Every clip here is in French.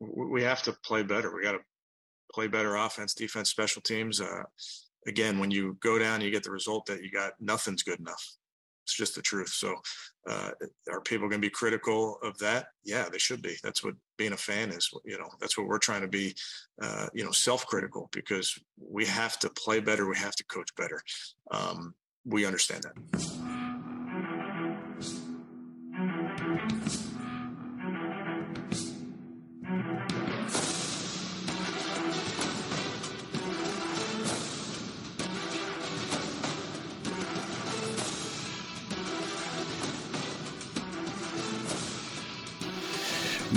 we have to play better. We got to play better offense, defense, special teams. Uh, again, when you go down, you get the result that you got nothing's good enough. It's just the truth. So, uh, are people going to be critical of that? Yeah, they should be. That's what being a fan is. You know, that's what we're trying to be. Uh, you know, self-critical because we have to play better. We have to coach better. Um, we understand that.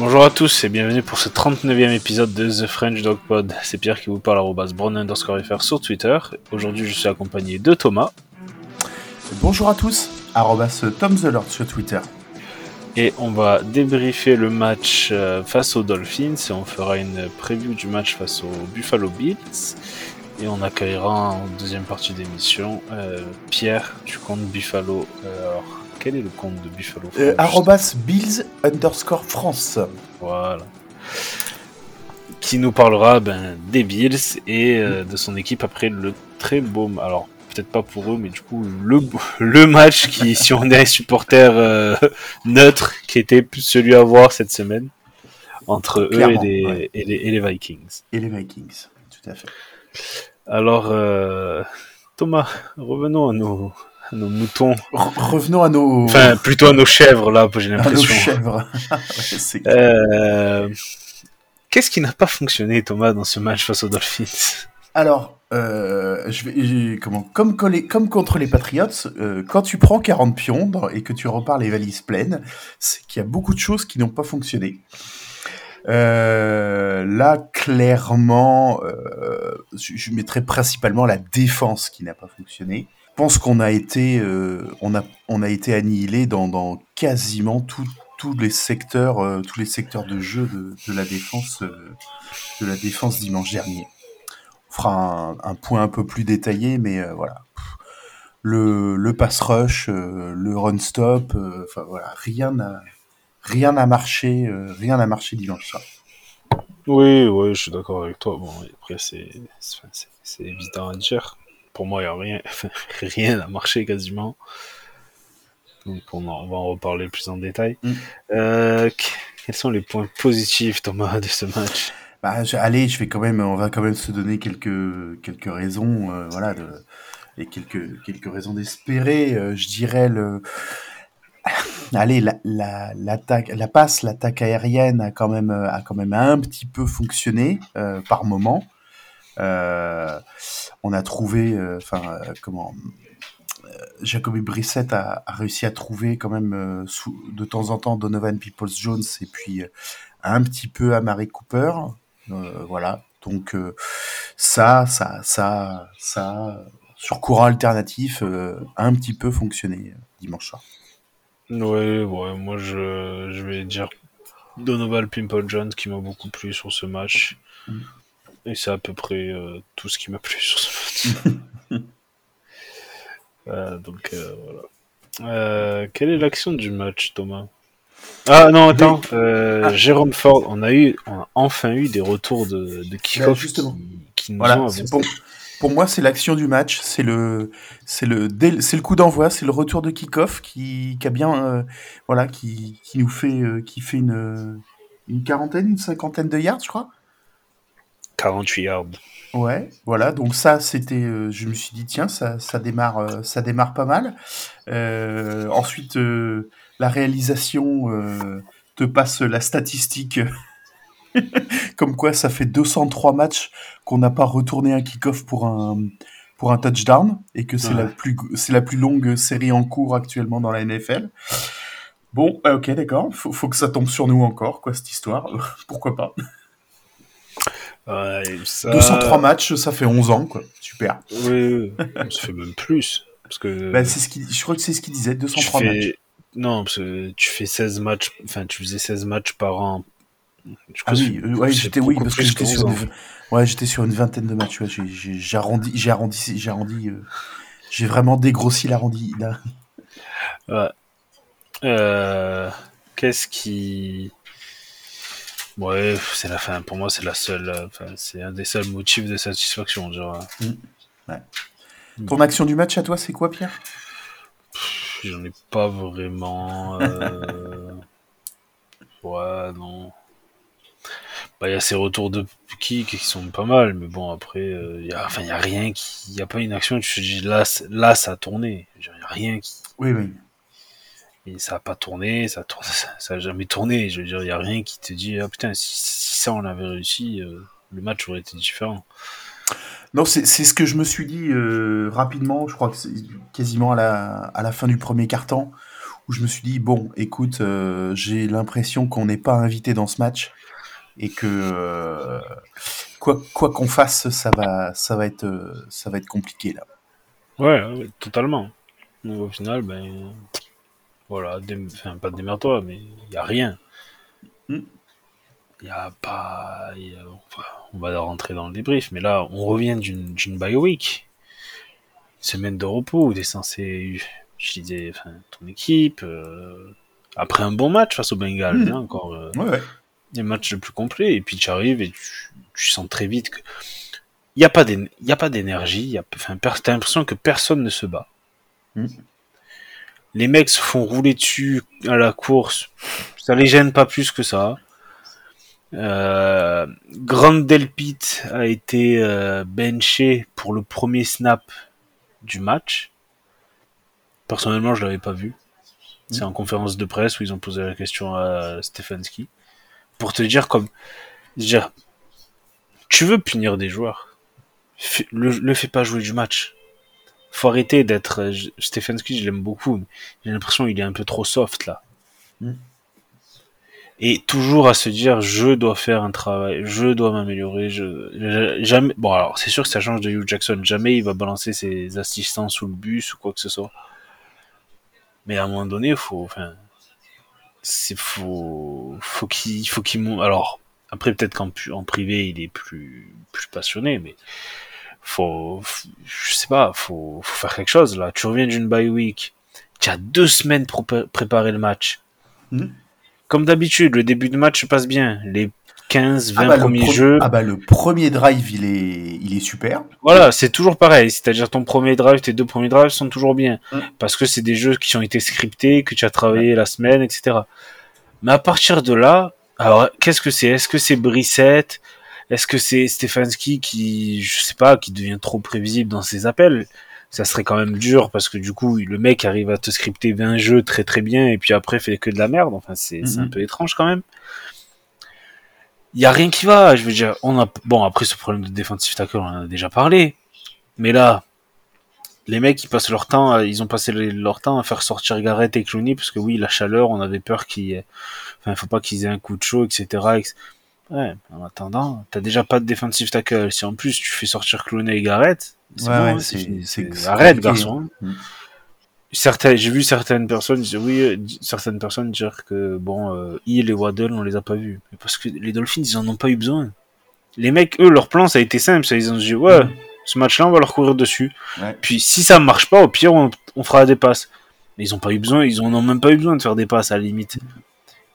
Bonjour à tous et bienvenue pour ce 39e épisode de The French Dog Pod. C'est Pierre qui vous parle à brown underscore FR sur Twitter. Aujourd'hui, je suis accompagné de Thomas. Bonjour à tous, arrobas Tom the Lord sur Twitter. Et on va débriefer le match euh, face aux Dolphins et on fera une preview du match face aux Buffalo Bills. Et on accueillera en deuxième partie d'émission euh, Pierre du compte Buffalo. Euh, alors, quel est le compte de Buffalo euh, Arrobas Bills underscore France. Voilà. Qui nous parlera ben, des Bills et euh, de son équipe après le très beau. Alors, peut-être pas pour eux, mais du coup, le, le match qui, si on est supporter euh, neutre, qui était celui à voir cette semaine entre eux et les, et, les, et les, Vikings. Et les Vikings, tout à fait. Alors, Thomas, revenons à nos, nos moutons. revenons à nos. Enfin, plutôt à nos chèvres, là, j'ai l'impression. nos chèvres. euh... Qu'est-ce qui n'a pas fonctionné, Thomas, dans ce match face aux Dolphins? Alors, euh, je vais, comment, comme, comme contre les Patriots, euh, quand tu prends 40 pions et que tu repars les valises pleines, c'est qu'il y a beaucoup de choses qui n'ont pas fonctionné. Euh, là, clairement, je, je mettrais principalement la défense qui n'a pas fonctionné pense qu'on a été, euh, on a, été annihilé dans, quasiment tous les secteurs, euh, tous les secteurs de jeu de, de la défense, euh, de la défense dimanche dernier. On fera un, point un peu plus détaillé, mais voilà. Le, pass rush, le run stop, rien n'a, rien marché, rien n'a marché dimanche soir. Oui, oui, je suis d'accord avec toi. Après c'est, c'est évident à dire pour moi, il n'y a rien, rien à marcher quasiment. Donc on, va en reparler plus en détail. Mm. Euh, quels sont les points positifs, Thomas, de ce match? Bah, allez, je vais quand même, on va quand même se donner quelques quelques raisons, euh, voilà, de, et quelques quelques raisons d'espérer. Euh, je dirais le, allez, la, la, la passe, l'attaque aérienne a quand même a quand même un petit peu fonctionné par moment. Euh, on a trouvé, euh, enfin, euh, comment, Jacoby Brissett a, réussi à trouver quand même de temps en temps Donovan Peoples-Jones et puis un petit peu Amari Cooper. voilà. Donc ça, ça, ça, ça, sur courant alternatif, a un petit peu fonctionné dimanche soir. Ouais, ouais, moi je, je vais dire Donovan Pimple Jones qui m'a beaucoup plu sur ce match. Mm. Et c'est à peu près euh, tout ce qui m'a plu sur ce match. euh, donc euh, voilà. Quelle est l'action du match, Thomas? Ah non, attends. Ah. Jérôme Ford, on a eu, on a enfin eu des retours de, de kick-off justement. Qui, nous voilà, ont pour, pour, moi, c'est l'action du match. C'est le, c'est le, c'est le coup d'envoi, c'est le retour de kick-off qui, qui a bien, voilà, qui, qui nous fait, qui fait une, une quarantaine, une cinquantaine de yards, je crois. 48 yards. Ouais, voilà. Donc ça, c'était, euh, je me suis dit tiens, ça, ça démarre, euh, ça démarre pas mal. Euh, ensuite, la réalisation te passe la statistique, comme quoi ça fait 203 matchs qu'on n'a pas retourné un kick-off pour un pour un touchdown et que c'est la plus c'est la plus longue série en cours actuellement dans la NFL. Bon, ok, d'accord. Faut, faut que ça tombe sur nous encore, quoi, cette histoire. Pourquoi pas 203 matchs, ça fait 11 ans, quoi. Super. Oui, ça fait même plus. Parce que... Bah, c'est ce qui, je crois que c'est ce qu'il disait, 203 matchs. Non, parce que tu fais 16 matchs, enfin, tu faisais 16 matchs par an. ah oui, euh, ouais, j'étais, oui, parce que j'étais sur, une... ouais, j'étais sur une vingtaine de matchs, ouais, j'ai, arrondi, j'ai arrondi, j'ai arrondi, euh, j'ai vraiment dégrossi l'arrondi, là. Ouais. Euh, qu'est-ce qui, Ouais, c'est la fin. Pour moi, c'est la seule. euh, c'est un des seuls motifs de satisfaction. Genre, Ton action du match à toi, c'est quoi, Pierre? J'en ai pas vraiment. euh, Ouais, non. Bah, il y a ces retours de kick qui sont pas mal, mais bon, après, euh, il y a, enfin, il y a rien qui, il y a pas une action. où Tu te dis là, là, ça a tourné. Il y a rien qui, Oui, oui. Et ça a pas tourné, ça a, tourné- ça, a jamais tourné. Je veux dire, il y a rien qui te dit ah putain, si, si ça on avait réussi, euh, le match aurait été différent. Non, c'est ce que je me suis dit euh, rapidement, je crois que quasiment à la, à la fin du premier quart-temps, où je me suis dit, bon, écoute, euh, j'ai l'impression qu'on n'est pas invité dans ce match, et que quoi quoi qu'on fasse, ça va, ça, va être, ça va être compliqué là. Ouais, ouais, totalement. Au final, ben voilà, dé- enfin pas démerde-toi, mais il y a rien. Hmm. Il y a pas, y a- enfin, on va rentrer dans le débrief, mais là, on revient d'une bye week, une semaine de repos où t'es censé utiliser enfin, ton équipe. euh, après un bon match face au Bengals, Hmm. hein, encore. euh, Ouais, ouais. les matchs le plus complet et puis tu arrives et tu, tu sens très vite que il y a pas d'é- il y a pas d'énergie a t'as l'impression que personne ne se bat Mm. Les mecs se font rouler dessus à la course. Ça les gêne pas plus que ça. Euh, Grand Delpit a été euh, benché pour le premier snap du match. Personnellement je l'avais pas vu. C'est en conférence de presse où ils ont posé la question à Stefanski. Pour te dire comme dire, tu veux punir des joueurs. Le fais pas jouer du match faut arrêter d'être euh, je- Stefanski je l'aime beaucoup mais j'ai l'impression qu'il est un peu trop soft là. Mm. et toujours à se dire je dois faire un travail je dois m'améliorer je, jamais bon alors c'est sûr que ça change de Hugh Jackson. Jamais il va balancer ses assistants sous le bus ou quoi que ce soit. Mais à un moment donné faut enfin c'est faut faut qu'il faut qu'il mon- alors après peut-être qu'en en privé il est plus plus passionné mais faut je sais pas faut faut faire quelque chose là tu reviens d'une bye week tu as deux semaines pour pré- préparer le match Mhm. comme d'habitude le début de match se passe bien les 15 20 Ah bah, premiers jeux ah bah, le premier drive, il est, il est super. voilà, c'est toujours pareil. C'est-à-dire ton premier drive, tes deux premiers drives sont toujours bien. Mm. Parce que c'est des jeux qui ont été scriptés, que tu as travaillé la semaine, etc. Mais à partir de là, alors qu'est-ce que c'est? Est-ce que c'est Brissette? Est-ce que c'est Stefanski qui, je sais pas, qui devient trop prévisible dans ses appels? Ça serait quand même dur parce que du coup, le mec arrive à te scripter 20 jeux très très bien et puis après fait que de la merde. Enfin, c'est un Mhm. peu étrange quand même. Il y a rien qui va. Je veux dire, on a bon après ce problème de defensive tackle, on en a déjà parlé. Mais là, les mecs, ils passent leur temps, à- ils ont passé le- leur temps à faire sortir Garrett et Clooney parce que oui, la chaleur, on avait peur qu'il, enfin, faut pas qu'ils aient un coup de chaud, etc. Ouais, en attendant, t'as déjà pas de defensive tackle. Si en plus tu fais sortir Clooney et Garrett, c'est Ouais, bon, ouais, hein, c'est- Arrête, garçon. hein. Mm. Certaines, j'ai vu certaines personnes dire oui, euh, certaines personnes dire que bon, euh, Hill et Waddle, on les a pas vus. Mais parce que les Dolphins, ils en ont pas eu besoin. Les mecs, eux, leur plan, ça a été simple. Ça, ils ont dit ouais, ce match-là, on va leur courir dessus. Ouais. Puis si ça marche pas, au pire, on, on fera des passes. Mais ils ont pas eu besoin, ils en ont même pas eu besoin de faire des passes à la limite.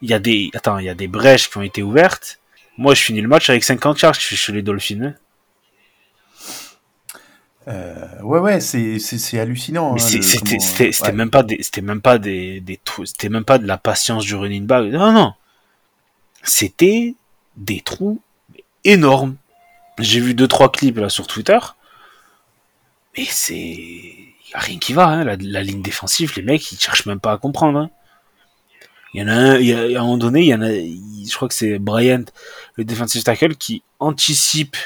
Il y a des, attends, il y a des brèches qui ont été ouvertes. Moi, je finis le match avec 50 yards chez les Dolphins. Euh, ouais, ouais, c'est hallucinant. Mais hein, c'était ouais. même pas des c'était même pas des des c'était même pas de la patience du running back non non c'était des trous énormes j'ai vu deux trois clips là sur Twitter mais c'est y a rien qui va hein. la, la ligne défensive les mecs ils cherchent même pas à comprendre hein. il y en a un il y a, à un moment donné il y en a je crois que c'est Bryant le defensive tackle qui anticipe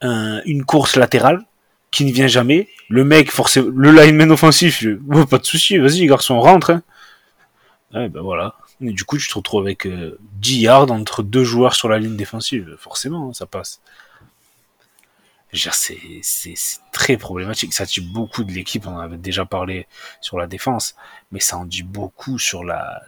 un- une course latérale qui ne vient jamais. Le mec, forcément, le lineman offensif, oh, pas de souci, vas-y, garçon, rentre. Hein. Ouais, ben voilà. Et du coup, tu te retrouves avec euh, 10 yards entre deux joueurs sur la ligne défensive. Forcément, hein, ça passe. C'est très problématique. Ça dit beaucoup de l'équipe. On en avait déjà parlé sur la défense, mais ça en dit beaucoup sur la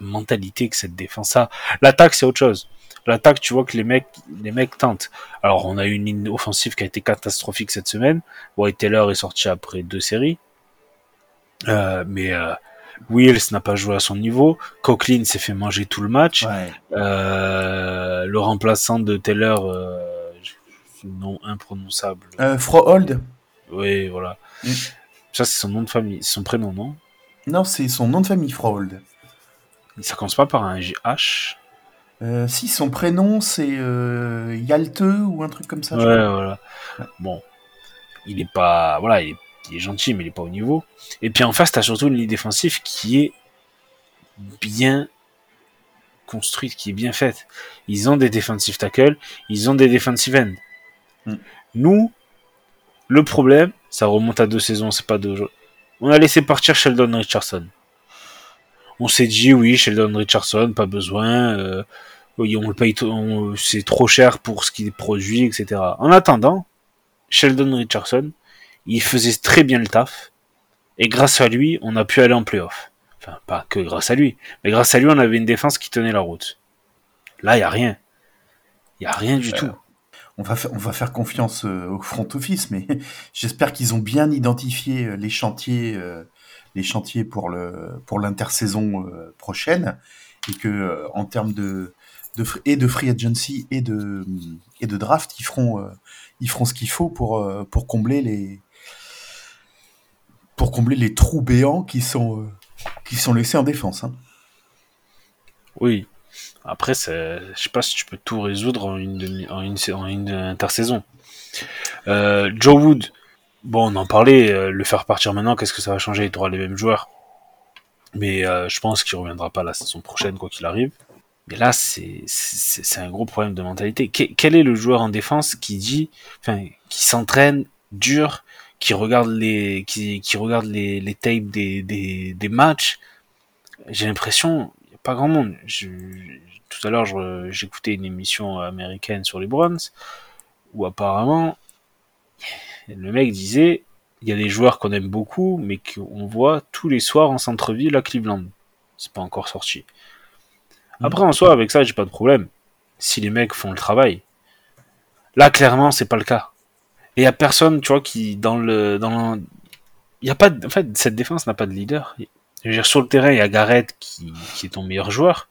mentalité que cette défense a. L'attaque, c'est autre chose. L'attaque, tu vois que les mecs, les mecs tentent. Alors, on a eu une ligne offensive qui a été catastrophique cette semaine. White Taylor est sorti après deux séries. Euh, mais, euh, Wills n'a pas joué à son niveau. Coquelin s'est fait manger tout le match. Euh, le remplaçant de Taylor, nom imprononçable. Frohold Oui, voilà. Mm. Ça, c'est son nom de famille, son prénom, non? Non, c'est son nom de famille, Frohold. Ça commence pas par un H? Euh, Si, son prénom, c'est euh, Yalte ou un truc comme ça. Ouais, voilà. Bon, il est pas. Voilà, il est, gentil, mais il est pas au niveau. Et puis en face, t'as surtout une ligne défensive qui est bien construite, qui est bien faite. Ils ont des defensive tackles, ils ont des defensive ends. Mm. Nous, le problème, ça remonte à deux saisons, c'est pas deux. On a laissé partir Sheldon Richardson. On s'est dit oui, Sheldon Richardson, pas besoin. Euh, on le paye, c'est trop cher pour ce qu'il produit, etc. En attendant, Sheldon Richardson, il faisait très bien le taf. Et grâce à lui, on a pu aller en playoff. Enfin, pas que grâce à lui, mais grâce à lui, on avait une défense qui tenait la route. Là, il y a rien. Il y a rien du euh, tout. On va, faire, on va faire confiance euh, au front office, mais j'espère qu'ils ont bien identifié les chantiers, les chantiers pour le pour l'intersaison prochaine et que en termes de, et de free agency et de et de draft, ils feront ils feront ce qu'il faut pour pour combler les pour combler les trous béants qui sont qui sont laissés en défense. Hein. Oui. Après, je sais pas si tu peux tout résoudre en une, en une, en une intersaison. Euh, Joe Wood, bon, on en parlait, euh, le faire partir maintenant, qu'est-ce que ça va changer? Il aura les mêmes joueurs. Mais euh, je pense qu'il reviendra pas la saison prochaine, quoi qu'il arrive. Mais là, c'est un gros problème de mentalité. quel est le joueur en défense qui dit, enfin, qui s'entraîne dur, qui regarde les, qui, qui regarde les, les tapes des, des, des matchs, j'ai l'impression, il a pas grand monde. Je, tout à l'heure, j'écoutais une émission américaine sur les Browns, où apparemment, le mec disait, il y a des joueurs qu'on aime beaucoup, mais qu'on voit tous les soirs en centre-ville à Cleveland. C'est pas encore sorti. Après, en soi, avec ça, j'ai pas de problème. Si les mecs font le travail. Là, clairement, c'est pas le cas. Et il y a personne, tu vois, qui dans le dans y a pas en fait cette défense n'a pas de leader. Je veux dire, sur le terrain, il y a Garrett qui, qui est ton meilleur joueur,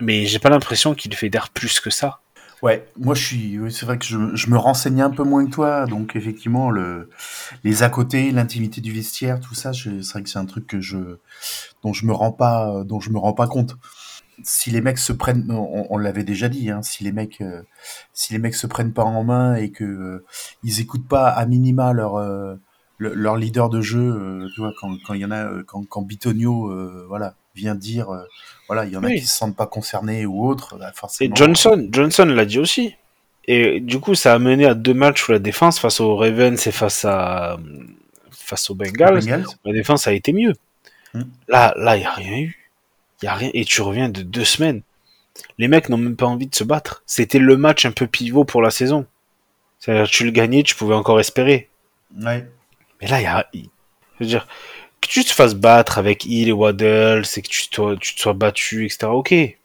mais j'ai pas l'impression qu'il fait d'air plus que ça. Ouais, moi je suis, c'est vrai que je, me renseignais un peu moins que toi, donc effectivement le, les à côté, l'intimité du vestiaire, tout ça, c'est vrai que c'est un truc que je, dont je me rends pas, dont je me rends pas compte. Si les mecs se prennent, on, l'avait déjà dit, hein, si les mecs, euh, si les mecs se prennent pas en main et que euh, ils écoutent pas à minima leur euh, leur leader de jeu, tu vois, quand il y en a, quand, quand Bitonio, voilà, vient dire, voilà, il y en a qui se sentent pas concernés ou autres, bah, forcément. Et Johnson, Johnson l'a dit aussi. Et du coup, ça a mené à deux matchs où la défense face aux Ravens et face à face aux Bengals, la défense a été mieux. Hmm. Là, là, il y a rien eu y a rien. Et tu reviens de deux semaines. Les mecs n'ont même pas envie de se battre. C'était le match un peu pivot pour la saison. C'est-à-dire, tu le gagnais, tu pouvais encore espérer. Ouais. Mais là, il y a. Je veux dire, que tu te fasses battre avec Hill et Waddle, c'est que tu te, tu sois battu, etc. Ok. Mais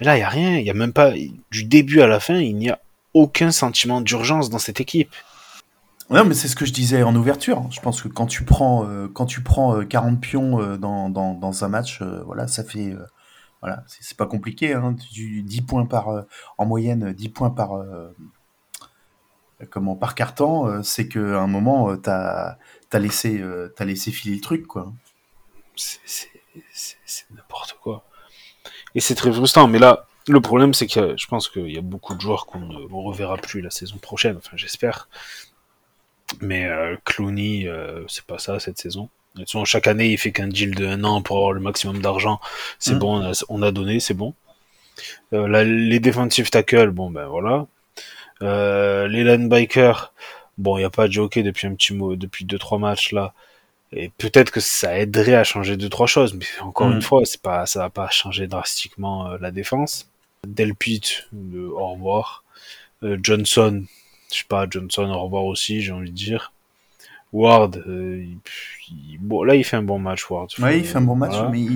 là, il y a rien. Il y a même pas. Du début à la fin, il n'y a aucun sentiment d'urgence dans cette équipe. Non, mais c'est ce que je disais en ouverture. Je pense que quand tu prends, euh, quand tu prends 40 euh, pions euh, dans, un match, voilà, ça fait. voilà, c'est pas compliqué. Hein, 10 points par. en moyenne, 10 points par. comment, par carton, c'est qu'à un moment, t'as as laissé, as laissé filer le truc, quoi. C'est n'importe quoi. Et c'est très frustrant. Mais là, le problème, c'est que je pense qu'il y a beaucoup de joueurs qu'on ne reverra plus la saison prochaine. Enfin, j'espère. Mais euh, Clooney, euh, c'est pas ça cette saison. chaque année, il fait qu'un deal de un an pour avoir le maximum d'argent. C'est mm. bon, on a, donné, c'est bon. Euh, les defensive tackles, bon ben voilà. Euh, les linebackers, bon, il n'y a pas de jockey depuis un petit mot, depuis deux trois matchs là. Et peut-être que ça aiderait à changer deux trois choses, mais encore mm. une fois, c'est pas, ça va pas changer drastiquement la défense. Delpit, au revoir. Johnson, je sais pas, Johnson au revoir aussi, j'ai envie de dire. Ward, euh, bon, là il fait un bon match, Ward. Ouais, il fait un bon match, mais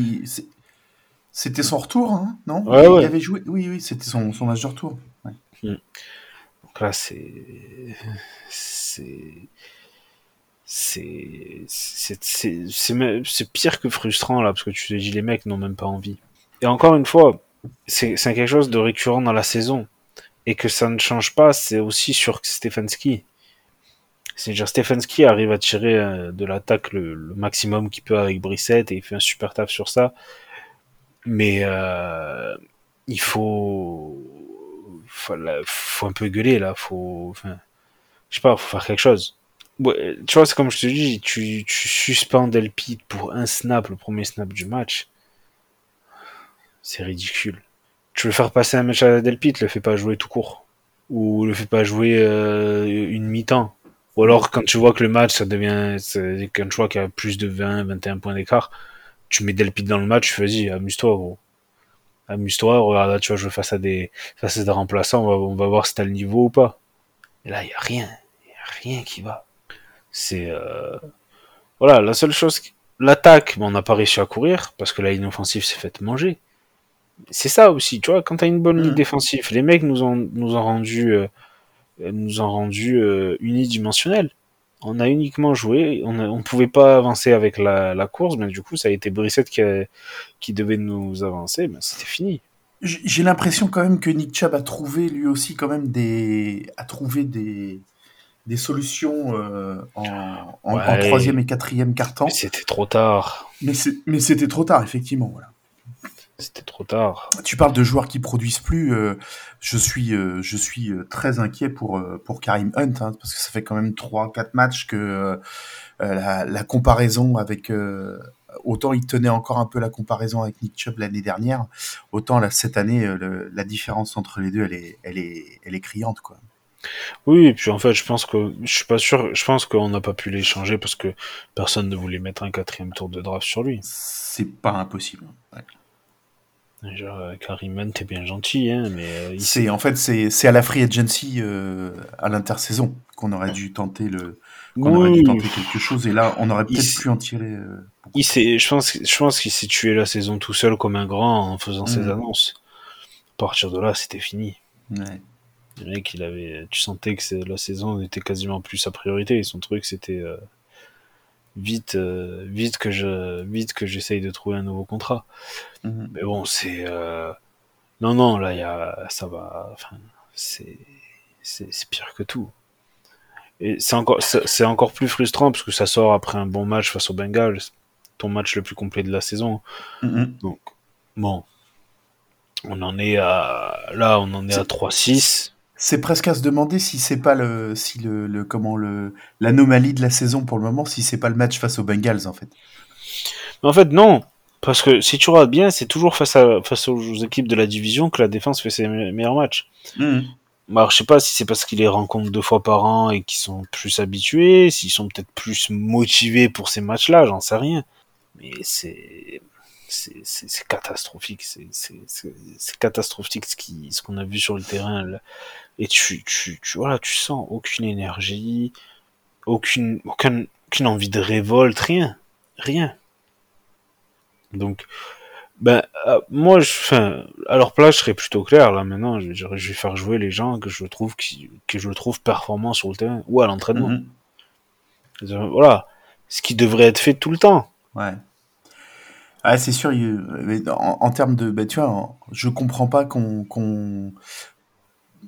c'était son retour, hein, non? Il, avait joué, oui, oui, c'était son, son, match de retour. Hmm. Donc là, c'est, c'est, c'est c'est pire que frustrant là parce que tu te dis les mecs n'ont même pas envie. Et encore une fois, c'est quelque chose de récurrent dans la saison et que ça ne change pas, c'est aussi sur Stefanski. C'est-à-dire Stefanski arrive à tirer euh, de l'attaque le, maximum qu'il peut avec Brissette et il fait un super taf sur ça. Mais euh, il faut, faut, faut un peu gueuler là, faut, enfin, je sais pas, faut faire quelque chose. tu vois, c'est comme je te dis, tu, suspends Delpit pour un snap, le premier snap du match. C'est ridicule. Tu veux faire passer un match à Delpit, le fais pas jouer tout court. Ou le fais pas jouer euh, une mi-temps. Ou alors quand tu vois que le match, ça devient, quand tu vois qu'il y a plus de 20, 21 points d'écart, tu mets Delpit dans le match, vas-y, amuse-toi, gros. Amuse-toi, regarde là, tu vas jouer face à des, face à des remplaçants, on va, on va voir si t'as le niveau ou pas. Et là, il y a rien. Il y a rien qui va. C'est, euh... voilà, la seule chose, l'attaque, on n'a pas réussi à courir, parce que la ligne offensive s'est faite manger. C'est ça aussi, tu vois, quand t'as une bonne ligne mm. défensive, les mecs nous ont, nous ont rendu, euh, nous ont rendu euh, unidimensionnels on a uniquement joué, on ne pouvait pas avancer avec la, course, mais du coup, ça a été Brissette qui, qui devait nous avancer, mais c'était fini. J'ai l'impression quand même que Nick Chubb a trouvé lui aussi quand même des, a trouvé des, des solutions euh, en, troisième et quatrième carton. C'était trop tard. Mais c'était trop tard, effectivement. Voilà. C'était trop tard. Tu parles de joueurs qui produisent plus. Euh, je suis, euh, je suis euh, très inquiet pour, pour Karim Hunt, hein, parce que ça fait quand même 3-4 matchs que la, comparaison avec. autant il tenait encore un peu la comparaison avec Nick Chubb l'année dernière, autant là, cette année, la différence entre les deux, elle est, elle est, elle est criante. Quoi. Oui, et puis en fait, je pense que je suis pas sûr. Je pense qu'on n'a pas pu l'échanger parce que personne ne voulait mettre un quatrième tour de draft sur lui. C'est pas impossible. Genre, euh, Karim t'es bien gentil, hein, mais. Euh, c'est en fait c'est à la free agency euh, à l'intersaison qu'on aurait dû tenter le qu'on aurait dû tenter quelque chose et là on aurait peut-être pu en tirer. il je pense je pense qu'il s'est tué la saison tout seul comme un grand en faisant ses mm. annonces. À partir de là c'était fini. Ouais. Le mec il avait tu sentais que la saison était quasiment plus sa priorité son truc c'était vite, euh, vite que je, vite que j'essaye de trouver un nouveau contrat. Mhm. Mais bon, c'est, euh, non, non, là, y a, ça va, enfin, c'est, c'est, pire que tout. Et c'est encore, c'est encore plus frustrant parce que ça sort après un bon match face au Bengals, ton match le plus complet de la saison. Mhm. Donc, bon, on en est à, là, on en est, est... à 3-6. C'est presque à se demander si c'est pas le, si le, le comment le, l'anomalie de la saison pour le moment, si c'est pas le match face aux Bengals en fait. En fait, non. Parce que si tu regardes bien, c'est toujours face, à, face aux équipes de la division que la défense fait ses meilleurs matchs. Mmh. Bah, je sais pas si c'est parce qu'ils les rencontrent deux fois par an et qu'ils sont plus habitués, s'ils sont peut-être plus motivés pour ces matchs-là, j'en sais rien. Mais c'est c'est catastrophique. C'est catastrophique ce qu'on ce qu'on a vu sur le terrain. Et tu, tu, tu, voilà, tu sens aucune énergie, aucune, aucune, aucune envie de révolte, rien. Rien. Donc, ben, euh, moi, je, à leur place, je serais plutôt clair, là, maintenant, je, je, vais faire jouer les gens que je trouve, qui, que je trouve performants sur le terrain, ou à l'entraînement. Mm-hmm. Voilà. Ce qui devrait être fait tout le temps. Ouais. Ah, c'est sûr, en, termes de. Bah, tu vois, je comprends pas qu'on.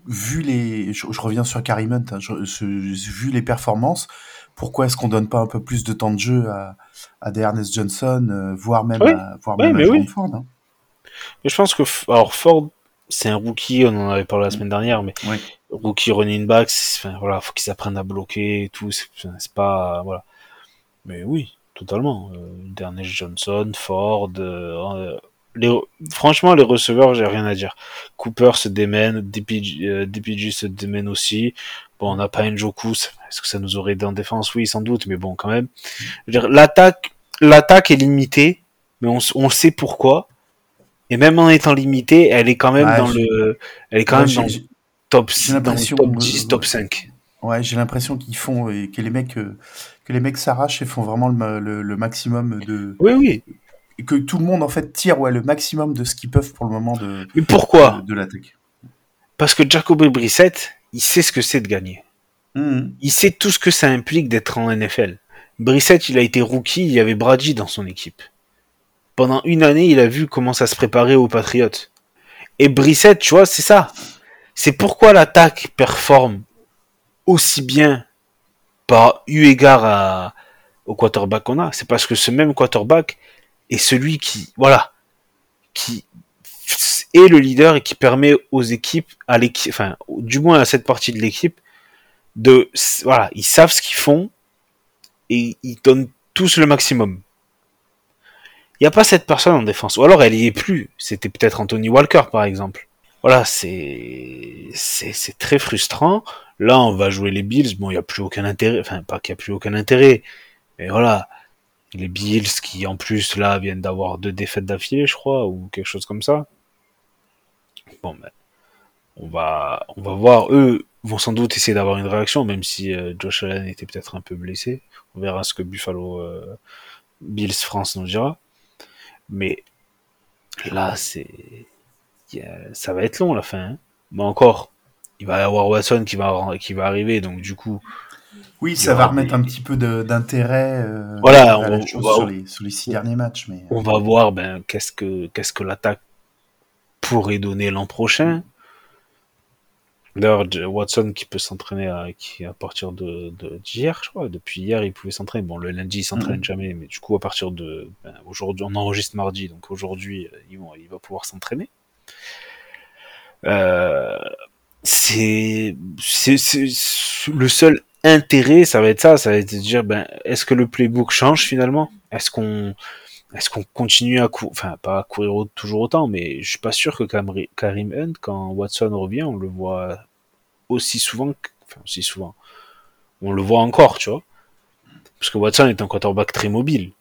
vu les. Je, reviens sur Karim Hunt, hein, vu les performances, pourquoi est-ce qu'on donne pas un peu plus de temps de jeu à, à des Ernest Johnson, euh, voire même à, voire même à Ford hein? Mais je pense que. Alors, Ford, c'est un rookie, on en avait parlé la semaine dernière, mais rookie running back, enfin, voilà, faut qu'ils apprennent à bloquer et tout, c'est pas. Voilà. Mais oui, totalement. Euh, Dernier Johnson, Ford. Euh, les, franchement, les receveurs, j'ai rien à dire. Cooper se démène, DPG, euh, se démène aussi. Bon, on n'a pas Njoku. Est-ce que ça nous aurait aidé en défense? Oui, sans doute, mais bon, quand même. L'attaque, l'attaque est limitée, mais on, on sait pourquoi. Et même en étant limitée, elle est quand même dans le, elle est quand même dans le top, dans top 10, top 5. Ouais, j'ai l'impression qu'ils font, et que les mecs, que les mecs s'arrachent et font vraiment le, le, maximum de. Oui, oui. Et que tout le monde en fait tire ouais, le maximum de ce qu'ils peuvent pour le moment de. Mais pourquoi De, l'attaque. Parce que Jacoby Brissett, il sait ce que c'est de gagner. Mmh. Il sait tout ce que ça implique d'être en NFL. Brissett, il a été rookie, il y avait Brady dans son équipe. Pendant une année, il a vu comment ça se préparait aux Patriotes. Et Brissett, tu vois, c'est ça. C'est pourquoi l'attaque performe aussi bien par eu égard au quarterback qu'on a. C'est parce que ce même quarterback est celui qui, voilà, qui est le leader et qui permet aux équipes, à l'équipe, enfin, du moins à cette partie de l'équipe, de, voilà, ils savent ce qu'ils font et ils donnent tous le maximum. Il n'y a pas cette personne en défense. Ou alors elle y est plus. C'était peut-être Anthony Walker, par exemple. Voilà, c'est, c'est, très frustrant. Là, on va jouer les Bills. Bon, il n'y a plus aucun intérêt. Enfin, pas qu'il n'y a plus aucun intérêt. Mais voilà. Les Bills qui, en plus, là, viennent d'avoir deux défaites d'affilée, je crois, ou quelque chose comme ça. Bon, ben, on va, on va voir. Eux vont sans doute essayer d'avoir une réaction, même si euh, Josh Allen était peut-être un peu blessé. On verra ce que Buffalo euh, Bills France nous dira. Mais là, c'est ça va être long la fin. Hein. Mais encore, il va y avoir Watson qui va qui va arriver, donc du coup. Oui, ça va remettre un petit peu d'intérêt. Euh, voilà, on, sur, les, sur, les, six derniers matchs. Mais... On va voir ben, qu'est-ce que qu'est-ce que l'attaque pourrait donner l'an prochain. D'ailleurs, Watson qui peut s'entraîner à, qui, à partir de, d'hier, je crois. Depuis hier, il pouvait s'entraîner. Bon, le lundi, il s'entraîne jamais, mais du coup, à partir de ben, aujourd'hui, on enregistre mardi, donc aujourd'hui, euh, il va pouvoir s'entraîner. Euh, c'est, le seul intérêt, ça va être ça, ça va être de dire, ben, est-ce que le playbook change finalement? Est-ce qu'on, est-ce qu'on continue à courir, enfin pas à courir toujours autant, mais je suis pas sûr que Karim Hunt, quand Watson revient, on le voit aussi souvent, enfin aussi souvent, on le voit encore, tu vois, parce que Watson est un quarterback très mobile,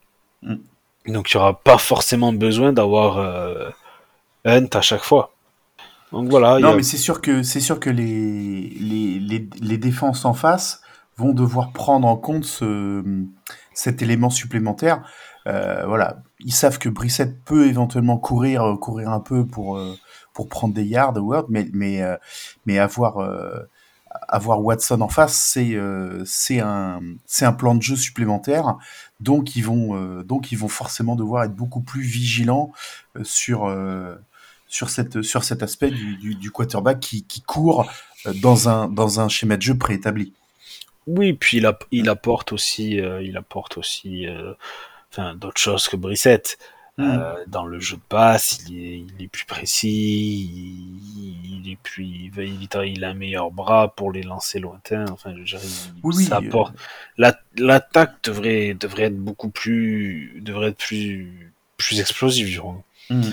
mm. donc il y aura pas forcément besoin d'avoir euh, Hunt à chaque fois. Donc voilà. Non, mais c'est sûr que c'est sûr que les, les, les, les défenses en face vont devoir prendre en compte ce, cet élément supplémentaire. Euh, voilà, ils savent que Brissette peut éventuellement courir, euh, courir un peu pour euh, pour prendre des yards, Word, mais mais mais avoir avoir Watson en face, c'est c'est un c'est un plan de jeu supplémentaire. Donc ils vont donc ils vont forcément devoir être beaucoup plus vigilants sur sur cette sur cet aspect du, du, du quarterback qui, qui court dans un dans un schéma de jeu préétabli. Oui, puis il, il apporte aussi il apporte aussi enfin, d'autres choses que Brissette. Euh, dans le jeu de passe, il est, il est plus précis, il, est plus, il, a un meilleur bras pour les lancer lointains. Enfin, je dirais, oui, ça apporte. L'attaque devrait, devrait être beaucoup plus, devrait être plus, plus explosive, je crois. Hmm.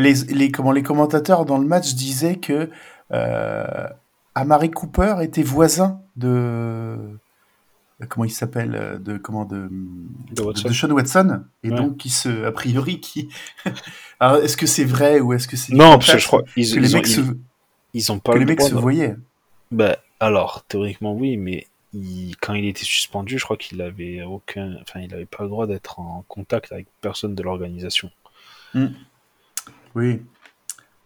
Les, les, comment, les commentateurs dans le match disaient que euh, Amari Cooper était voisin de comment il s'appelle euh, de comment de de, Sean Watson. Et donc qui se a priori qui alors est-ce que c'est vrai ou est-ce que c'est non parce que je crois ils, que les mecs se ils ont pas que les mecs se voyaient. Bah alors théoriquement oui mais quand il était suspendu je crois qu'il avait aucun enfin il avait pas le droit d'être en contact avec personne de l'organisation. Hmm. Oui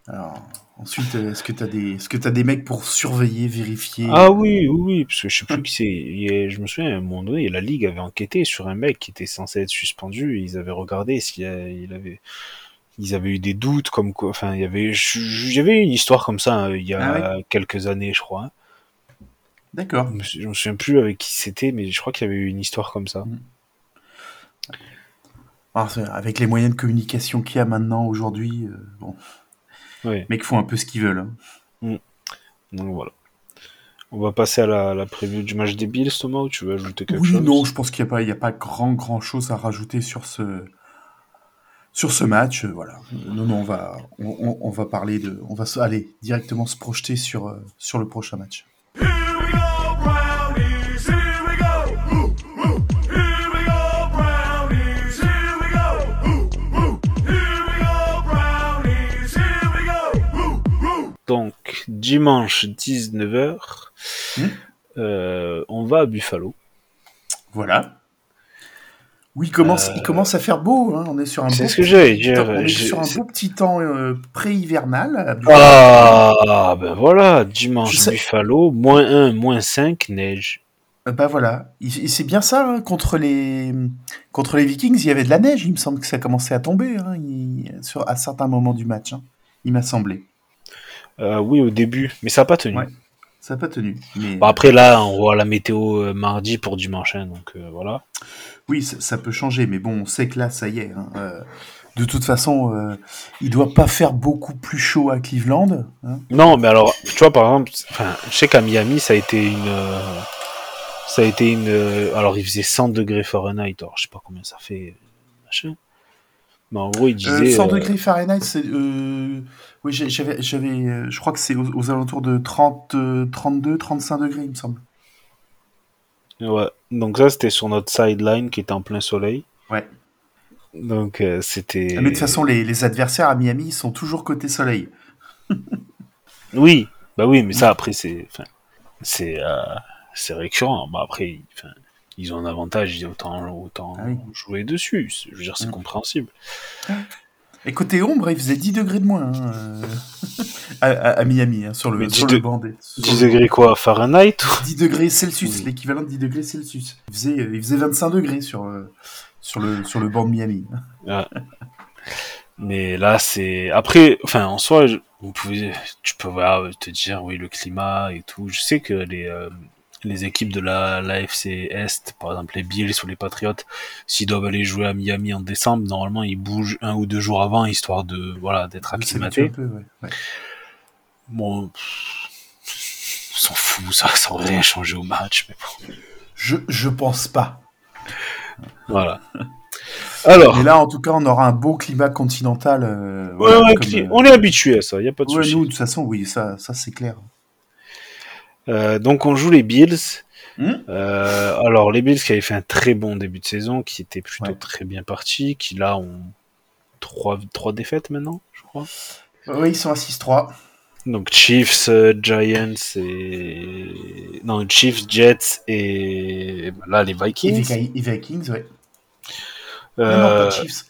alors Ensuite, euh, est-ce que tu as des, est-ce que as des mecs pour surveiller, vérifier? Ah oui, oui, oui, parce que je sais plus qui c'est. Je me souviens à un moment donné, la ligue avait enquêté sur un mec qui était censé être suspendu. ils avaient regardé s'il avait, ils avaient eu des doutes comme quoi. Enfin, il y avait, j'avais une histoire comme ça hein, il y a ah quelques années, je crois. D'accord. Je me souviens plus avec qui c'était, mais je crois qu'il y avait eu une histoire comme ça. Mm. avec les moyens de communication qu'il y a maintenant aujourd'hui, euh, bon. Les mecs font un peu ce qu'ils veulent. Hein. Mm. Donc voilà. On va passer à la, la preview du match des Bills, Thomas, ou tu veux ajouter quelque chose? Oui, non, je pense qu'il n'y a, pas, a pas grand, grand chose à rajouter sur ce, sur ce match. Voilà. Non, non, on va, on, va parler de. On va aller directement se projeter sur, euh, sur le prochain match. Donc, dimanche 19h, hmm. euh, on va à Buffalo. Voilà. Oui, il commence, il euh, commence à faire beau. Hein. On est sur un. C'est ce que j'allais dire. On est sur un beau petit temps euh, pré-hivernal. Ah, ben voilà, dimanche Buffalo, moins 1, moins 5, neige. Bah voilà, c'est bien ça hein, contre les contre les Vikings, il y avait de la neige. Il me semble que ça commençait à tomber hein, sur à certains moments du match. Il m'a semblé. Euh, oui, au début, mais ça n'a pas tenu. ça n'a pas tenu. Mais... Bon, après là, on voit la météo euh, mardi pour dimanche, donc voilà. Oui, ça, peut changer, mais bon, on sait que là, ça y est. de toute façon, il doit pas faire beaucoup plus chaud à Cleveland. Non, mais alors, tu vois, par exemple, je sais qu'à Miami, ça a été une ça a été une. Euh, alors, il faisait 100 degrés Fahrenheit. Alors, je sais pas combien ça fait. Machin. Mais en gros, il disait. 100 euh, degrés Fahrenheit, c'est. Euh, oui, j'avais, j'avais, je crois que c'est aux, alentours de 30, 32, 35 degrés, il me semble. Ouais. Donc, ça, c'était sur notre sideline qui était en plein soleil. Ouais. Donc, c'était. Mais de toute façon, les, les, adversaires à Miami sont toujours côté soleil. oui. Bah oui, mais ça, après, c'est. C'est c'est récurrent. Bah après, ils ont un avantage, autant, autant ah jouer dessus. Je veux dire, c'est mm. compréhensible. Et côté ombre, il faisait 10 degrés de moins hein, euh, à, Miami, hein, sur le, sur le banc. 10 degrés quoi Fahrenheit 10 degrés Celsius, l'équivalent de 10 degrés Celsius. Il faisait, il faisait 25 degrés sur, euh, sur, le, sur le banc de Miami. Mais là, c'est. Après, enfin, en soi, vous pouvez, tu peux te dire, oui, le climat et tout. Je sais que les, euh, les équipes de la, la FC Est, par exemple les Bills ou les Patriots, s'ils doivent aller jouer à Miami en décembre, normalement ils bougent un ou deux jours avant, histoire de voilà d'être acclimatés. Bon, on s'en fout, ça, ça aurait rien changé au match, mais bon. Je, je pense pas. Voilà. Alors. Mais là, en tout cas, on aura un beau climat continental. Euh, ouais, ouais, euh, on est habitué à ça, il n'y a pas de souci. Nous, de toute façon, oui, ça, ça c'est clair. Euh, donc on joue les Bills. Hmm euh, alors les Bills qui avaient fait un très bon début de saison, qui était plutôt très bien parti, qui là ont trois, trois défaites maintenant, je crois. Oui, ils sont à 6-3. Donc Chiefs, euh, Giants et non Chiefs, Jets et là les Vikings. Les Vikings, ouais. Non, pas Chiefs.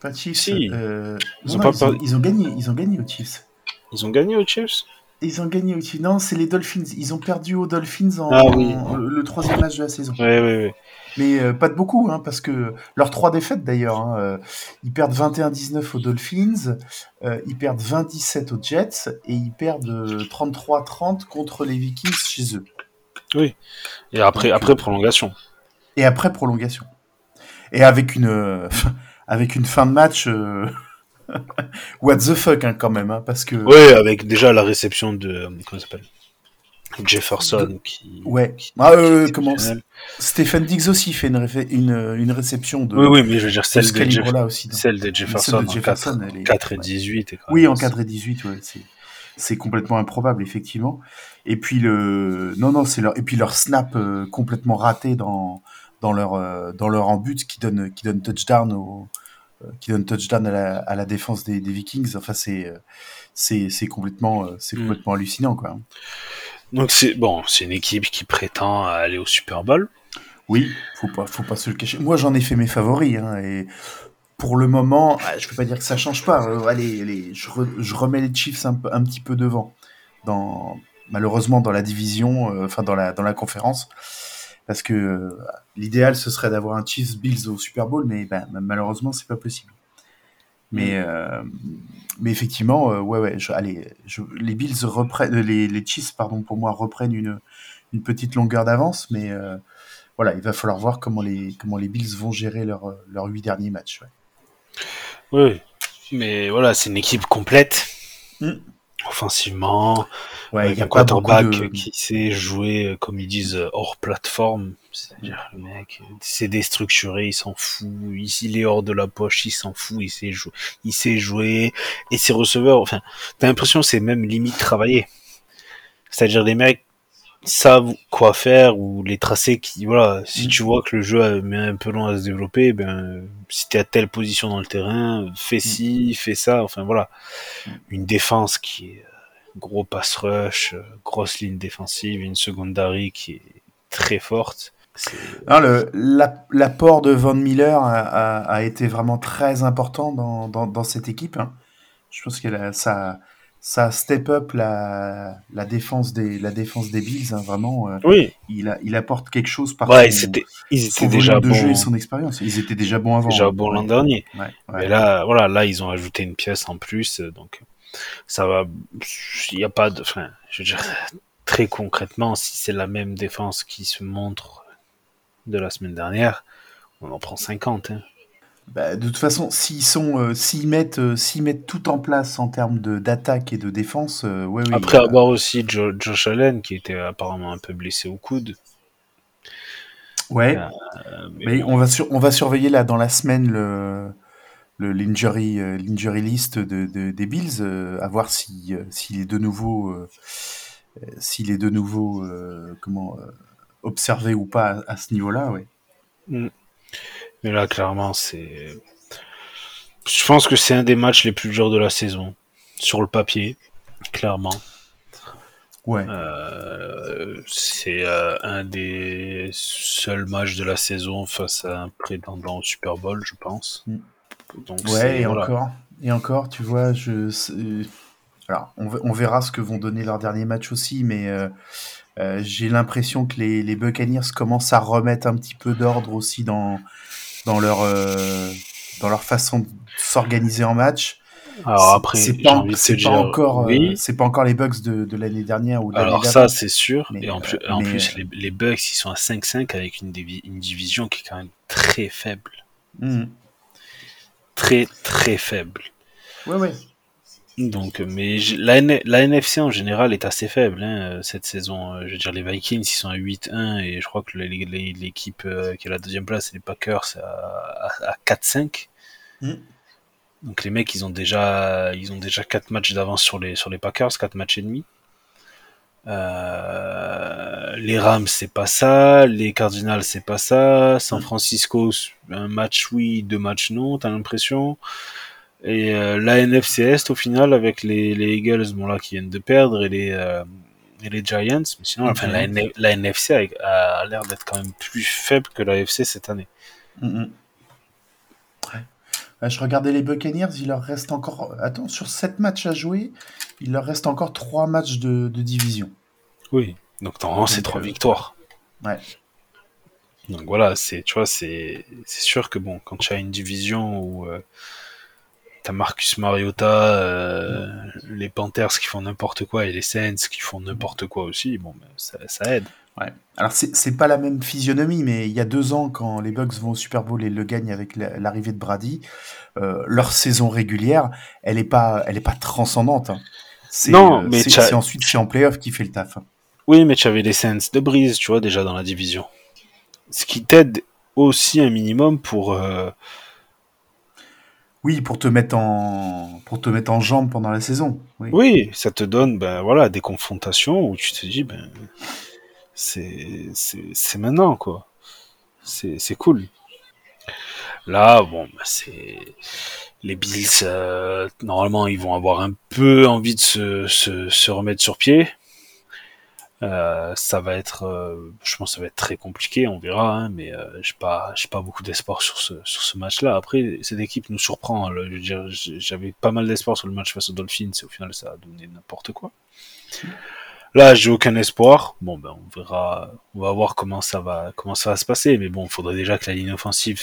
Pas Chiefs. ils, ont pas ils, ont, gagné, ils ont gagné aux Chiefs. Ils ont gagné aux Chiefs? Ils ont gagné aussi. Non, c'est les Dolphins. Ils ont perdu aux Dolphins en, ah le, troisième match de la saison. Oui, oui, oui. Mais euh, pas de beaucoup, hein, parce que leurs trois défaites d'ailleurs, hein, euh, ils perdent 21-19 aux Dolphins, euh, ils perdent 20-17 aux Jets et ils perdent 33-30 contre les Vikings chez eux. Oui. Et après, après prolongation. Et après prolongation. Et avec une, avec une fin de match. What the fuck, hein, quand même, hein, parce que. Ouais, avec déjà la réception de. Comment s'appelle? Jefferson qui. Ouais. ah, euh, comment Stephen Diggs aussi fait une, une, une, réception de. Oui, oui, mais je veux dire, celle, de, Jeff... aussi, celle de Jefferson, celle de Jefferson en 4, 4 et 18. Et oui, en 4 et 18, ouais. C'est complètement improbable, effectivement. Et puis, le. Non, non, c'est leur. Et puis leur snap euh, complètement raté dans, dans, leur, euh, dans leur en but qui donne, qui donne touchdown au euh, qui donne touchdown à la, à la défense des, des, Vikings. Enfin, c'est euh, c'est complètement euh, c'est mm. complètement hallucinant quoi. Donc c'est bon, c'est une équipe qui prétend aller au Super Bowl. Oui, faut pas faut pas se le cacher. Moi, j'en ai fait mes favoris hein, et pour le moment, ah, je peux pas dire que ça change pas. allez, allez je, je, remets les Chiefs un, un, petit peu devant. Dans, malheureusement, dans la division, enfin dans la dans la conférence parce que euh, l'idéal ce serait d'avoir un Chiefs Bills au Super Bowl, mais ben, malheureusement c'est pas possible. Mais, mm. euh, mais effectivement, euh, ouais, ouais, allez, les Bills reprennent, les, les, Chiefs, pardon, pour moi, reprennent une, une petite longueur d'avance, mais voilà, il va falloir voir comment les, comment les Bills vont gérer leurs leur huit derniers matchs. Oui, mais voilà, c'est une équipe complète. Mm offensivement. Ouais, il y a un quarterback qui sait jouer, euh, comme ils disent, euh, hors plateforme. C'est-à-dire, le mec, c'est déstructuré, il s'en fout. Il, est hors de la poche, il s'en fout, il sait jouer. Il sait jouer. Et ses receveurs, enfin, t'as l'impression c'est même limite travaillé. C'est-à-dire, les mecs savent quoi faire ou les tracés qui, voilà, si mm. tu vois que le jeu met un peu long à se développer, ben, si t'es à telle position dans le terrain, fais mm. ci, fais ça, enfin voilà. Mm. Une défense qui est euh, gros pass rush, euh, grosse ligne défensive, une secondary qui est très forte. L'apport de Von Miller a, a, été vraiment très important dans, dans, dans cette équipe. Hein. Je pense que ça, ça step up la, la défense des la défense des Bills hein, vraiment euh, Oui, il, il apporte quelque chose par ouais, son, ils étaient son déjà de jeu et son expérience ils étaient déjà bons avant déjà bons l'an dernier. ouais, ouais. Mais là, voilà, là, ils ont ajouté une pièce en plus, euh, donc ça va. Il n'y a pas de. Enfin, je veux dire, très concrètement, si c'est la même défense qui se montre de la semaine dernière, on en prend 50. Hein. Bah, de toute façon, s'ils sont, euh, s'ils mettent, euh, s'ils mettent tout en place en termes de d'attaque et de défense, euh, ouais, oui, Après avoir aussi Jo- Josh Allen, qui était apparemment un peu blessé au coude. ouais. mais Mais bon, on va sur, on va surveiller là dans la semaine le le l'injury euh, l'injury list de, de- des Bills, euh, à voir si euh, s'il est de nouveau s'il est de nouveau comment observé ou pas à, à ce niveau-là, ouais. mm. mais là, clairement, c'est. Je pense que c'est un des matchs les plus durs de la saison, sur le papier, clairement. Ouais. Euh, c'est euh, un des seuls matchs de la saison face à un prétendant au Super Bowl, je pense. Mm. Donc Ouais, et voilà. encore, et encore, tu vois, je, alors, on, on verra ce que vont donner leurs derniers matchs aussi, mais euh, euh, j'ai l'impression que les, les Buccaneers commencent à remettre un petit peu d'ordre aussi dans, dans leur, euh, dans leur façon de s'organiser en match. Alors après, c'est pas, c'est encore, oui. c'est pas encore les Bucks de, de l'année dernière ou de Alors ça, c'est sûr. Mais, Et en plus, en mais, plus les, les Bucks, ils sont à 5-5 avec une, divi- une division qui est quand même très faible. Mhm. Très, très faible. Ouais, ouais. Donc, mais la, NFC en général est assez faible hein, euh, cette saison. Euh, Je veux dire, les Vikings, ils sont à 8-1 et je crois que l'équipe euh, qui est à la deuxième place, c'est les Packers à, à, à 4-5. Mm. Donc les mecs, ils ont déjà, ils ont déjà 4 matchs d'avance sur les, sur les Packers, 4 matchs et demi. Euh, les Rams, c'est pas ça. Les Cardinals, c'est pas ça. San Mm. Francisco, un match oui, deux matchs non, t'as l'impression. Et euh, la NFC Est, au final, avec les, les Eagles, bon là, qui viennent de perdre, et les, euh, et les Giants. Mais sinon, enfin, la, Giants. N- la NFC a, a l'air d'être quand même plus faible que la AFC cette année. Mhm. Ouais. Ouais, Je regardais les Buccaneers, il leur reste encore. Attends, sur 7 matchs à jouer, il leur reste encore 3 matchs de, de division. Oui. Donc, normalement, c'est Donc, trois euh, victoires. Ouais. Donc voilà, c'est, tu vois, c'est, sûr que bon, quand tu as une division où euh, t'as Marcus Mariota, euh, les Panthers qui font n'importe quoi et les Saints qui font n'importe quoi aussi, bon, ben, ça, ça aide. Ouais. Alors, c'est pas la même physionomie, mais il y a deux ans, quand les Bucks vont au Super Bowl et le gagnent avec la- l'arrivée de Brady, euh, leur saison régulière, elle est pas, elle est pas transcendante. hein. C'est Non, euh, mais c'est- ensuite c'est en playoff qui fait le taf. Oui, mais tu avais les Saints de Brise, tu vois, déjà dans la division. Ce qui t'aide aussi un minimum pour. euh, Oui, pour te mettre en, pour te mettre en jambe pendant la saison. Oui. Oui, ça te donne, ben voilà, des confrontations où tu te dis, ben c'est c'est maintenant quoi. C'est cool. Là, bon, ben, c'est les Bills. euh, normalement, ils vont avoir un peu envie de se se, se remettre sur pied. Euh, ça va être, euh, je pense, que ça va être très compliqué. On verra, hein, mais euh, j'ai pas, j'ai pas beaucoup d'espoir sur ce sur ce match-là. Après, cette équipe nous surprend. hein, j'avais pas mal d'espoir sur le match face aux Dolphins. Et au final, ça a donné n'importe quoi. Là, j'ai aucun espoir. Bon, ben, on verra. On va voir comment ça va, comment ça va se passer. Mais bon, il faudrait déjà que la ligne offensive,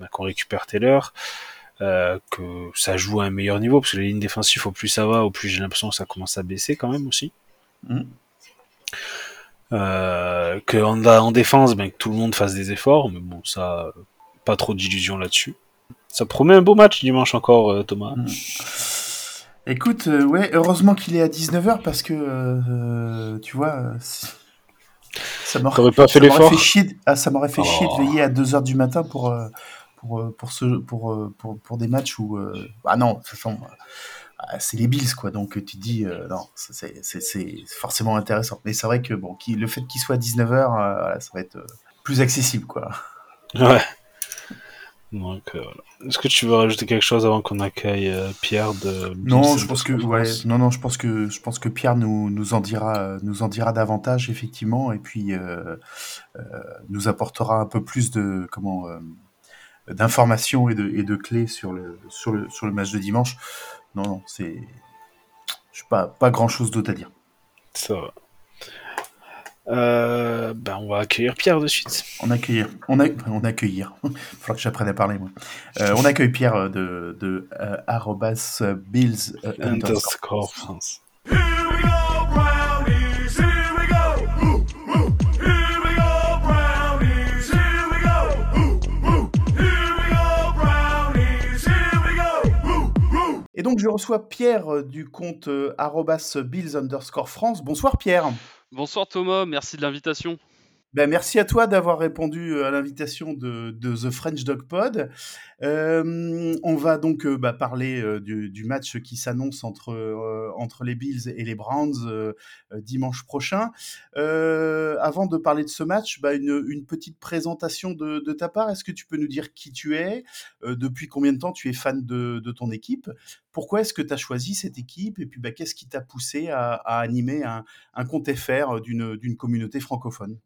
ben, qu'on récupère Taylor, euh, que ça joue à un meilleur niveau, parce que les lignes défensives, au plus ça va, au plus j'ai l'impression que ça commence à baisser quand même aussi. Mhm. Euh, que en, en défense, ben, que tout le monde fasse des efforts, mais bon, ça, pas trop d'illusions là-dessus. Ça promet un beau match dimanche encore, euh, Thomas. Mhm. Écoute, euh, ouais, heureusement qu'il est à 19h parce que, euh, tu vois, euh, ça m'aurait pas fait l'effort chier, de- ah, ça m'aurait fait chier de Oh. veiller à 2h du matin pour, euh, pour, euh, pour, ce, pour, euh, pour, pour des matchs où. euh, ah non, de toute façon, euh, c'est les Bills, quoi. Donc tu te dis, euh, non, c'est- c'est c'est- c'est forcément intéressant. Mais c'est vrai que bon, le fait qu'il soit à 19h, voilà, ça va être euh, plus accessible, quoi. Ouais. Donc, euh. Est-ce que tu veux rajouter quelque chose avant qu'on accueille euh, Pierre de Non, je pense que ouais, non, non, je pense que je pense que Pierre nous, nous en dira nous en dira davantage effectivement et puis euh, nous apportera un peu plus de comment d'informations et de, et de clés sur le sur le sur le match de dimanche. Non, non, c'est Je pas, pas grand chose d'autre à dire. Ça va. Euh, ben on va accueillir Pierre de suite. On accueillir. On, a, on accueillir. Il faudra que j'apprenne à parler, moi. Euh, on accueille Pierre de, de euh, arrobas Bills euh, underscore France. Et donc je reçois Pierre du compte arrobas Bills underscore France. Bonsoir Pierre. Bonsoir Thomas, merci de l'invitation. Ben, merci à toi d'avoir répondu euh, à l'invitation de, The French Dog Pod. Euh, on va donc euh, bah, parler du, match qui s'annonce entre, entre les Bills et les Browns dimanche prochain. avant de parler de ce match, bah, une, petite présentation de, ta part. Est-ce que tu peux nous dire qui tu es? Depuis combien de temps tu es fan de, ton équipe? Pourquoi est-ce que tu as choisi cette équipe? Et puis bah, qu'est-ce qui t'a poussé à, à animer un, un compte FR d'une communauté francophone?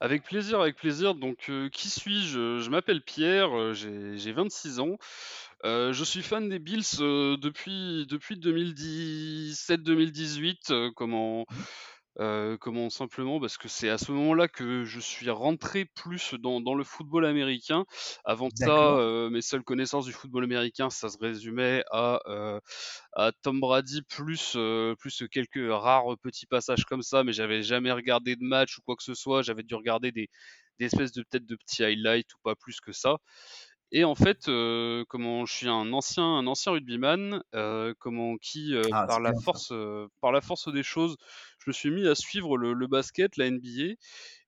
Avec plaisir, avec plaisir. Donc, euh, qui suis-je? Je m'appelle Pierre, euh, j'ai 26 ans. Euh, je suis fan des Bills depuis, depuis 2017-2018. comment, comment simplement parce que c'est à ce moment-là que je suis rentré plus dans, dans le football américain. Avant ça, mes seules connaissances du football américain, ça se résumait à, à Tom Brady plus, euh, plus quelques rares petits passages comme ça, mais j'avais jamais regardé de match ou quoi que ce soit. J'avais dû regarder des, des espèces de peut-être de petits highlights ou pas plus que ça. Et en fait, euh, comment je suis un ancien, un ancien rugbyman, euh, comment qui euh, ah, par la force, euh, par la force des choses, je me suis mis à suivre le, le basket, la NBA,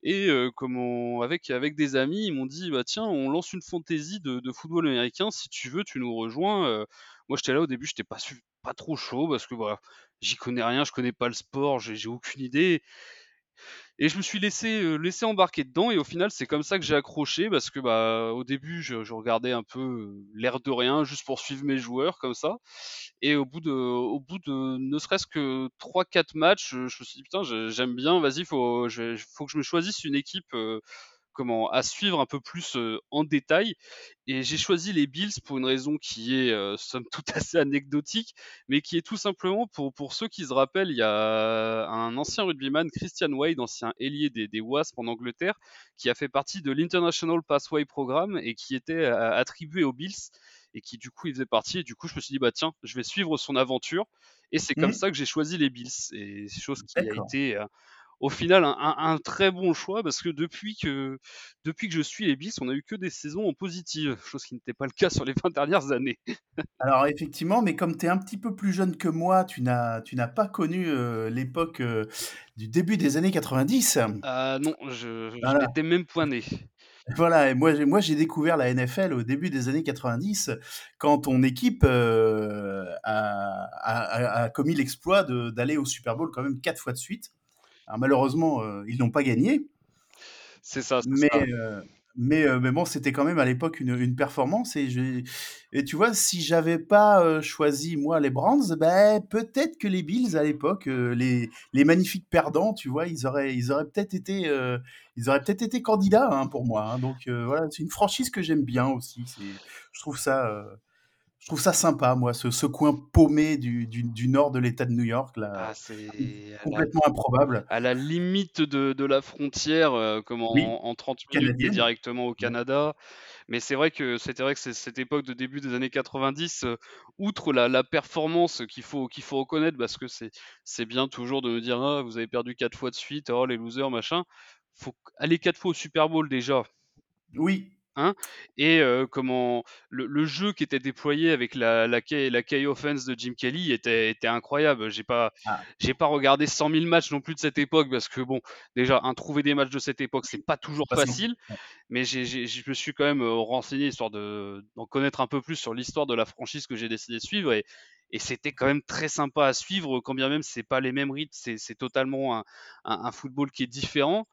et euh, comment avec avec des amis, ils m'ont dit bah tiens, on lance une fantaisie de, de, football américain, si tu veux, tu nous rejoins. moi, j'étais là au début, j'étais pas pas trop chaud parce que voilà, j'y connais rien, je connais pas le sport, j'ai aucune idée. Et je me suis laissé, euh, laissé embarquer dedans et au final c'est comme ça que j'ai accroché parce que bah au début je, je regardais un peu euh, l'air de rien juste pour suivre mes joueurs comme ça. Et au bout de au bout de ne serait-ce que 3 4 matchs je, me suis dit putain j'aime bien vas-y faut faut que je me choisisse une équipe euh, comment à suivre un peu plus euh, en détail. Et j'ai choisi les Bills pour une raison qui est euh, somme toute assez anecdotique, mais qui est tout simplement pour, pour ceux qui se rappellent, il y a un ancien rugbyman, Christian Wade, ancien ailier des, des Wasps en Angleterre, qui a fait partie de l'International Passway Programme et qui était attribué aux Bills et qui du coup il faisait partie et du coup je me suis dit bah tiens je vais suivre son aventure et c'est comme mmh. ça que j'ai choisi les Bills et chose qui a été au final un, un, très bon choix parce que depuis que depuis que je suis les on a eu que des saisons en positive, chose qui n'était pas le cas sur les 20 dernières années. Alors effectivement, mais comme tu es un petit peu plus jeune que moi, tu n'as tu n'as pas connu euh, l'époque euh, du début des années 90. Euh, non, je, voilà. n'étais même point né. Voilà, et moi, moi j'ai découvert la NFL au début des années 90, quand ton équipe euh, a, a, a, commis l'exploit d'aller au Super Bowl quand même quatre fois de suite. Alors, malheureusement, euh, ils n'ont pas gagné. C'est ça. Mais, ça. Euh, mais, euh, mais bon, c'était quand même à l'époque une, une, performance. Et, je, et tu vois, si j'avais pas choisi, moi, les Browns, ben, peut-être que les Bills, à l'époque, les, les magnifiques perdants, tu vois, ils auraient, ils auraient peut-être été, ils auraient peut-être été candidats hein, pour moi. Hein. Donc voilà, c'est une franchise que j'aime bien aussi. Je trouve ça je trouve ça sympa, moi, ce, ce coin paumé du, du, du, nord de l'État de New York, là, ah, complètement la, improbable. À la limite de, de la frontière, euh, comme en, oui. en, 30 minutes, directement au Canada. Mais c'est vrai que c'était vrai que c'est cette époque de début des années 90, euh, outre la, la performance qu'il faut qu'il faut reconnaître, parce que c'est c'est bien toujours de me dire ah, vous avez perdu quatre fois de suite, oh les losers machin. Faut aller quatre fois au Super Bowl déjà. Oui, Hein et euh, comment le, le, jeu qui était déployé avec la, la, la K offense de Jim Kelly était, était incroyable. J'ai pas, ah. j'ai pas regardé 100 000 matchs non plus de cette époque parce que bon, déjà, un trouver des matchs de cette époque, c'est pas toujours facile. Mais je me suis quand même renseigné histoire de, d'en connaître un peu plus sur l'histoire de la franchise que j'ai décidé de suivre et, et c'était quand même très sympa à suivre, quand bien même c'est pas les mêmes rythmes, c'est, c'est totalement un, un, un football qui est différent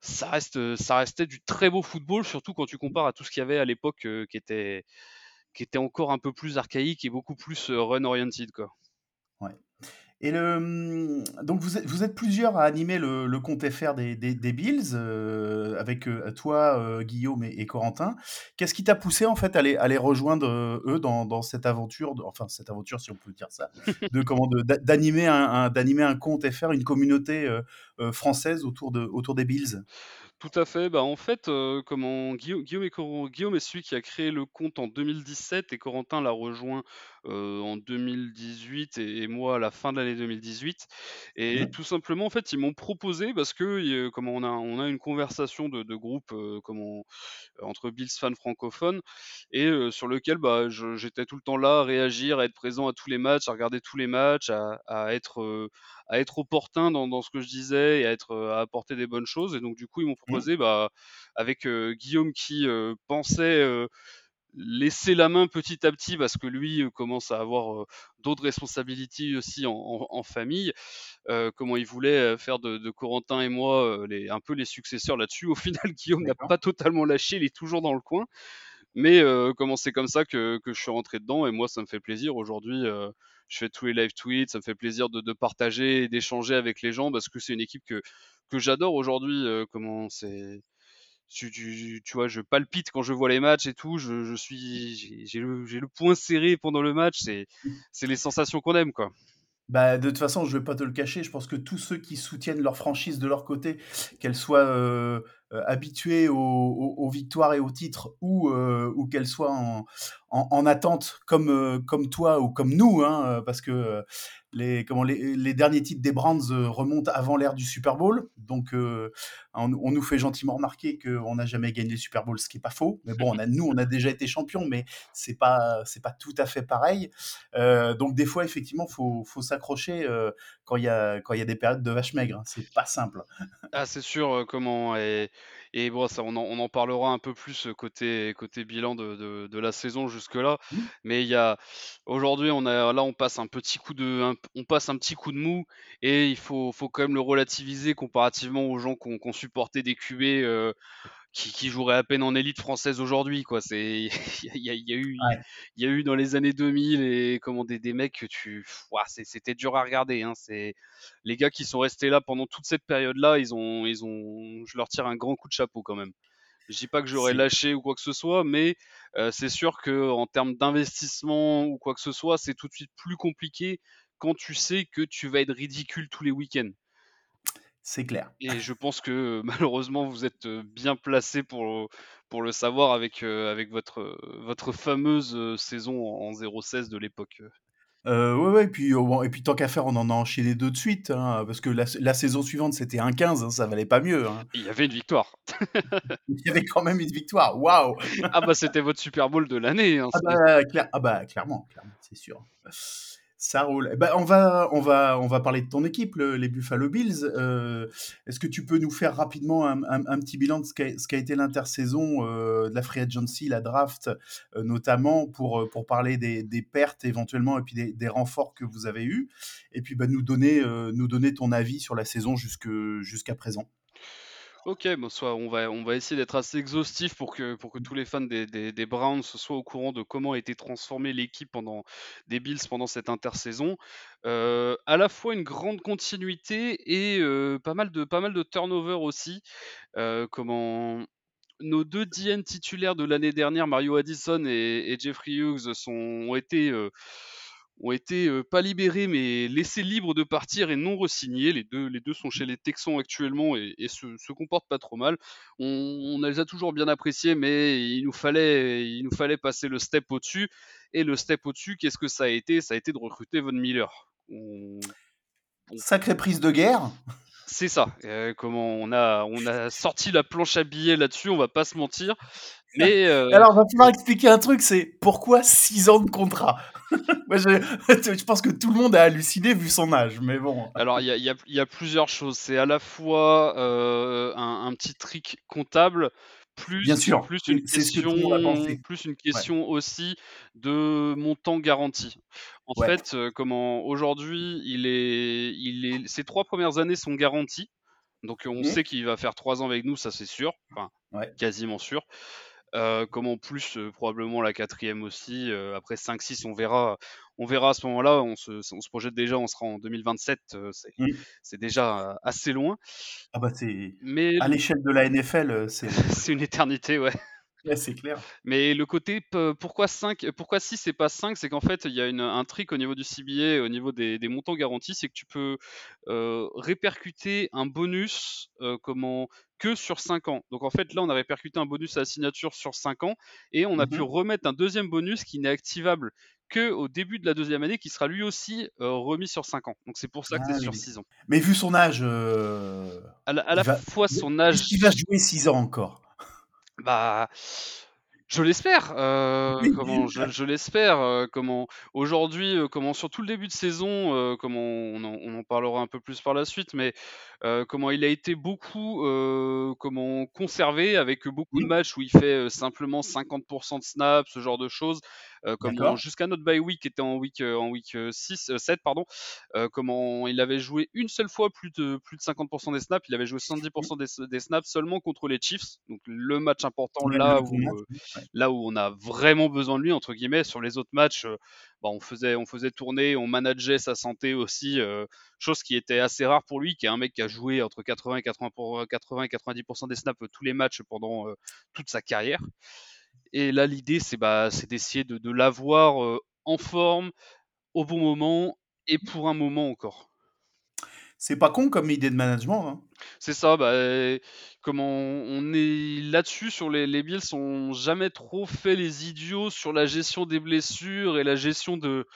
ça reste, ça restait du très beau football, surtout quand tu compares à tout ce qu'il y avait à l'époque euh, qui était, qui était encore un peu plus archaïque et beaucoup plus euh, run oriented, quoi. Et le, hum, donc vous êtes, vous êtes plusieurs à animer le, le compte FR des, des, des Bills, euh, avec euh, toi, euh, Guillaume et, et Corentin. Qu'est-ce qui t'a poussé en fait à les, à les rejoindre euh, eux dans, dans cette aventure, de- enfin cette aventure si on peut dire ça, de comment d'animer un, un- d'animer un compte FR, une communauté française autour de autour des Bills? Tout à fait. Bah, en fait, euh, comment Guillaume, Guillaume, est, Guillaume est celui qui a créé le compte en 2017 et Corentin l'a rejoint en 2018 et, et moi à la fin de l'année 2018. Et tout simplement, en fait, ils m'ont proposé parce que euh, comment on a, on a une conversation de, de groupe euh, comment, entre Bills fans francophones et euh, sur lequel bah, j'étais tout le temps là à réagir, à être présent à tous les matchs, à regarder tous les matchs, à, à être euh, à être opportun dans, dans ce que je disais et à être euh, à apporter des bonnes choses. Et donc du coup, ils m'ont Mhm. proposé, bah, avec euh, Guillaume qui euh, pensait euh, laisser la main petit à petit parce que lui euh, commence à avoir euh, d'autres responsabilités aussi en, en- en famille. euh, comment il voulait faire de, de Corentin et moi les, un peu les successeurs là-dessus. Au final, Guillaume n'a pas totalement lâché, il est toujours dans le coin. Mais euh, comment c'est comme ça que, que je suis rentré dedans et moi ça me fait plaisir aujourd'hui. euh, je fais tous les live tweets, ça me fait plaisir de, de partager et d'échanger avec les gens parce que c'est une équipe que, que j'adore aujourd'hui. comment c'est, tu, tu, tu vois, je palpite quand je vois les matchs et tout. Je, je suis, j'ai le, le poing serré pendant le match. C'est, c'est les sensations qu'on aime quoi. Bah, de toute façon, je vais pas te le cacher, je pense que tous ceux qui soutiennent leur franchise de leur côté, qu'elles soient euh, euh, habituées aux, victoires et aux titres ou, euh, qu'elles soient en, en, en attente comme, euh, comme toi ou comme nous, hein, parce que les, comment, les, derniers titres des Brands remontent avant l'ère du Super Bowl, donc on, nous fait gentiment remarquer qu'on n'a jamais gagné le Super Bowl, ce qui est pas faux, mais bon, nous, on a déjà été champions, mais c'est pas, c'est pas tout à fait pareil. Donc des fois, effectivement, faut, faut s'accrocher quand il y a il y a des périodes de vache maigre. hein. C'est pas simple. Ah, c'est sûr, comment et bon, ça, on en, on en parlera un peu plus euh, côté côté bilan de, de, de la saison jusque-là. Mmh. Mais il y a aujourd'hui, on a là, on passe un petit coup de, un- on passe un petit coup de mou et il faut faut quand même le relativiser comparativement aux gens qui ont qui ont supporté des QB euh, qui, qui joueraient à peine en élite française aujourd'hui, quoi. C'est il y a, il y a eu Ouais. il y a eu dans les années 2000 et comment des, des mecs que tu c'était dur à regarder hein. C'est les gars qui sont restés là pendant toute cette période-là, ils ont ils ont je leur tire un grand coup de chapeau quand même. Je dis pas que j'aurais lâché ou quoi que ce soit, mais euh, c'est sûr que en termes d'investissement ou quoi que ce soit, c'est tout de suite plus compliqué quand tu sais que tu vas être ridicule tous les week-ends. C'est clair. Et je pense que malheureusement vous êtes bien placé pour, pour le savoir avec, avec votre, votre fameuse saison en 0-16 de l'époque. Euh, ouais, ouais, et puis, euh, bon, et puis tant qu'à faire, on en a enchaîné deux de suite, hein, parce que la, la saison suivante, c'était un 15, hein, ça valait pas mieux. hein. Il y avait une victoire. Il y avait quand même une victoire. Waouh! Ah bah c'était votre Super Bowl de l'année. hein, Ah bah, ah bah, clairement, clairement, c'est sûr. Ça roule. Eh ben, on, va, on, va, on va parler de ton équipe, le- les Buffalo Bills. Euh, Est-ce que tu peux nous faire rapidement un, petit bilan de ce qu'a été l'intersaison euh, de la Free Agency, la draft, euh, notamment pour, pour parler des, pertes éventuellement et puis des, renforts que vous avez eus? Et puis bah, nous, donner, nous donner ton avis sur la saison jusqu'à présent. Ok, bon, soit on va, on va essayer d'être assez exhaustif pour que, pour que tous les fans des, des, des Browns soient au courant de comment a été transformée l'équipe pendant des Bills pendant cette intersaison. Euh, à la fois une grande continuité et euh, pas mal de, pas mal de turnover aussi. Euh, comment nos deux DN titulaires de l'année dernière, Mario Addison et, et Jeffrey Hughes, sont, ont été, euh, ont été euh, pas libérés mais laissés libres de partir et non re-signés. Les deux, les deux sont chez les Texans actuellement et, et se, se comportent pas trop mal. On, on les a toujours bien appréciés, mais il nous fallait, il nous fallait passer le step au-dessus. Et le step au-dessus, qu'est-ce que ça a été? Ça a été de recruter Von Miller. On- Sacrée prise de guerre. c'est ça. Euh, comment on a, on a sorti la planche à billets là-dessus, on va pas se mentir. Mais euh, Alors, va falloir expliquer un truc, c'est pourquoi 6 ans de contrat? Moi, je, je pense que tout le monde a halluciné vu son âge, mais bon. alors il y a, il y a- il y a plusieurs choses. C'est à la fois euh, un, un petit trick comptable, plus, Bien sûr, plus une question, pensé. plus une question aussi de montant garanti. En Ouais. fait, euh, comment aujourd'hui, il est, il est, ses trois premières années sont garanties. Donc on Mhm. sait qu'il va faire trois ans avec nous, ça c'est sûr, enfin Ouais. quasiment sûr. Euh, comme en plus euh, probablement la quatrième aussi. euh, après 5-6, on verra, on verra à ce moment-là. On se, on se projette déjà, on sera en 2027. c'est, Mmh. c'est déjà assez loin. Ah bah c'est Mais à l'échelle de la NFL, c'est c'est une éternité, ouais. Ouais, c'est clair. Mais le côté pourquoi 5, pourquoi 6 et pas 5, c'est qu'en fait, il y a une, un trick au niveau du CBA, au niveau des, des montants garantis, c'est que tu peux euh, répercuter un bonus euh, comment, que sur 5 ans. Donc en fait, là, on a répercuté un bonus à la signature sur 5 ans et on a pu Mhm. remettre un deuxième bonus qui n'est activable que au début de la deuxième année, qui sera lui aussi euh, remis sur 5 ans. Donc c'est pour ça que Ah c'est sur mais- 6 ans. Mais vu son âge, euh, À la, à il la va- fois son âge qu'il va jouer 6 ans encore? Bah, je l'espère. euh, comment je, je l'espère. euh, comment aujourd'hui, euh, comment sur tout le début de saison, euh, comment on en, on en parlera un peu plus par la suite, mais euh, comment il a été beaucoup, euh, comment conservé avec beaucoup de matchs où il fait euh, simplement 50% de snaps, ce genre de choses. Euh, comment jusqu'à notre bye week qui était en week euh, en week 6 7 pardon. euh, comment il avait joué une seule fois plus de plus de 50% des snaps. Il avait joué 70% des, des snaps seulement contre les Chiefs. Donc le match important là où euh, ouais. là où on a vraiment besoin de lui entre guillemets sur les autres matchs euh, bah, on faisait on faisait tourner on manageait sa santé aussi euh, chose qui était assez rare pour lui qui est un mec qui a joué entre 80 et 80 pour 80 et 90% des snaps euh, tous les matchs pendant euh, toute sa carrière et là l'idée c'est bah d'essayer de, de l'avoir euh, en forme au bon moment et pour un moment encore C'est pas con comme idée de management. Hein. C'est ça, bah, comment on est là-dessus sur les, les Bills ont jamais trop fait les idiots sur la gestion des blessures et la gestion de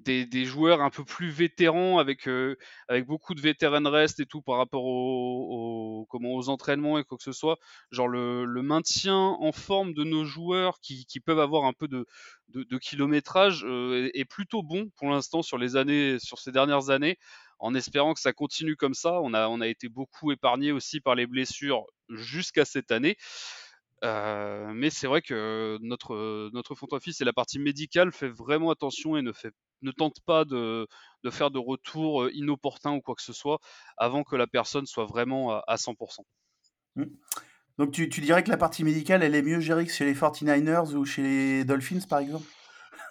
des, joueurs un peu plus vétérans avec euh, avec beaucoup de veteran rest et tout par rapport aux, aux- comment aux entraînements et quoi que ce soit. Genre le, maintien en forme de nos joueurs qui, qui peuvent avoir un peu de de, kilométrage euh, est, est plutôt bon pour l'instant sur les années sur ces dernières années en espérant que ça continue comme ça. On a, on a été beaucoup épargné aussi par les blessures jusqu'à cette année. Euh, mais c'est vrai que notre, notre front office et la partie médicale fait vraiment attention et ne, fait, ne tente pas de, faire de retour euh, inopportun ou quoi que ce soit avant que la personne soit vraiment à, à 100%. Donc tu, tu dirais que la partie médicale, elle est mieux gérée que chez les 49ers ou chez les Dolphins, par exemple?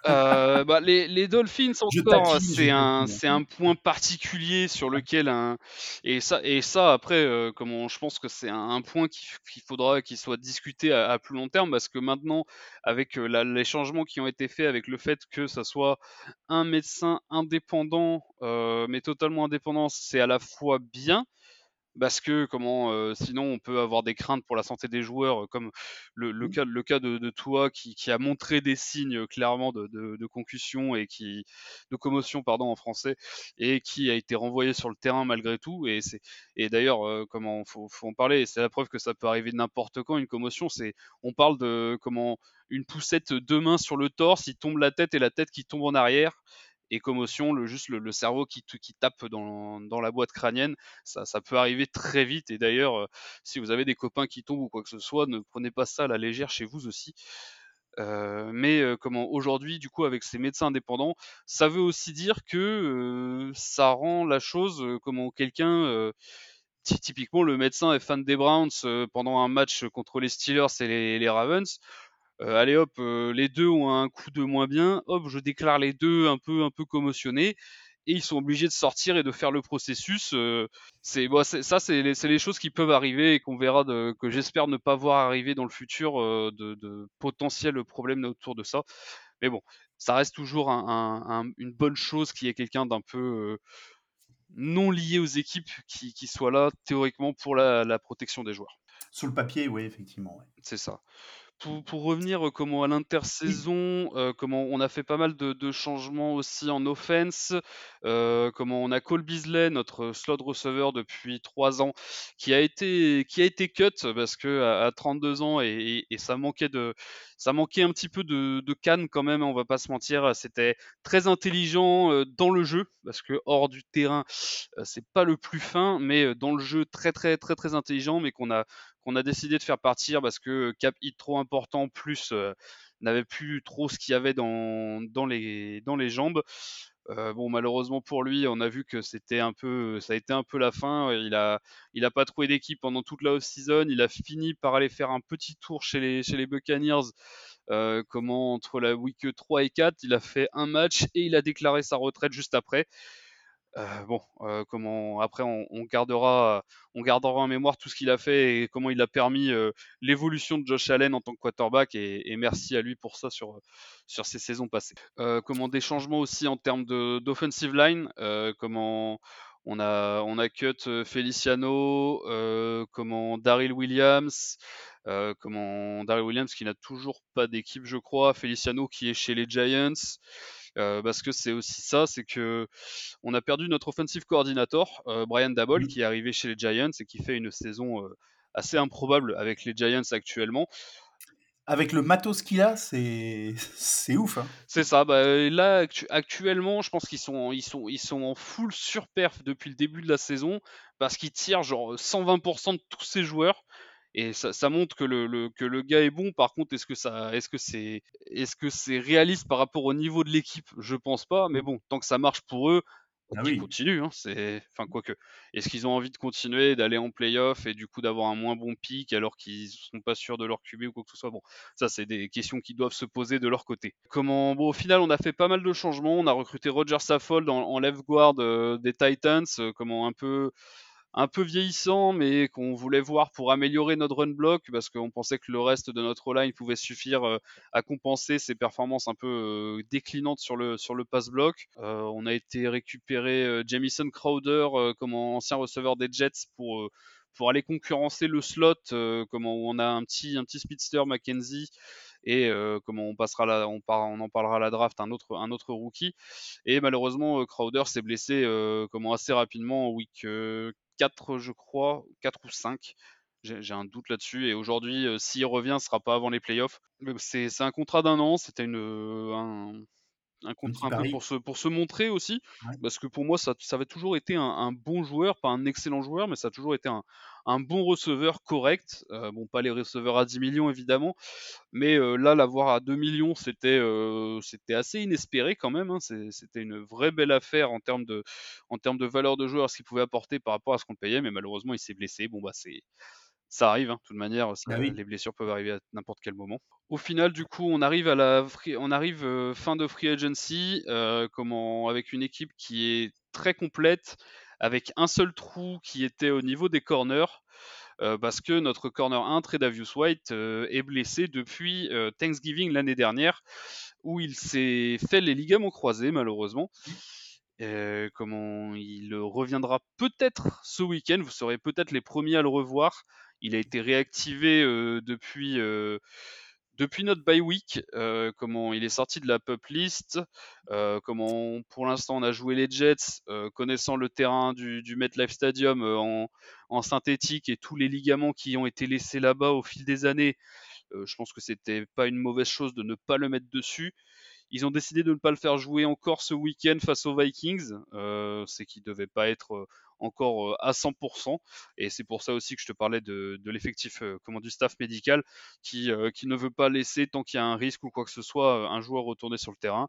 Euh, bah, les, les Dolphins encore, je c'est un, un point particulier sur lequel un et ça et ça après, euh, comment je pense que c'est un, un point qu'il faudra qu'il soit discuté à, à plus long terme parce que maintenant avec euh, la- les changements qui ont été faits, avec le fait que ça soit un médecin indépendant, euh, mais totalement indépendant, c'est à la fois bien parce que comment euh, sinon on peut avoir des craintes pour la santé des joueurs comme le, le Mmh. cas le cas de, de Tua qui, qui a montré des signes clairement de, de, de concussion et qui de commotion pardon en français et qui a été renvoyé sur le terrain malgré tout et c'est et d'ailleurs euh, comment faut, faut en parler et c'est la preuve que ça peut arriver n'importe quand une commotion c'est on parle de comment une poussette deux mains sur le torse il tombe la tête et la tête qui tombe en arrière et commotion, le, juste le, cerveau qui, qui tape dans, dans la boîte crânienne, ça, ça peut arriver très vite. Et d'ailleurs, euh, si vous avez des copains qui tombent ou quoi que ce soit, ne prenez pas ça à la légère chez vous aussi. Euh, mais euh, comment aujourd'hui, du coup, avec ces médecins indépendants, ça veut aussi dire que ça rend la chose comment quelqu'un, ty- typiquement le médecin est fan des Browns pendant un match contre les Steelers et les Ravens. Euh, allez hop, euh, les deux ont un coup de moins bien. Hop, je déclare les deux un peu un peu commotionnés et ils sont obligés de sortir et de faire le processus. euh, c'est bon, ça, c'est les, les choses qui peuvent arriver et qu'on verra, de, que j'espère ne pas voir arriver dans le futur euh, de, de potentiels problèmes autour de ça. Mais bon, ça reste toujours un- un- un- une bonne chose qu'il y ait quelqu'un d'un peu euh, non lié aux équipes qui, qui soit là théoriquement pour la, la protection des joueurs. Sur le papier, oui, effectivement. ouais. C'est ça. Pour, pour revenir euh, comment à l'intersaison, euh, comment on a fait pas mal de, de changements aussi en offense, euh, comment on a Cole Beasley, notre slot receiver depuis trois ans, qui a été qui a été cut parce que à, à 32 ans et, et- et ça manquait de ça manquait un petit peu de, de canne quand même, on va pas se mentir. C'était très intelligent dans le jeu parce que hors du terrain, c'est pas le plus fin, mais dans le jeu très très très très intelligent, mais qu'on a qu'on a décidé de faire partir parce que cap hit trop important plus euh, n'avait plus trop ce qu'il y avait dans, dans, les, dans les jambes. Euh, bon, malheureusement pour lui, on a vu que c'était un peu, ça a été un peu la fin. Il a, il a pas trouvé d'équipe pendant toute la off-season. Il a fini par aller faire un petit tour chez les, chez les Buccaneers comment entre la week 3 et 4, il a fait un match et il a déclaré sa retraite juste après. Euh, bon, euh, comment après on, gardera, on gardera en mémoire tout ce qu'il a fait et comment il a permis euh, l'évolution de Josh Allen en tant que quarterback et, merci à lui pour ça sur sur ces saisons passées. comment des changements aussi en termes d'offensive line, comment on a on a cut Feliciano, comment Daryl Williams. comment Daryl Williams qui n'a toujours pas d'équipe je crois, Feliciano qui est chez les Giants, euh, parce que c'est aussi ça, c'est que on a perdu notre offensive coordinator, euh, Brian Dabol, mmh. qui est arrivé chez les Giants et qui fait une saison euh, assez improbable avec les Giants actuellement. Avec le matos qu'il a, c'est c'est ouf. Hein. C'est ça. Bah, là actuellement, je pense qu'ils sont ils sont ils sont en full surperf depuis le début de la saison parce qu'ils tirent genre 120% de tous ses joueurs et ça, montre que le, que le gars est bon. Par contre, est-ce que ça, est-ce que c'est, est-ce que c'est réaliste par rapport au niveau de l'équipe? Je pense pas. Mais bon, tant que ça marche pour eux, ah ils continuent. Hein, c'est, enfin quoi que. Est-ce qu'ils ont envie de continuer, d'aller en playoff et du coup d'avoir un moins bon pic alors qu'ils sont pas sûrs de leur QB ou quoi que ce soit? Bon, ça c'est des questions qui doivent se poser de leur côté. Comment Bon, au final, on a fait pas mal de changements. On a recruté Roger Saffold en, en left guard euh, des Titans. Euh, comment un peu un peu vieillissant, mais qu'on voulait voir pour améliorer notre run block, parce qu'on pensait que le reste de notre line pouvait suffire euh, à compenser ses performances un peu euh, déclinantes sur le, sur le pass block. Euh, on a été récupéré Jamison Crowder comme ancien receveur des Jets pour pour aller concurrencer le slot, comment on a un petit un petit speedster Mackenzie et comment on passera on, en parlera à la draft un autre un autre rookie et malheureusement Crowder s'est blessé comment assez rapidement week 4, je crois, 4 ou 5. J'ai un doute là-dessus. Et aujourd'hui, s'il revient, ce sera pas avant les playoffs. C'est un contrat d'un an. C'était une, un, un contrat un peu pour se, pour se montrer aussi. Parce que pour moi, ça, ça avait toujours été un, bon joueur, pas un excellent joueur, mais ça a toujours été un, un bon receveur correct. Euh, bon, pas les receveurs à 10 millions évidemment, mais euh, là, l'avoir à 2 millions, c'était euh, c'était assez inespéré quand même. Hein. C'était une vraie belle affaire en termes de, en termes de valeur de joueur, ce qu'il pouvait apporter par rapport à ce qu'on payait, mais malheureusement, il s'est blessé. Bon, bah, c'est ça arrive, hein, de toute manière, bah les blessures peuvent arriver à n'importe quel moment. Au final, du coup, on arrive à la on arrive fin de free agency, comment, avec une équipe qui est très complète, avec un seul trou qui était au niveau des corners. parce que notre corner 1, Tredavious White, est blessé depuis Thanksgiving l'année dernière, où il s'est fait les ligaments croisés, malheureusement. comment il reviendra peut-être ce week-end, vous serez peut-être les premiers à le revoir. Il a été réactivé depuis depuis notre bye week, comment il est sorti de la pup list, comment pour l'instant on a joué les Jets, connaissant le terrain du, MetLife Stadium en, en, synthétique et tous les ligaments qui ont été laissés là-bas au fil des années, je pense que c'était pas une mauvaise chose de ne pas le mettre dessus. Ils ont décidé de ne pas le faire jouer encore ce week-end face aux Vikings. Euh, c'est qu'il devait pas être euh, encore à 100%. Et c'est pour ça aussi que je te parlais de, l'effectif, comment du staff médical, qui, qui ne veut pas laisser, tant qu'il y a un risque ou quoi que ce soit, un joueur retourner sur le terrain.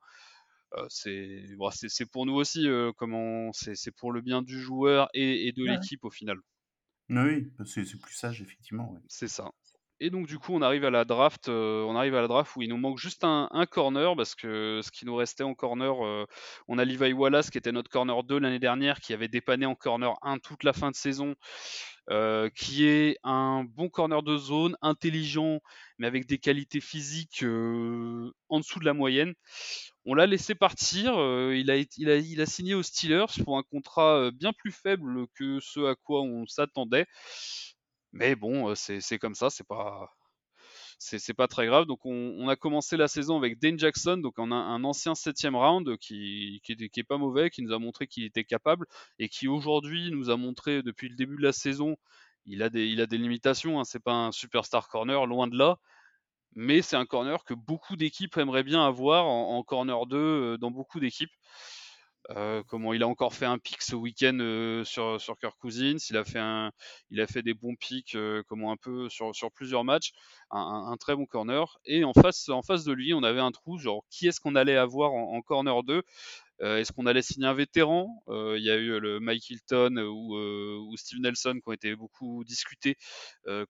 c'est c'est pour nous aussi, comment c'est pour le bien du joueur et, de l'équipe au final. Oui, c'est plus sage, effectivement. C'est ça. Et donc du coup, on arrive à la draft, euh, on arrive à la draft où il nous manque juste un, corner parce que ce qui nous restait en corner, euh, on a Levi Wallace qui était notre corner 2 l'année dernière, qui avait dépanné en corner 1 toute la fin de saison, euh, qui est un bon corner de zone, intelligent, mais avec des qualités physiques en dessous de la moyenne. On l'a laissé partir, il a, il, a, il, a, signé aux Steelers pour un contrat bien plus faible que ce à quoi on s'attendait. Mais bon, c'est comme ça, c'est pas c'est pas très grave. Donc on, a commencé la saison avec Dane Jackson, donc on a un ancien septième round qui, qui, est pas mauvais, qui nous a montré qu'il était capable et qui aujourd'hui nous a montré depuis le début de la saison, il a des, il a des limitations. Hein, c'est pas un superstar corner, loin de là. Mais c'est un corner que beaucoup d'équipes aimeraient bien avoir en, en corner 2 dans beaucoup d'équipes. Euh, comment il a encore fait un pic ce week-end euh, sur, sur Kirk Cousins. Il a fait, un, il a fait des bons pics euh, comment un peu sur, sur plusieurs matchs. Un, très bon corner. Et en face, en face de lui, on avait un trou. Genre, qui est-ce qu'on allait avoir en, corner 2 Est-ce qu'on allait signer un vétéran? Il y a eu le Mike Hilton ou, Steve Nelson qui ont été beaucoup discutés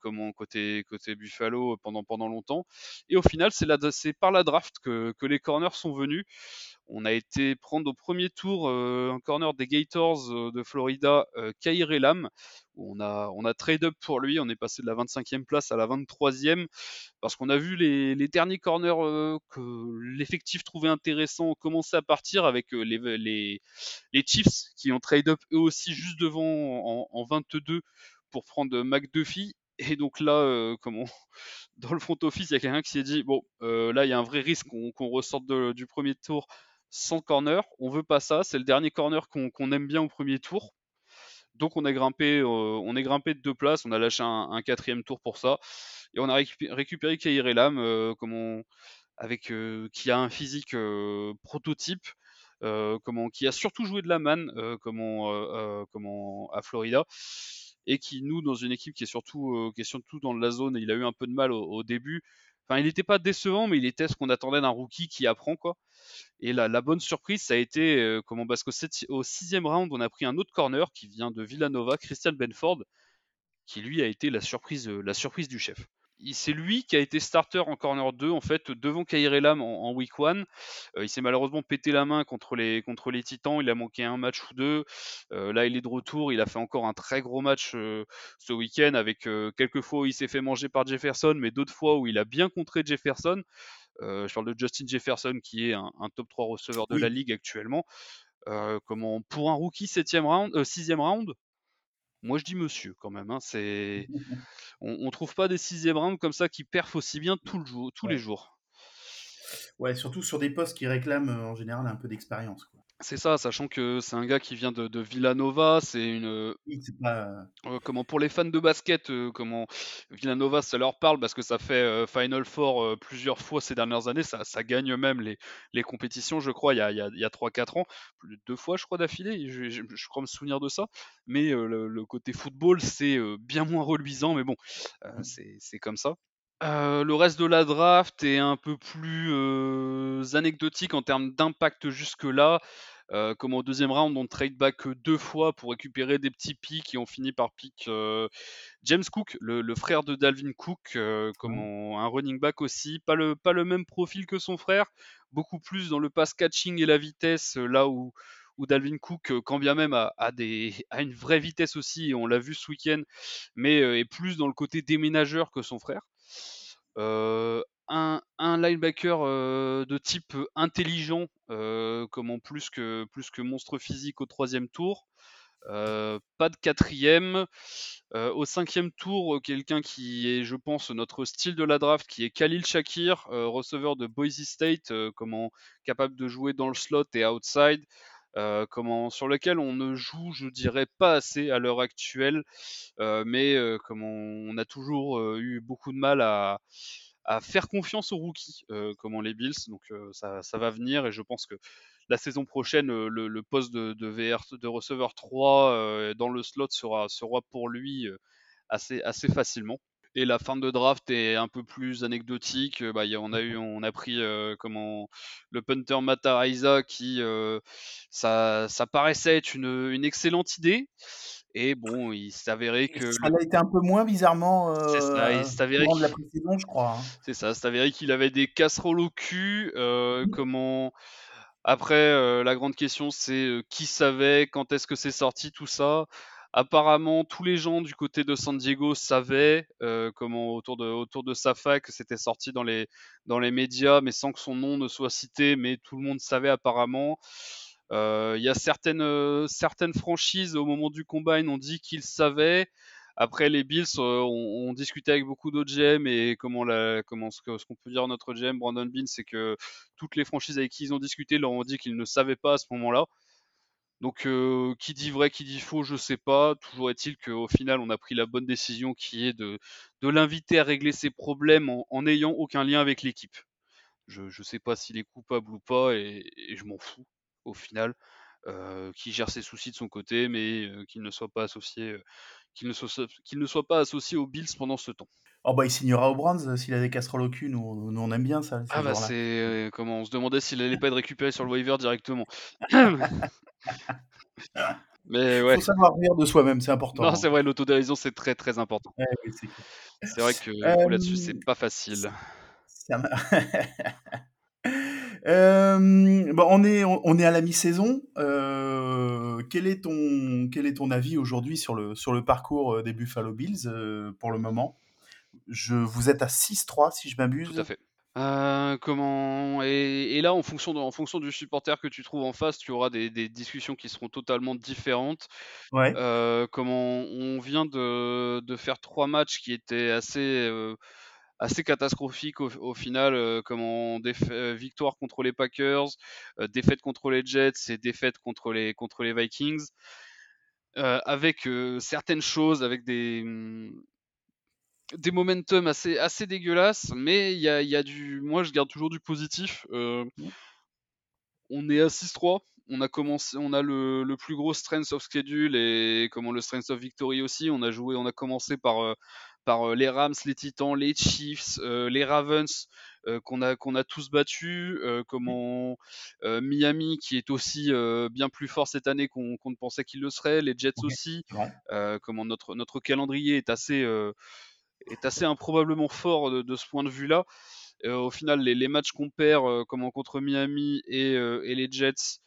comme côté, côté Buffalo pendant, pendant longtemps. Et au final, c'est par la draft que, que les corners sont venus. On a été prendre au premier tour euh, un corner des Gators euh, de Florida, euh, Elam. On a, on a trade up pour lui, on est passé de la 25e place à la 23e parce qu'on a vu les, derniers corners que l'effectif trouvait intéressant commencer à partir avec les, les, Chiefs qui ont trade up eux aussi juste devant en, 22 pour prendre McDuffie. Et donc là, dans le front office, il y a quelqu'un qui s'est dit bon, là, il y a un vrai risque qu'on ressorte du premier tour sans corner. On veut pas ça. C'est le dernier corner qu'on aime bien au premier tour. Donc on est grimpé, euh, on est grimpé de deux places. On a lâché un, quatrième tour pour ça. Et on a récupéré, Kair Elam, euh, avec, euh, qui a un physique prototype. qui a surtout joué de la man comment, comment, à Florida et qui nous dans une équipe qui est surtout qui est surtout dans la zone il a eu un peu de mal au début Enfin, il n'était pas décevant, mais il était ce qu'on attendait d'un rookie qui apprend quoi. Et la, bonne surprise, ça a été euh, comment parce qu'au sixième round, on a pris un autre corner qui vient de Villanova, Christian Benford, qui lui a été la surprise, euh, la surprise du chef c'est lui qui a été starter en corner 2 en fait devant Kair Elam en, week 1. Euh, il s'est malheureusement pété la main contre les, contre les Titans, il a manqué un match ou deux. Euh, là il est de retour, il a fait encore un très gros match euh, ce week-end avec quelques fois où il s'est fait manger par Jefferson, mais d'autres fois où il a bien contré Jefferson. je parle de Justin Jefferson qui est un, top 3 receveur de la ligue actuellement. comment pour un rookie 7 round, 6e round, moi je dis monsieur quand même. Hein, c'est on, ne trouve pas des sixième rounds comme ça qui perfent aussi bien tout le jour, tous les jours. Ouais, surtout sur des postes qui réclament en général un peu d'expérience. C'est ça, sachant que c'est un gars qui vient de, Villanova, c'est une. Euh, comment pour les fans de basket, euh, comment Villanova, ça leur parle parce que ça fait euh, Final Four plusieurs fois ces dernières années, ça, gagne même les, les, compétitions, je crois, il y a, il y a, 3-4 ans, deux fois, je crois, d'affilée, je, crois me souvenir de ça. Mais le, côté football, c'est bien moins reluisant, mais bon, mmh. c'est comme ça. Le reste de la draft est un peu plus anecdotique en termes d'impact jusque-là. Euh, comme au deuxième round, on trade back deux fois pour récupérer des petits picks qui ont fini par pick euh, James Cook, le, frère de Dalvin Cook, euh, comme un running back aussi. Pas le, pas le même profil que son frère, beaucoup plus dans le pass catching et la vitesse, là où, où Dalvin Cook, quand bien même a, des, a une vraie vitesse aussi, et on l'a vu ce week-end, mais est plus dans le côté déménageur que son frère. Un, linebacker de type intelligent, comment plus que, monstre physique au troisième tour. Pas de quatrième. au cinquième tour, quelqu'un qui est, je pense, notre style de la draft, qui est Khalil Shakir, receveur de Boise State, comment capable de jouer dans le slot et outside. Comment, sur lequel on ne joue, je dirais, pas assez à l'heure actuelle, mais comment on a toujours eu beaucoup de mal à, faire confiance aux rookies, euh, comme les Bills. Donc euh, ça, va venir et je pense que la saison prochaine, euh, le, poste de, receveur 3 dans le slot sera, sera pour lui assez facilement. Et la fin de draft est un peu plus anecdotique. Bah, on a eu, on a pris comment le punter Mataraisa qui ça, ça paraissait être une, une excellente idée. Et bon, il s'avérait que. Ça a été un peu moins bizarrement. c'est ça, il s'avérait de la précision, je crois. Hein. C'est ça, c'est avéré qu'il avait des casseroles au cul. Euh, mmh. Comment. Après, euh, la grande question, c'est euh, qui savait, quand est-ce que c'est sorti, tout ça. Apparemment, tous les gens du côté de San Diego savaient comment autour de autour de fac, c'était sorti dans les médias, mais sans que son nom ne soit cité, mais tout le monde savait apparemment. Euh, il y a certaines, euh, franchises au moment du combine ont dit qu'ils savaient. Après, les Bills euh, ont, discuté avec beaucoup d'autres GM et comment, la, comment ce, qu'on peut dire notre GM Brandon Bean, c'est que toutes les franchises avec qui ils ont discuté leur ont dit qu'ils ne savaient pas à ce moment-là. Donc, qui dit vrai, qui dit faux, je sais pas. Toujours est-il qu'au final, on a pris la bonne décision qui est de, l'inviter à régler ses problèmes en n'ayant aucun lien avec l'équipe. Je ne sais pas s'il est coupable ou pas et je m'en fous au final, qui gère ses soucis de son côté, mais qu'il ne soit pas associé, qu'il ne, ne soit pas associé aux Bills pendant ce temps. Oh bah il signera au Brands s'il a des casseroles au cul, nous, on aime bien ça. Ah bah c'est comment on se demandait s'il allait pas être récupéré sur le waiver directement. Mais ouais. Faut savoir rire de soi-même, c'est important. Non, c'est vrai, l'autodérision c'est très très important. c'est vrai que là-dessus c'est pas facile. Euh, bon, on est on, est à la mi-saison. Euh, quel est ton quel est ton avis aujourd'hui sur le sur le parcours euh, des Buffalo Bills pour le moment? Je vous êtes à 6-3 si je m'abuse. Tout à fait. comment et, là en fonction en fonction du supporter que tu trouves en face, tu auras des, discussions qui seront totalement différentes. Ouais. comment on vient de, de, faire trois matchs qui étaient assez assez catastrophique au, final, euh, comme en euh, victoire contre les Packers, euh, défaite contre les Jets et défaite contre les, contre les Vikings, avec certaines choses, avec des, mm, des momentum assez, assez dégueulasses, mais il y a, y a, du. Moi, je garde toujours du positif. Mmh. on est à 6-3. On a commencé, on a le, le, plus gros strength of schedule et comment le strength of victory aussi. On a joué, on a commencé par par euh, les Rams, les Titans, les Chiefs, euh, les Ravens euh, qu'on a qu'on a tous battus, comment Miami qui est aussi bien plus fort cette année qu'on ne pensait qu'il le serait, les Jets aussi. comment notre notre calendrier est assez est assez improbablement fort de, ce point de vue-là. au final, les, matchs qu'on perd, comment contre Miami et, et les Jets,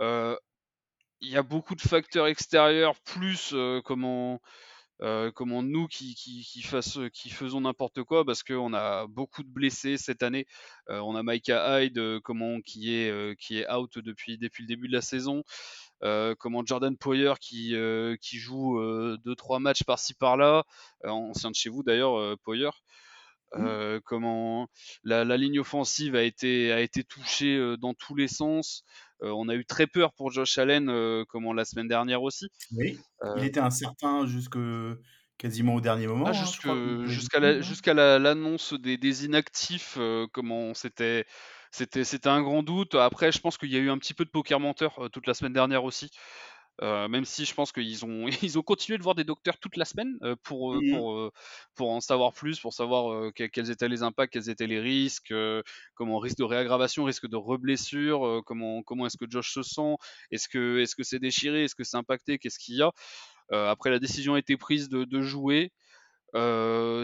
il y a beaucoup de facteurs extérieurs plus comment euh, comment nous qui, qui, qui, qui faisons n'importe quoi parce qu'on a beaucoup de blessés cette année. Euh, on a Micah Hyde euh, comment, qui, est, qui est out depuis, depuis le début de la saison. Comment Jordan Poyer qui, qui joue 2-3 matchs par-ci par-là, ancien de chez vous d'ailleurs, Poyer. Mmh. comment la, la, ligne offensive a été, a été touchée dans tous les sens. on a eu très peur pour Josh Allen, comment la semaine dernière aussi. Oui, il était incertain jusque quasiment au dernier moment. Ah, hein, jusqu'à l'annonce des, des, inactifs, comment c'était. C'était, c'était un grand doute. Après, je pense qu'il y a eu un petit peu de poker menteur toute la semaine dernière aussi. Euh, même si je pense qu'ils ont, ils ont continué de voir des docteurs toute la semaine euh, pour, euh, mmh pour, pour en savoir plus, pour savoir quels étaient les impacts, quels étaient les risques, comment risque de réaggravation, risque de reblessure, comment, comment est-ce que Josh se sent, est-ce que est-ce que c'est déchiré, est-ce que c'est impacté, qu'est-ce qu'il y a. après, la décision a été prise de, de jouer.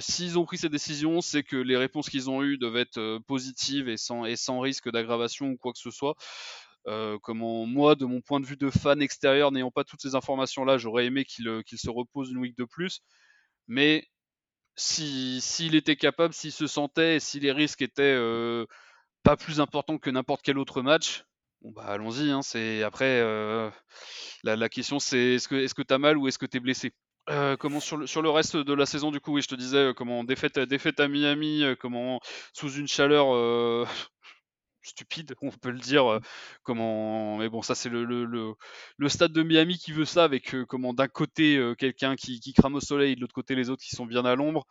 S'ils ont pris cette décision, c'est que les réponses qu'ils ont eues devaient être positives et sans, risque d'aggravation ou quoi que ce soit. Euh, comment moi, de mon point de vue de fan extérieur, n'ayant pas toutes ces informations-là, j'aurais aimé qu'il euh, se repose une week de plus. Mais s'il était capable, s'il se sentait, si les risques étaient euh, pas plus importants que n'importe quel autre match, bah allons-y. Hein, après la, question, c'est est-ce que est-ce que t'as mal ou est-ce que t'es blessé? Comment sur le, sur le reste de la saison du coup oui je te disais comment défaite à Miami comment sous une chaleur stupide, on peut le dire. Euh, comment, mais bon, ça c'est le, stade de Miami qui veut ça, avec euh, comment d'un côté euh, quelqu'un qui, crame au soleil, de l'autre côté les autres qui sont bien à l'ombre,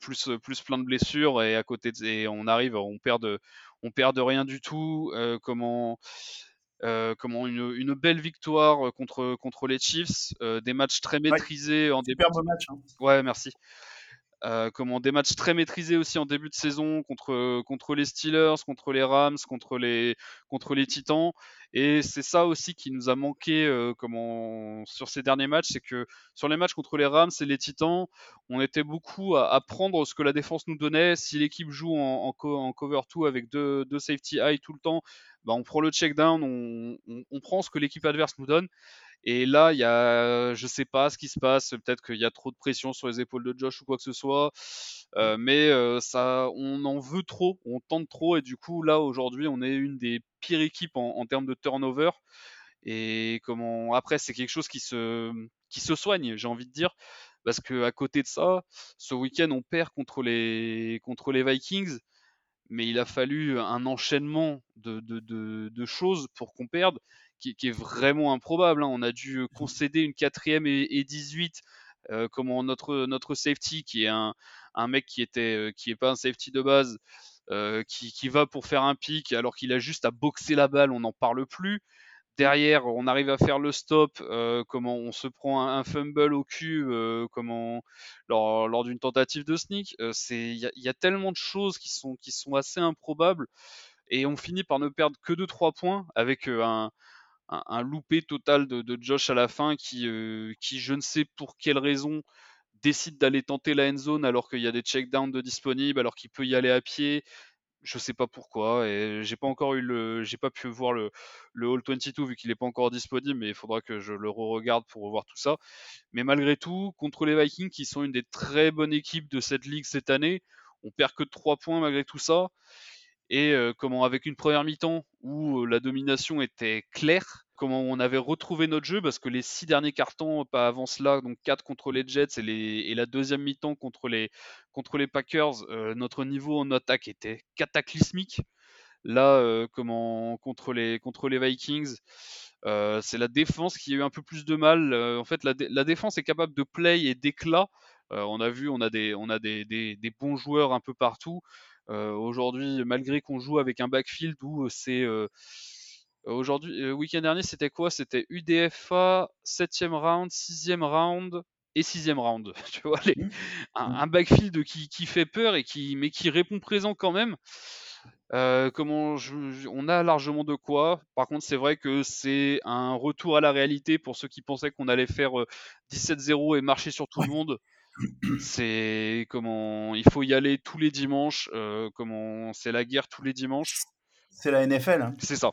plus plein de blessures et à côté et on arrive, on perd on perd de rien du tout. comment comment une, une, belle victoire contre contre les Chiefs, des matchs très maîtrisés en début. match. Hein. Ouais, merci. Euh, comment des matchs très maîtrisés aussi en début de saison contre contre les Steelers, contre les Rams, contre les contre les Titans. Et c'est ça aussi qui nous a manqué euh, comment sur ces derniers matchs, c'est que sur les matchs contre les Rams et les Titans, on était beaucoup à, prendre ce que la défense nous donnait. Si l'équipe joue en, en, cover 2 avec deux, deux safety high tout le temps, bah on prend le check down, on, on prend ce que l'équipe adverse nous donne. Et là, il y a, je sais pas ce qui se passe. Peut-être qu'il y a trop de pression sur les épaules de Josh ou quoi que ce soit. Euh, mais euh, ça, on en veut trop, on tente trop. Et du coup, là, aujourd'hui, on est une des pires équipes en, termes de turnover. Et comment, après, c'est quelque chose qui se, qui se soigne, j'ai envie de dire. Parce que à côté de ça, ce week-end, on perd contre les, contre les Vikings mais il a fallu un enchaînement de, de, de, de choses pour qu'on perde qui, est vraiment improbable. Hein. On a dû concéder une quatrième et, 18 euh, comme notre, notre safety, qui est un, un mec qui était euh, qui est pas un safety de base, euh, qui, qui, va pour faire un pic alors qu'il a juste à boxer la balle, on n'en parle plus. Derrière, on arrive à faire le stop, comment on se prend un, fumble au cul, comment lors, d'une tentative de sneak. c'est il y, a tellement de choses qui sont assez improbables et on finit par ne perdre que de 3 points avec un, un, loupé total de, Josh à la fin qui, qui je ne sais pour quelle raison décide d'aller tenter la end zone alors qu'il y a des checkdowns de disponibles, alors qu'il peut y aller à pied je sais pas pourquoi et j'ai pas encore eu le j'ai pas pu voir le le All 22 vu qu'il est pas encore disponible mais il faudra que je le re-regarde pour revoir tout ça. Mais malgré tout, contre les Vikings qui sont une des très bonnes équipes de cette ligue cette année, on perd que de 3 points malgré tout ça et euh, comment avec une première mi-temps où euh, la domination était claire, on avait retrouvé notre jeu parce que les six derniers cartons pas avant cela, donc 4 contre les Jets et, la deuxième mi-temps contre les, contre les Packers, euh, notre niveau en attaque était cataclysmique. Là, comment contre les, Vikings, c'est la défense qui a eu un peu plus de mal. en fait, la, défense est capable de play et d'éclat. on a vu, on a des, des, bons joueurs un peu partout. Euh, aujourd'hui, malgré qu'on joue avec un backfield où euh, c'est euh, aujourd'hui, le week-end dernier, c'était quoi? C'était UDFA 7ème round, 6ème round et 6ème round. Tu vois, mmh. un, backfield qui, qui, fait peur et qui, mais qui répond présent quand même. comment on a largement de quoi. Par contre, c'est vrai que c'est un retour à la réalité pour ceux qui pensaient qu'on allait faire 17-0 et marcher sur tout le monde. C'est comment il faut y aller tous les dimanches. Euh, comment c'est la guerre tous les dimanches. C'est la NFL. Hein. C'est ça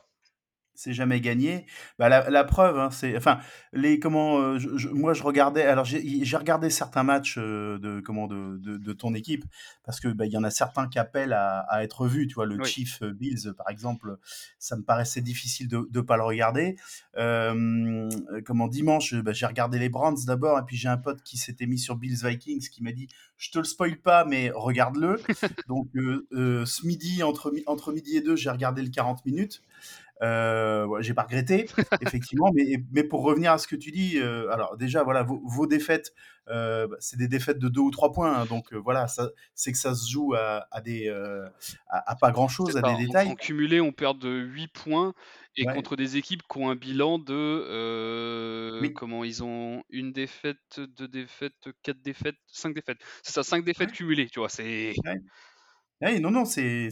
c'est jamais gagné. Bah, la, preuve, hein, c'est, enfin, les comment, euh, moi je regardais, alors j'ai regardé certains matchs euh, de comment de, de, ton équipe parce que bah, il y en a certains qui appellent à, à être vus, tu vois, le Chief Bills par exemple, ça me paraissait difficile de ne pas le regarder. Euh, comment dimanche, bah, j'ai regardé les Brands d'abord et puis j'ai un pote qui s'était mis sur Bills Vikings qui m'a dit, je te le spoil pas mais regarde-le. Donc ce midi entre entre midi et deux, j'ai regardé le 40 minutes. Euh, j'ai pas regretté, effectivement, mais, mais pour revenir à ce que tu dis, euh, alors déjà, voilà, vos, défaites, euh, bah, c'est des défaites de 2 ou 3 points, hein, donc voilà, c'est que ça se joue à, à des, à, pas grand chose, à des détails. En, cumulé, on perd de 8 points et contre des équipes qui ont un bilan de comment ils ont une défaite, deux défaites, quatre défaites, cinq défaites. C'est ça, cinq défaites cumulées, tu vois. C'est non, non, c'est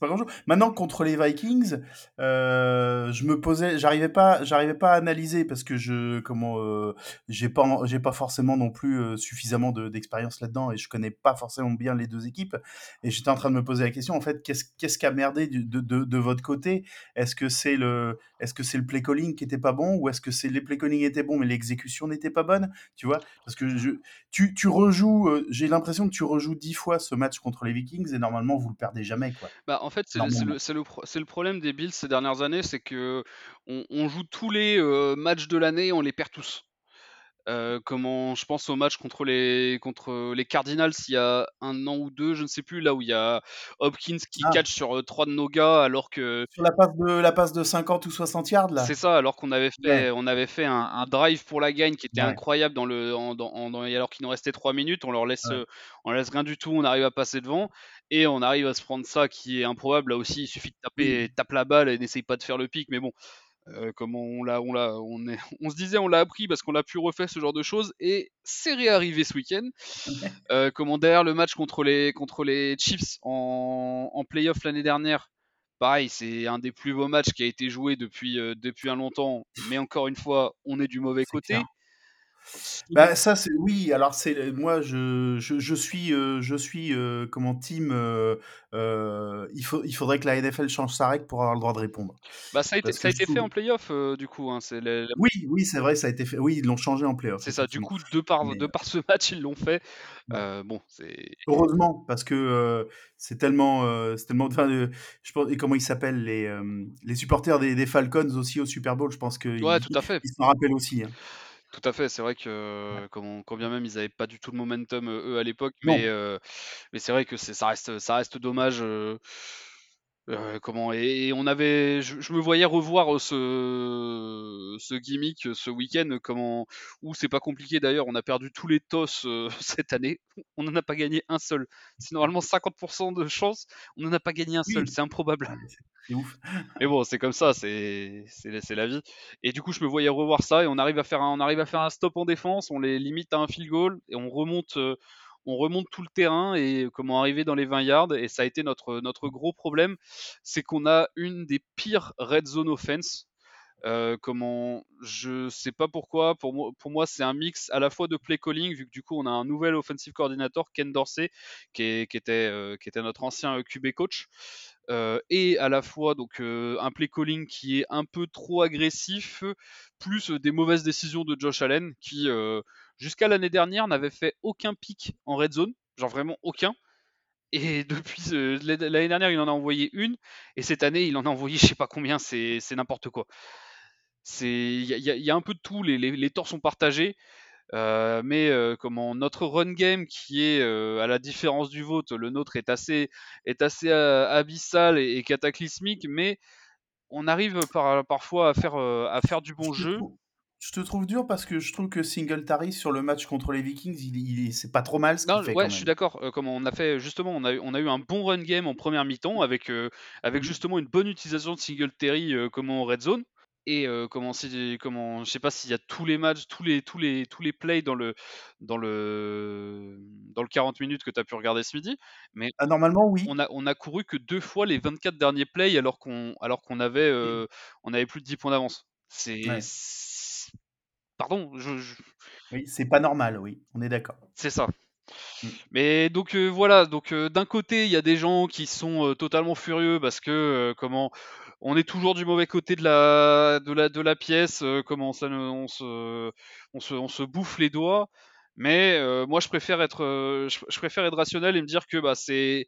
pas grand chose. Maintenant, contre les Vikings, euh, je me posais, j'arrivais pas, j'arrivais pas à analyser parce que je, comment, euh, j'ai pas, pas forcément non plus euh, suffisamment d'expérience là-dedans et je connais pas forcément bien les deux équipes. Et j'étais en train de me poser la question, en fait, qu'est-ce qu'est-ce qui a merdé de, de, de votre côté? Est-ce que c'est le, est-ce que c'est le play calling qui était pas bon ou est-ce que c'est les play calling étaient bons mais l'exécution n'était pas bonne? Tu vois? Parce que tu, tu rejoues, j'ai l'impression que tu rejoues dix fois ce match contre les Vikings normalement, vous le perdez jamais. Quoi. Bah, en fait, c'est le, le, problème des Bills ces dernières années, c'est que on, joue tous les euh, matchs de l'année, on les perd tous. Euh, comment je pense au match contre les contre les Cardinals il y a un an ou deux, je ne sais plus, là où il y a Hopkins qui ah. catch sur euh, trois de nos gars alors que sur la passe de la passe de 50 ou 60 yards là. C'est ça, alors qu'on avait fait on avait fait un, drive pour la gagne qui était incroyable dans le en, alors qu'il nous restait trois minutes, on leur laisse euh, on laisse rien du tout, on arrive à passer devant et on arrive à se prendre ça qui est improbable là aussi, il suffit de taper tape la balle et n'essaye pas de faire le pic mais bon, euh, comment on l'a, on l'a, on, est, on se disait, on l'a appris parce qu'on l'a pu refaire ce genre de choses et c'est réarrivé ce week-end. Euh, comment derrière le match contre les, contre les Chiefs en, en playoff l'année dernière, pareil, c'est un des plus beaux matchs qui a été joué depuis, euh, depuis un longtemps, mais encore une fois, on est du mauvais côté. Bah, ça c'est oui, alors c'est moi je je je suis, je suis, comment team, il faut il faudrait que la NFL change sa règle pour avoir le droit de répondre. Bah, ça a été ça a été fait en playoff, du coup, hein, c'est Oui, oui, c'est vrai, ça a été fait. Oui, ils l'ont changé en playoff, C'est ça, du coup, de par de par ce match, ils l'ont fait. bon, c'est Heureusement, parce que, c'est tellement, c'est tellement enfin, je pense et comment ils s'appellent les, les supporters des des Falcons aussi au Super Bowl, je pense qu'ils Ouais, tout à fait. ils s'en rappellent aussi, hein. Tout à fait, c'est vrai que quand, bien même ils n'avaient pas du tout le momentum eux à l'époque, mais, mais c'est vrai que ça reste, ça reste dommage. Euh, comment et, on avait, je, me voyais revoir ce, ce gimmick ce week-end, comment où c'est pas compliqué d'ailleurs, on a perdu tous les toss euh, cette année, on n'en a pas gagné un seul. C'est normalement 50% de chance, on n'en a pas gagné un seul, c'est improbable. Ah, c'est ouf. mais bon, c'est comme ça, c'est c'est la vie. Et du coup, je me voyais revoir ça et on arrive à faire un, on arrive à faire un stop en défense, on les limite à un field goal et on remonte. Euh, on remonte tout le terrain et comment arriver dans les 20 yards. Et ça a été notre, notre gros problème, c'est qu'on a une des pires red zone offense. Euh, comment je sais pas pourquoi pour moi, c'est un mix à la fois de play calling vu que du coup on a un nouvel offensive coordinator Ken Dorsey qui, était, euh, qui était notre ancien QB coach euh, et à la fois donc un play calling qui est un peu trop agressif plus des mauvaises décisions de Josh Allen qui jusqu'à l'année dernière, n'avait fait aucun pic en red zone, genre vraiment aucun. Et depuis euh, l'année dernière, il en a envoyé une, et cette année, il en a envoyé je sais pas combien, c'est n'importe quoi. Il y, a un peu de tout, les, les, torts sont partagés, euh, mais euh, comment notre run game, qui est à la différence du vôtre, le nôtre est assez, est assez abyssal et, cataclysmique, mais on arrive parfois à faire, à faire du bon jeu je te trouve dur parce que je trouve que Singletary sur le match contre les Vikings, il, c'est pas trop mal ce qu'il fait. Ouais, je suis d'accord. Euh, comme on a fait justement, on a, on a eu un bon run game en première mi-temps avec, euh, avec mmh. justement une bonne utilisation de Singletary euh, comme en red zone. Et comment, comment, je sais pas s'il y a tous les matchs, tous les, tous les, tous les plays dans le, dans le, dans le 40 minutes que tu as pu regarder ce midi. Mais ah, normalement, oui. On a, on a couru que deux fois les 24 derniers plays alors qu'on, alors qu'on avait, on avait plus de 10 points d'avance. C'est, Pardon, je, Oui, c'est pas normal, oui, on est d'accord. C'est ça. Mmh. Mais donc euh, voilà, donc euh, d'un côté il y a des gens qui sont euh, totalement furieux parce que comment on est toujours du mauvais côté de la de la de la pièce, comment ça on se, on se on se bouffe les doigts. Mais moi je préfère être je, préfère être rationnel et me dire que bah c'est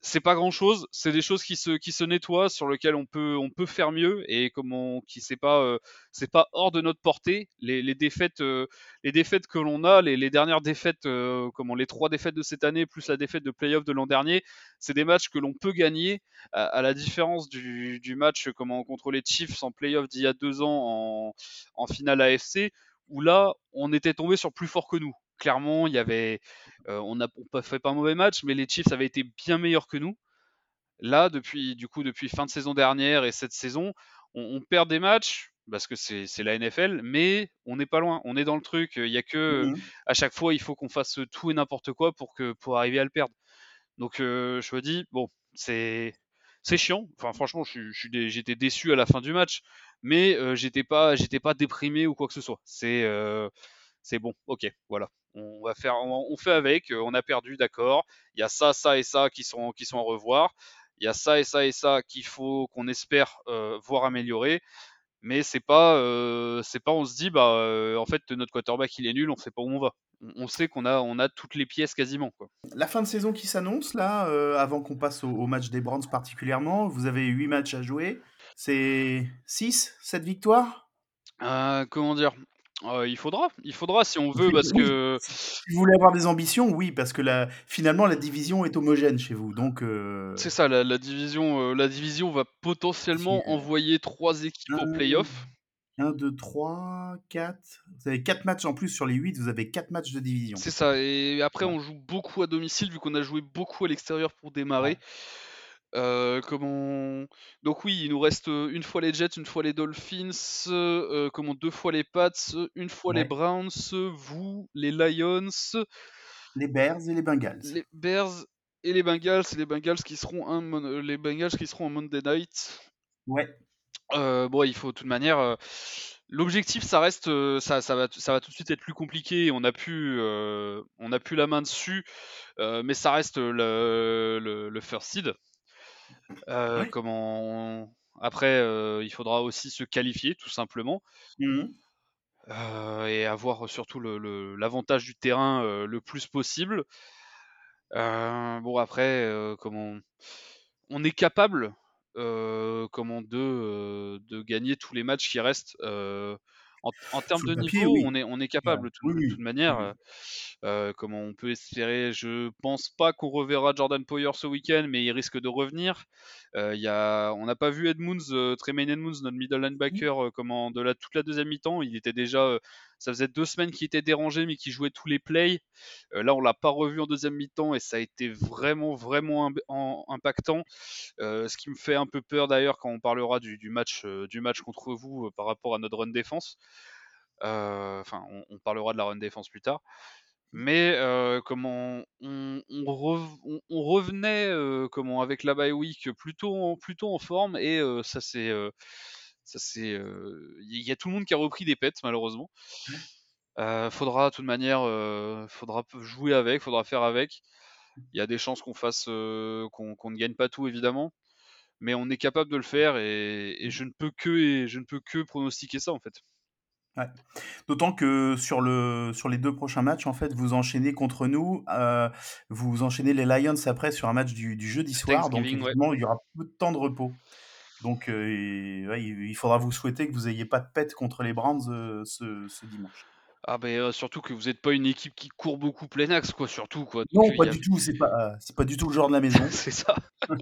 c'est pas grand chose, c'est des choses qui se, qui se nettoient, sur lesquelles on peut, on peut faire mieux et comment, qui c'est pas, euh, c'est pas hors de notre portée. Les, les défaites, euh, les défaites que l'on a, les, les, dernières défaites, euh, comment les trois défaites de cette année plus la défaite de playoff de l'an dernier, c'est des matchs que l'on peut gagner à, à, la différence du, du match comment contre les Chiefs en playoff d'il y a deux ans en, en finale AFC où là on était tombé sur plus fort que nous clairement, il y avait, euh, on n'a fait pas un mauvais match, mais les Chiefs avaient été bien meilleurs que nous. Là, depuis, du coup, depuis fin de saison dernière et cette saison, on, perd des matchs parce que c'est la NFL, mais on n'est pas loin, on est dans le truc. Il y a que mmh à chaque fois, il faut qu'on fasse tout et n'importe quoi pour que pour arriver à le perdre. Donc, euh, je me dis bon, c'est c'est chiant. Enfin, franchement, j'étais déçu à la fin du match, mais euh, j'étais pas j'étais pas déprimé ou quoi que ce soit. C'est c'est bon, ok, voilà on va faire, on, fait avec, euh, on a perdu, d'accord. Il y a ça, ça et ça qui sont, qui sont à revoir. Il y a ça et ça et ça qu'il faut qu'on espère euh, voir améliorer. Mais c'est pas, euh, c'est pas, on se dit, bah, en fait, notre quarterback il est nul, on sait pas où on va. On, sait qu'on a, on a toutes les pièces quasiment. Quoi. La fin de saison qui s'annonce là, avant qu'on passe au, match des Browns particulièrement, vous avez 8 matchs à jouer. C'est 6, 7 victoires? Comment dire? Il faudra, il faudra si on veut, parce que. Si vous voulez avoir des ambitions, oui, parce que la, finalement la division est homogène chez vous, donc. C'est ça, la, division, la division va potentiellement envoyer trois équipes au playoff. 1, 2, 3, 4. Vous avez 4 matchs en plus sur les 8, vous avez 4 matchs de division. C'est ça, et après on joue beaucoup à domicile vu qu'on a joué beaucoup à l'extérieur pour démarrer. Euh, comment... Donc oui, il nous reste une fois les Jets, une fois les Dolphins, euh, comment deux fois les Pats, une fois les Browns, vous, les Lions, les Bears et les Bengals. Les Bears et les Bengals, c'est les Bengals qui seront un, les Bengals qui seront en Monday Night. Ouais. Euh, bon, il faut de toute manière. L'objectif, ça reste, ça, ça, va, ça va tout de suite être plus compliqué. On a pu, on a pu la main dessus, mais ça reste le, le, le first seed. Euh, comment Après, euh, il faudra aussi se qualifier, tout simplement. Mmh euh, et avoir surtout l'avantage du terrain le plus possible. bon, après, comment on est capable comment de, de gagner tous les matchs qui restent en, termes de niveau, on est on est capable de toute manière. Euh, comment on peut espérer Je pense pas qu'on reverra Jordan Poyer ce week-end, mais il risque de revenir. Euh, y a, on n'a pas vu Edmunds, euh, Tremaine Edmunds, notre middle linebacker, euh, comment de la toute la deuxième mi-temps. Il était déjà, ça faisait deux semaines qu'il était dérangé, mais qu'il jouait tous les plays. là, on l'a pas revu en deuxième mi-temps et ça a été vraiment vraiment impactant. ce qui me fait un peu peur d'ailleurs quand on parlera du, match du match contre vous par rapport à notre run défense. Enfin, on, parlera de la run défense plus tard mais comment on, revenait comment avec la bye week plutôt en, plutôt en forme et ça c'est ça c'est il y a tout le monde qui a repris des pets malheureusement. faudra de toute manière faudra jouer avec, faudra faire avec. Il y a des chances qu'on fasse qu'on ne gagne pas tout évidemment, mais on est capable de le faire et, et je ne peux que je ne peux que pronostiquer ça en fait. D'autant que sur, le, sur les deux prochains matchs, en fait, vous enchaînez contre nous, euh, vous enchaînez les Lions après sur un match du, du jeudi soir, donc évidemment, il y aura peu de temps de repos. Donc euh, il, faudra vous souhaiter que vous n'ayez pas de pète contre les Browns euh, ce, ce, dimanche. Ah ben surtout que vous n'êtes pas une équipe qui court beaucoup plein axe quoi, surtout quoi. non, pas du tout, c'est pas, c'est pas du tout le genre de la maison. c'est ça.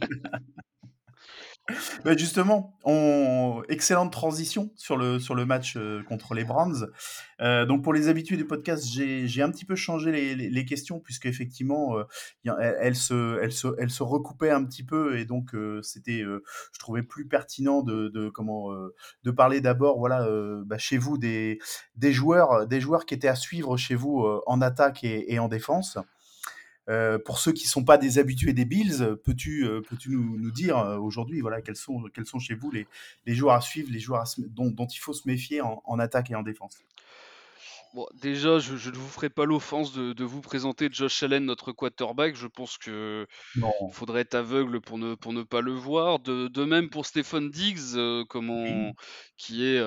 Bah, justement, on... excellente transition sur le, sur le match euh, contre les Browns. Euh, donc pour les habitués du podcast, j'ai un petit peu changé les, les, questions puisque effectivement, euh, elles, se, elles, se, elles se recoupaient un petit peu et donc c'était, je trouvais plus pertinent de, de comment de parler d'abord, voilà, bah, chez vous des, des joueurs, des joueurs qui étaient à suivre chez vous en attaque et en défense. Euh, pour ceux qui ne sont pas des habitués des Bills, peux-tu euh, peux nous, nous, dire euh, aujourd'hui voilà, quels, sont, quels sont chez vous les, les joueurs à suivre, les joueurs dont, dont, il faut se méfier en, en attaque et en défense? Bon, déjà, je, je, ne vous ferai pas l'offense de, de, vous présenter Josh Allen, notre quarterback. Je pense que faudrait être aveugle pour ne, pour ne pas le voir. De, de même pour Stephen Diggs, comment, qui est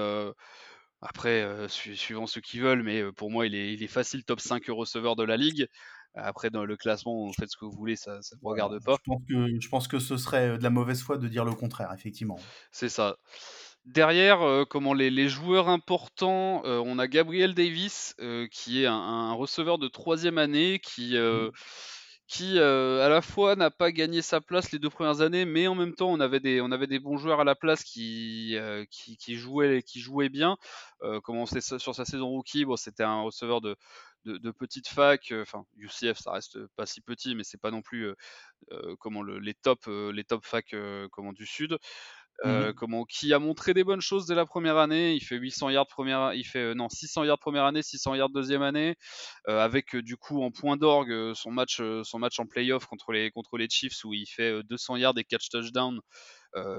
après, suivant ceux qui veulent, mais pour moi, il est, il est facile top 5 receveur de la ligue. Après, dans le classement, vous faites ce que vous voulez, ça ne me regarde pas. Je pense, que, je pense que ce serait de la mauvaise foi de dire le contraire, effectivement. C'est ça. Derrière, comment les, les, joueurs importants, on a Gabriel Davis, qui est un, receveur de troisième année, qui, mmh. qui à la fois n'a pas gagné sa place les deux premières années, mais en même temps, on avait des, on avait des bons joueurs à la place qui, qui, qui, jouaient, qui jouaient bien. comment sur sa saison rookie, bon, c'était un receveur de, de, de petites facs. Euh, enfin, UCF, ça reste pas si petit, mais c'est pas non plus euh, euh, comment le, les top les top facs comment du sud. Mmh comment, qui a montré des bonnes choses dès la première année. Il fait 800 yards première, il fait non 600 yards première année, 600 yards deuxième année, avec du coup en point d'orgue son match, son match en playoff contre les contre les Chiefs où il fait 200 yards et catch touchdown,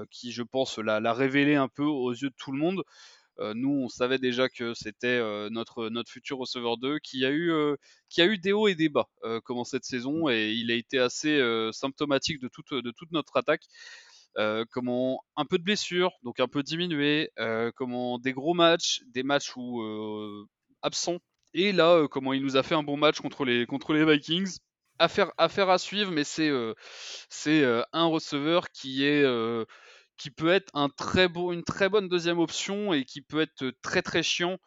qui je pense l'a révélé un peu aux yeux de tout le monde. Euh, nous, on savait déjà que c'était euh, notre, notre futur receveur 2 qui a eu, euh, qui a eu des hauts et des bas comment cette saison et il a été assez symptomatique de toute, de toute notre attaque. comment un peu de blessures, donc un peu diminué, comment des gros matchs, des matchs où absents. Et là, comment il nous a fait un bon match contre les, contre les Vikings. Affaire, affaire à suivre, mais c'est c'est un receveur qui est qui peut être un très beau, une très bonne deuxième option et qui peut être très très chiant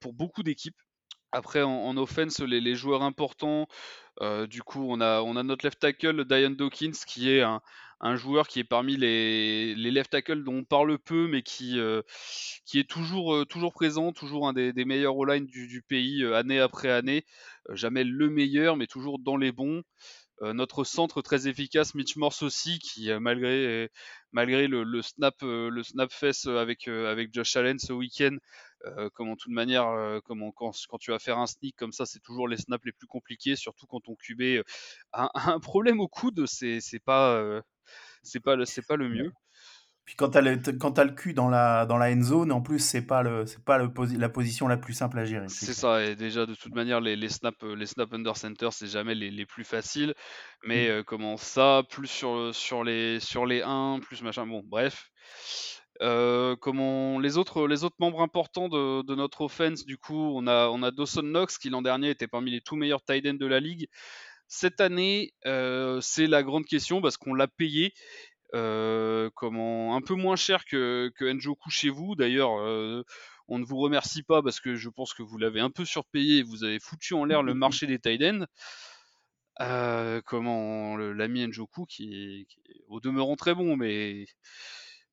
pour beaucoup d'équipes. Après, en, offense, les, joueurs importants, du coup, on a, on a notre left tackle, Diane Dawkins, qui est un, joueur qui est parmi les, left tackles dont on parle peu, mais qui, qui est toujours, toujours présent, toujours un des, meilleurs all-line du, du, pays, année après année. jamais le meilleur, mais toujours dans les bons. Euh, notre centre très efficace, Mitch Morse aussi, qui euh, malgré malgré le, snap le snap fest avec avec Josh Allen ce week-end, comme en toute manière, quand, tu vas faire un sneak comme ça, c'est toujours les snaps les plus compliqués, surtout quand ton QB a, un problème au coude, c'est pas pas pas le mieux. Puis quand tu as, as, le cul dans la, dans la end zone, en plus, c'est pas, le, pas le la position la plus simple à gérer. C'est ça, et déjà, de toute manière, les, les snaps les snap under center, c'est jamais les, les, plus faciles. Mais mm. euh, comment ça, plus sur, sur, les, sur les 1, plus machin. Bon, bref. Euh, comment les autres, les autres membres importants de, de, notre offense, du coup, on a, on a Dawson Knox qui l'an dernier était parmi les tout meilleurs tight ends de la ligue. Cette année, euh, c'est la grande question parce qu'on l'a payé euh, comment un peu moins cher que, que Njoku chez vous. D'ailleurs, euh, on ne vous remercie pas parce que je pense que vous l'avez un peu surpayé et vous avez foutu en l'air le marché des tight comment l'ami Njoku qui est, au demeurant très bon, mais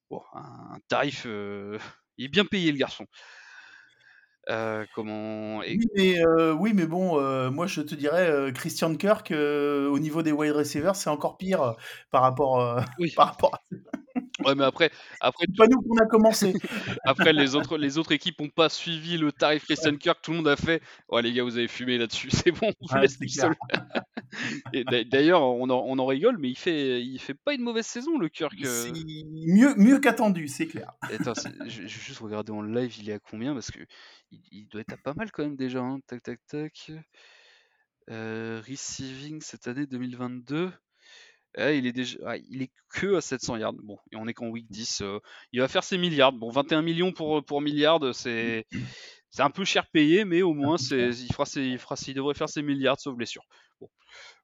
bon, un, tarif, il est bien payé le garçon. Comment oui, mais, oui, mais bon, moi je te dirais, Christian Kirk, au niveau des wide receivers, c'est encore pire par rapport, oui. par rapport à... Ouais, mais après, après pas nous qu'on a commencé. après les autres, les autres équipes n'ont pas suivi le tarif Christian Kirk. Tout le monde a fait. Ouais, les gars, vous avez fumé là-dessus. C'est bon, on vous laisse tout seul. D'ailleurs, on en, on en, rigole, mais il fait, il fait pas une mauvaise saison le Kirk. Euh. Mieux, mieux qu'attendu, c'est clair. Attends, je, vais juste regarder en live, il est à combien parce que il, doit être à pas mal quand même déjà. Hein. Tac, tac, tac. Euh, receiving cette année 2022. Eh, il est déjà, ah, il est que à 700 yards. Bon, et on est qu'en week 10. Euh, il va faire ses milliards. Bon, 21 millions pour pour milliards, c'est c'est un peu cher payé, mais au moins c'est il fera ses, il fera il devrait faire ses milliards sauf blessure. Bon,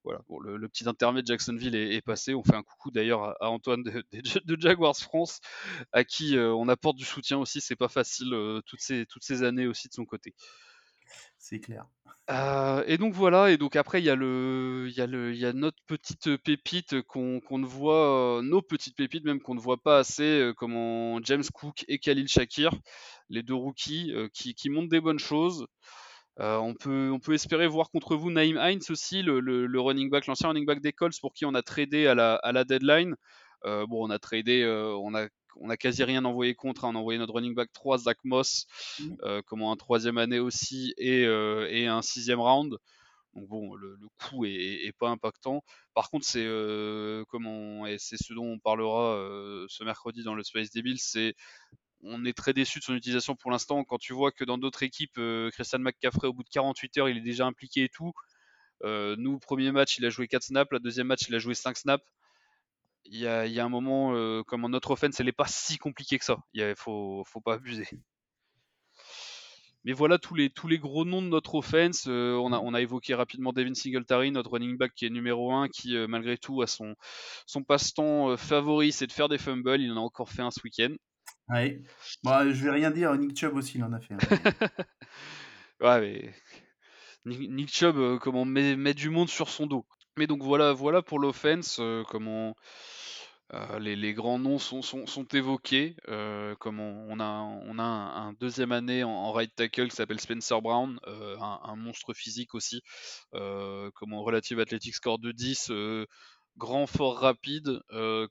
voilà. Bon, le, petit intermède Jacksonville est, passé. On fait un coucou d'ailleurs à, Antoine de, de, Jaguars France, à qui euh, on apporte du soutien aussi. C'est pas facile euh, toutes ces toutes ces années aussi de son côté. C'est clair. Euh, et donc voilà, et donc après il y a le, il y a le, il y a notre petite pépite qu'on ne voit, nos petites pépites même qu'on ne voit pas assez, euh, comme James Cook et Khalil Shakir, les deux rookies qui, qui montrent des bonnes choses. On peut, on peut espérer voir contre vous Naïm Hines aussi, le, le, running back, l'ancien running back des Colts pour qui on a tradé à la, à la deadline. bon, on a tradé, on a on a quasi rien envoyé contre. Hein. On a envoyé notre running back 3, Zach Moss, mmh. euh, comme un troisième année aussi, et, euh, et un sixième round. Donc bon, le, le coût est, pas impactant. Par contre, c'est euh, comment et c'est ce dont on parlera ce mercredi dans le Space Devil, c'est on est très déçu de son utilisation pour l'instant. Quand tu vois que dans d'autres équipes, Christian McCaffrey, au bout de 48 heures, il est déjà impliqué et tout. nous, premier match, il a joué 4 snaps. La deuxième match, il a joué 5 snaps il y a, un moment, euh, comme en notre offense, elle n'est pas si compliquée que ça. Il faut, faut pas abuser. Mais voilà tous les, gros noms de notre offense. Euh, on, a, évoqué rapidement Devin Singletary, notre running back qui est numéro 1, qui euh, malgré tout a son passe-temps favori, c'est de faire des fumbles. Il en a encore fait un ce week-end. Oui. Bah, je vais rien dire, Nick Chubb aussi il en a fait ouais, mais Nick, Chubb, comment met, du monde sur son dos. Mais donc voilà, voilà pour l'offense, comment euh, les, grands noms sont, évoqués. Euh, comme on, a, on a un, deuxième année en, right tackle qui s'appelle Spencer Brown, euh, un, monstre physique aussi. comme en relative athletic score de 10, grand, fort, rapide,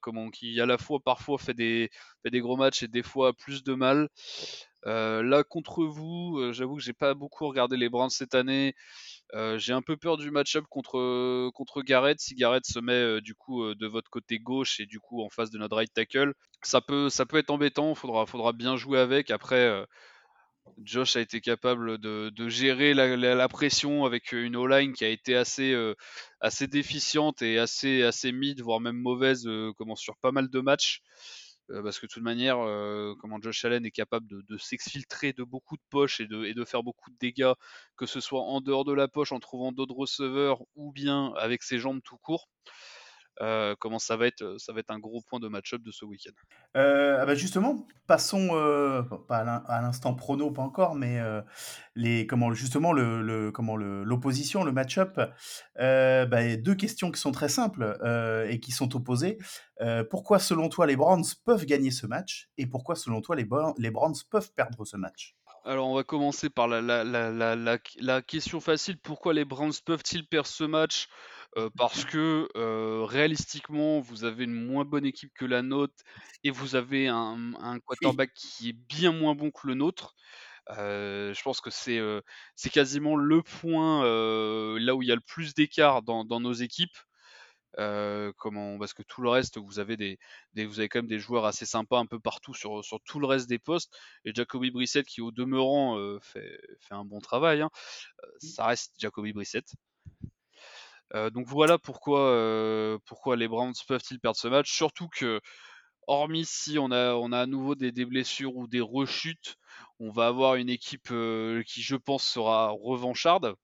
comment, qui à la fois parfois fait des, gros matchs et des fois plus de mal. là contre vous, j'avoue que j'ai pas beaucoup regardé les Browns cette année. Euh, j'ai un peu peur du match-up contre, contre Garrett. Si Garrett se met euh, du coup euh, de votre côté gauche et du coup en face de notre right tackle, ça peut, être embêtant. Faudra bien jouer avec. Après, Josh a été capable de, gérer la, pression avec une O-line qui a été assez, assez déficiente et assez, mid, voire même mauvaise, comment sur pas mal de matchs. Euh, parce que de toute manière, euh, comment Josh Allen est capable de, s'exfiltrer de beaucoup de poches et de, faire beaucoup de dégâts, que ce soit en dehors de la poche en trouvant d'autres receveurs ou bien avec ses jambes tout court. Euh, comment ça va être ça va être un gros point de match-up de ce week-end? Euh, ah bah justement, passons euh, pas à l'instant prono pas encore, mais les comment justement le, le comment l'opposition, le, match-up. Bah, deux questions qui sont très simples et qui sont opposées. pourquoi selon toi les Browns peuvent gagner ce match et pourquoi selon toi les, les Browns peuvent perdre ce match? Alors on va commencer par la, la, la, la question facile. Pourquoi les Browns peuvent-ils perdre ce match? Euh, parce que euh, réalistiquement, vous avez une moins bonne équipe que la nôtre et vous avez un, quarterback qui est bien moins bon que le nôtre. Euh, je pense que c'est c'est quasiment le point là où il y a le plus d'écart dans, nos équipes. comment, parce que tout le reste, vous avez des, vous avez quand même des joueurs assez sympas un peu partout sur, sur tout le reste des postes. Et Jacoby Brissett, qui au demeurant fait, fait un bon travail, hein, mmh. ça reste Jacoby Brissett. Euh, donc voilà pourquoi, euh, pourquoi les Browns peuvent-ils perdre ce match. Surtout que, hormis si on a, à nouveau des, blessures ou des rechutes, on va avoir une équipe euh, qui, je pense, sera revancharde.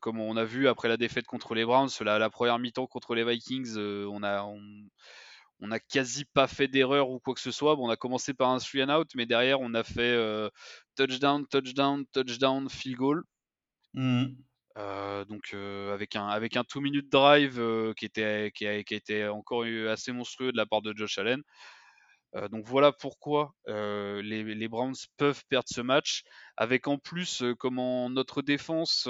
comme on a vu après la défaite contre les Browns, la, première mi-temps contre les Vikings, on, a, quasi pas fait d'erreur ou quoi que ce soit. On a commencé par un three and out, mais derrière, on a fait touchdown, touchdown, touchdown, field goal. Mmh. donc avec un avec un two minute drive qui était qui a, qui a été encore assez monstrueux de la part de Josh Allen. Euh, donc voilà pourquoi euh, les, Browns peuvent perdre ce match, avec en plus euh, comment notre défense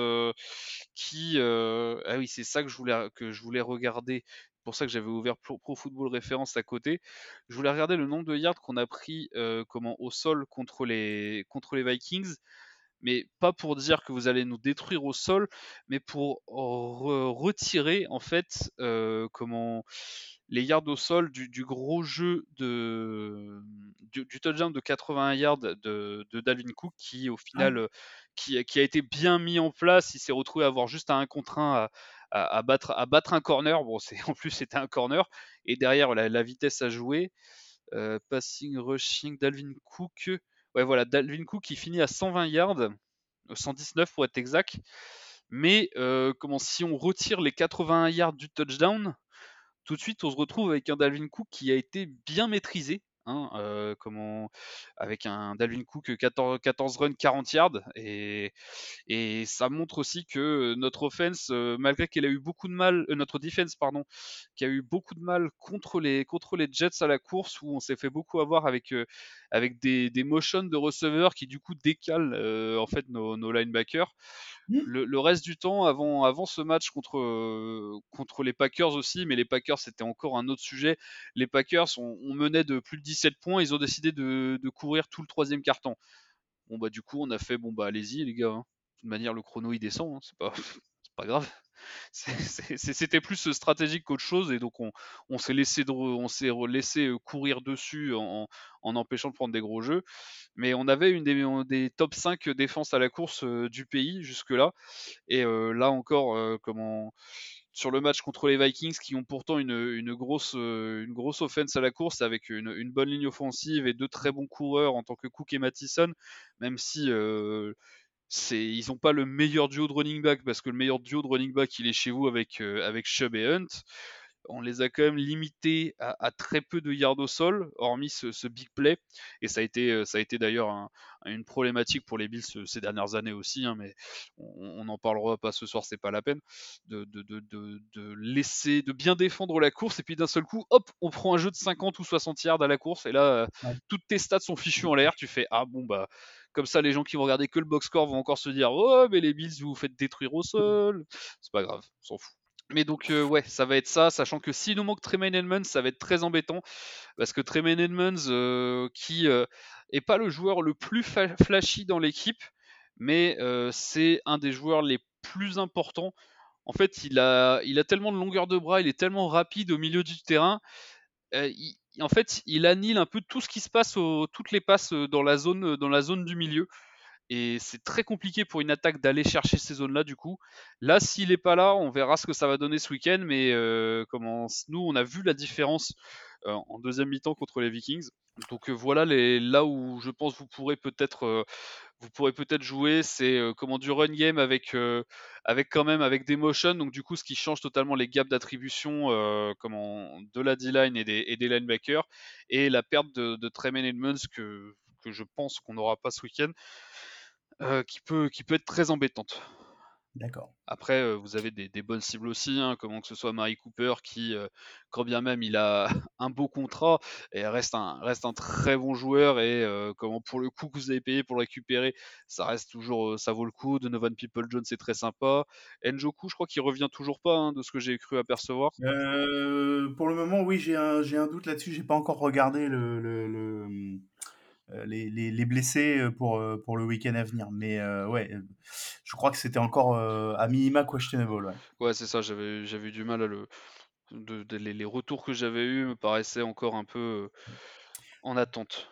qui ah oui c'est ça que je voulais que je voulais regarder pour ça que j'avais ouvert Pro, Football référence à côté. Je voulais regarder le nombre de yards qu'on a pris comment au sol contre les contre les Vikings mais pas pour dire que vous allez nous détruire au sol, mais pour retirer en fait comment les yards au sol du, gros jeu de du, touchdown de 81 yards de, Dalvin Cook qui au final qui, a été bien mis en place. Il s'est retrouvé à avoir juste un contre 1 à, battre, à battre un corner. Bon, c'est en plus c'était un corner et derrière la, vitesse à jouer. passing, rushing, Dalvin Cook. Ouais, voilà, Dalvin Cook qui finit à 120 yards, 119 pour être exact. Mais comment si on retire les 81 yards du touchdown, tout de suite, on se retrouve avec un Dalvin Cook qui a été bien maîtrisé. Hein, euh, comment, avec un Dalvin Cook 14, 14 runs, 40 yards. Et, et, ça montre aussi que notre offense, malgré qu'elle a eu beaucoup de mal, euh, notre defense, pardon, qui a eu beaucoup de mal contre les, contre les Jets à la course, où on s'est fait beaucoup avoir avec, avec des, des motions de receveurs qui du coup décalent en fait nos, nos linebackers. Mmh. Le, reste du temps, avant, avant ce match contre, contre les Packers aussi, mais les Packers c'était encore un autre sujet. Les Packers, on, menait de plus de 17 points, ils ont décidé de, courir tout le troisième carton. Bon bah du coup on a fait bon bah allez-y les gars. Hein. De toute manière le chrono il descend, hein. c'est pas, grave. C'était plus stratégique qu'autre chose et donc on, s'est laissé, on laissé euh, courir dessus en, empêchant de prendre des gros jeux. Mais on avait une des, top 5 défenses à la course euh, du pays jusque-là. Et euh, là encore, comment sur le match contre les Vikings qui ont pourtant une, grosse, une grosse offense à la course avec une, bonne ligne offensive et deux très bons coureurs en tant que Cook et Mattison, même si ils n'ont pas le meilleur duo de running back parce que le meilleur duo de running back il est chez vous avec, euh, avec Chubb et Hunt. On les a quand même limités à, très peu de yards au sol, hormis ce, big play. Et ça a été, euh, ça a été d'ailleurs une problématique pour les Bills ces dernières années aussi, hein, mais on n'en parlera pas ce soir, c'est pas la peine. De, de, laisser, de bien défendre la course, et puis d'un seul coup, hop, on prend un jeu de 50 ou 60 yards à la course, et là, toutes tes stats sont fichues en l'air. Tu fais, ah bon, bah, comme ça, les gens qui vont regarder que le box score vont encore se dire Oh, mais les Bills, vous vous faites détruire au sol. C'est pas grave, on s'en fout. Mais donc, euh, ouais, ça va être ça, sachant que s'il nous manque Tremaine Edmonds, ça va être très embêtant. Parce que Tremaine Edmonds, euh, qui euh, est pas le joueur le plus flashy dans l'équipe, mais c'est un des joueurs les plus importants. En fait, il a, tellement de longueur de bras, il est tellement rapide au milieu du terrain. En fait, il annule un peu tout ce qui se passe, toutes les passes euh, euh, dans la zone du milieu. Et c'est très compliqué pour une attaque d'aller chercher ces zones-là, du coup. Là, s'il n'est pas là, on verra ce que ça va donner ce week-end. Mais euh, nous, on a vu la différence en deuxième mi-temps contre les Vikings. Donc voilà les, là où je pense vous pourrez peut-être vous pourrez peut-être jouer, c'est comment du run game avec avec quand même avec des motions, donc du coup ce qui change totalement les gaps d'attribution de la D-line et des, et des linebackers et la perte de, de Tremaine Edmonds que que je pense qu'on n'aura pas ce week-end, qui peut qui peut être très embêtante. D'accord. Après, euh, vous avez des, bonnes cibles aussi, hein, comment que ce soit Marie Cooper, qui, euh, quand bien même il a un beau contrat, et reste un, reste un très bon joueur, et euh, comment pour le coup que vous avez payé pour le récupérer, ça reste toujours, ça vaut le coup. De Novan People Jones, c'est très sympa. Njoku, je crois qu'il revient toujours pas, hein, de ce que j'ai cru apercevoir. pour le moment, oui, j'ai un, un doute là-dessus. J'ai pas encore regardé le, le euh, les, les, blessés euh, pour, euh, pour le week-end à venir. Mais ouais, je crois que c'était encore à minima questionable. Ouais, ouais c'est ça, j'avais, eu du mal à le. De, les, retours que j'avais eus me paraissaient encore un peu en attente.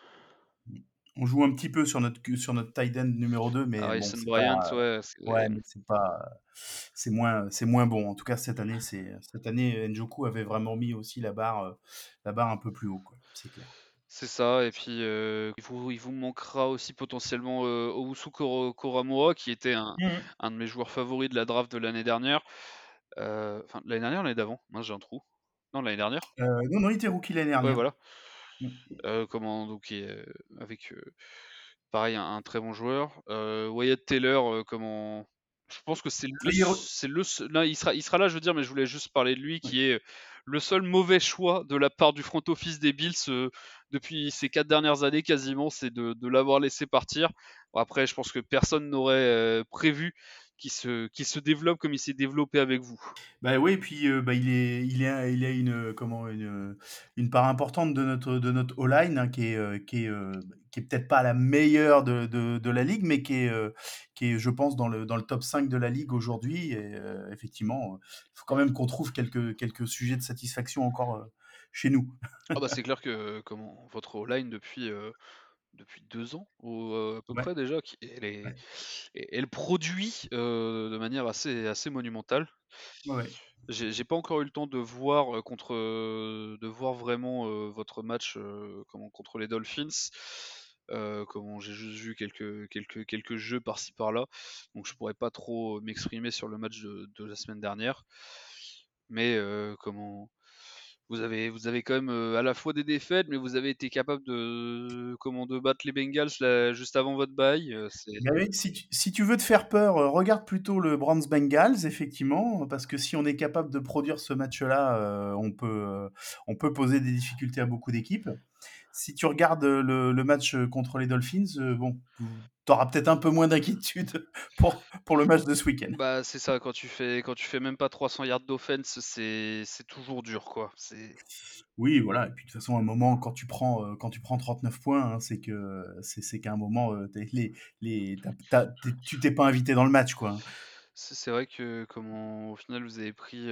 On joue un petit peu sur notre, sur notre tight end numéro 2, mais. Ah, bon, Bryant, ouais. C'est, ouais, mais c'est pas. C'est moins, c'est moins bon. En tout cas, cette année, c'est, cette année, Njoku avait vraiment mis aussi la barre, la barre un peu plus haut, quoi. C'est clair. C'est ça, et puis euh, il, vous, il vous manquera aussi potentiellement euh, Owusu Koramoa, qui était mmh un, de mes joueurs favoris de la draft de l'année dernière. Euh, enfin, l'année dernière, l'année d'avant, j'ai un trou. Non, l'année dernière Non, non, il était rookie l'année dernière. Ouais, voilà. Mmh. comment donc avec pareil un, très bon joueur. Wyatt Taylor, comment je pense que c'est le, c'est le, il sera, il sera là, je veux dire, mais je voulais juste parler de lui, qui est le seul mauvais choix de la part du front office des Bills depuis ces quatre dernières années quasiment, c'est de, de l'avoir laissé partir. après, je pense que personne n'aurait prévu qui se, qui se développe comme il s'est développé avec vous. Bah oui, et puis euh, bah, il, est, il, est, il a une, comment, une, une part importante de notre, de notre O-line hein, qui est, euh, qui est, euh, qui est peut-être pas la meilleure de, de, de, la ligue, mais qui est, qui est, je pense, dans le, dans le top 5 de la ligue aujourd'hui. Et effectivement, il faut quand même qu'on trouve quelques, quelques sujets de satisfaction encore chez nous. ah bah c'est clair que comment, votre O-line depuis depuis deux ans à peu près déjà. Qui, elle, produit de manière assez, assez monumentale. Ouais. J'ai pas encore eu le temps de voir contre de voir vraiment votre match comment, contre les Dolphins. comment j'ai juste vu quelques, quelques, quelques jeux par-ci par-là, donc je pourrais pas trop m'exprimer sur le match de, de, la semaine dernière. Mais comment vous avez, vous avez quand même à la fois des défaites, mais vous avez été capable de, comment, de battre les Bengals juste avant votre bail. Bah si, tu, veux te faire peur, regarde plutôt le Browns Bengals, effectivement, parce que si on est capable de produire ce match-là, on, on peut poser des difficultés à beaucoup d'équipes. Si tu regardes le, match contre les Dolphins, bon, tu auras peut-être un peu moins d'inquiétude pour, pour le match de ce week-end. Bah, c'est ça, quand tu fais quand tu fais même pas 300 yards d'offense, c'est, c'est toujours dur quoi. C'est... Oui, voilà, et puis de toute façon, à un moment, quand tu prends, euh, quand tu prends 39 points, hein, c'est que c'est, c'est qu'à un moment, euh, les, les, tu t'es pas invité dans le match quoi. C'est, vrai que comment, au final vous avez pris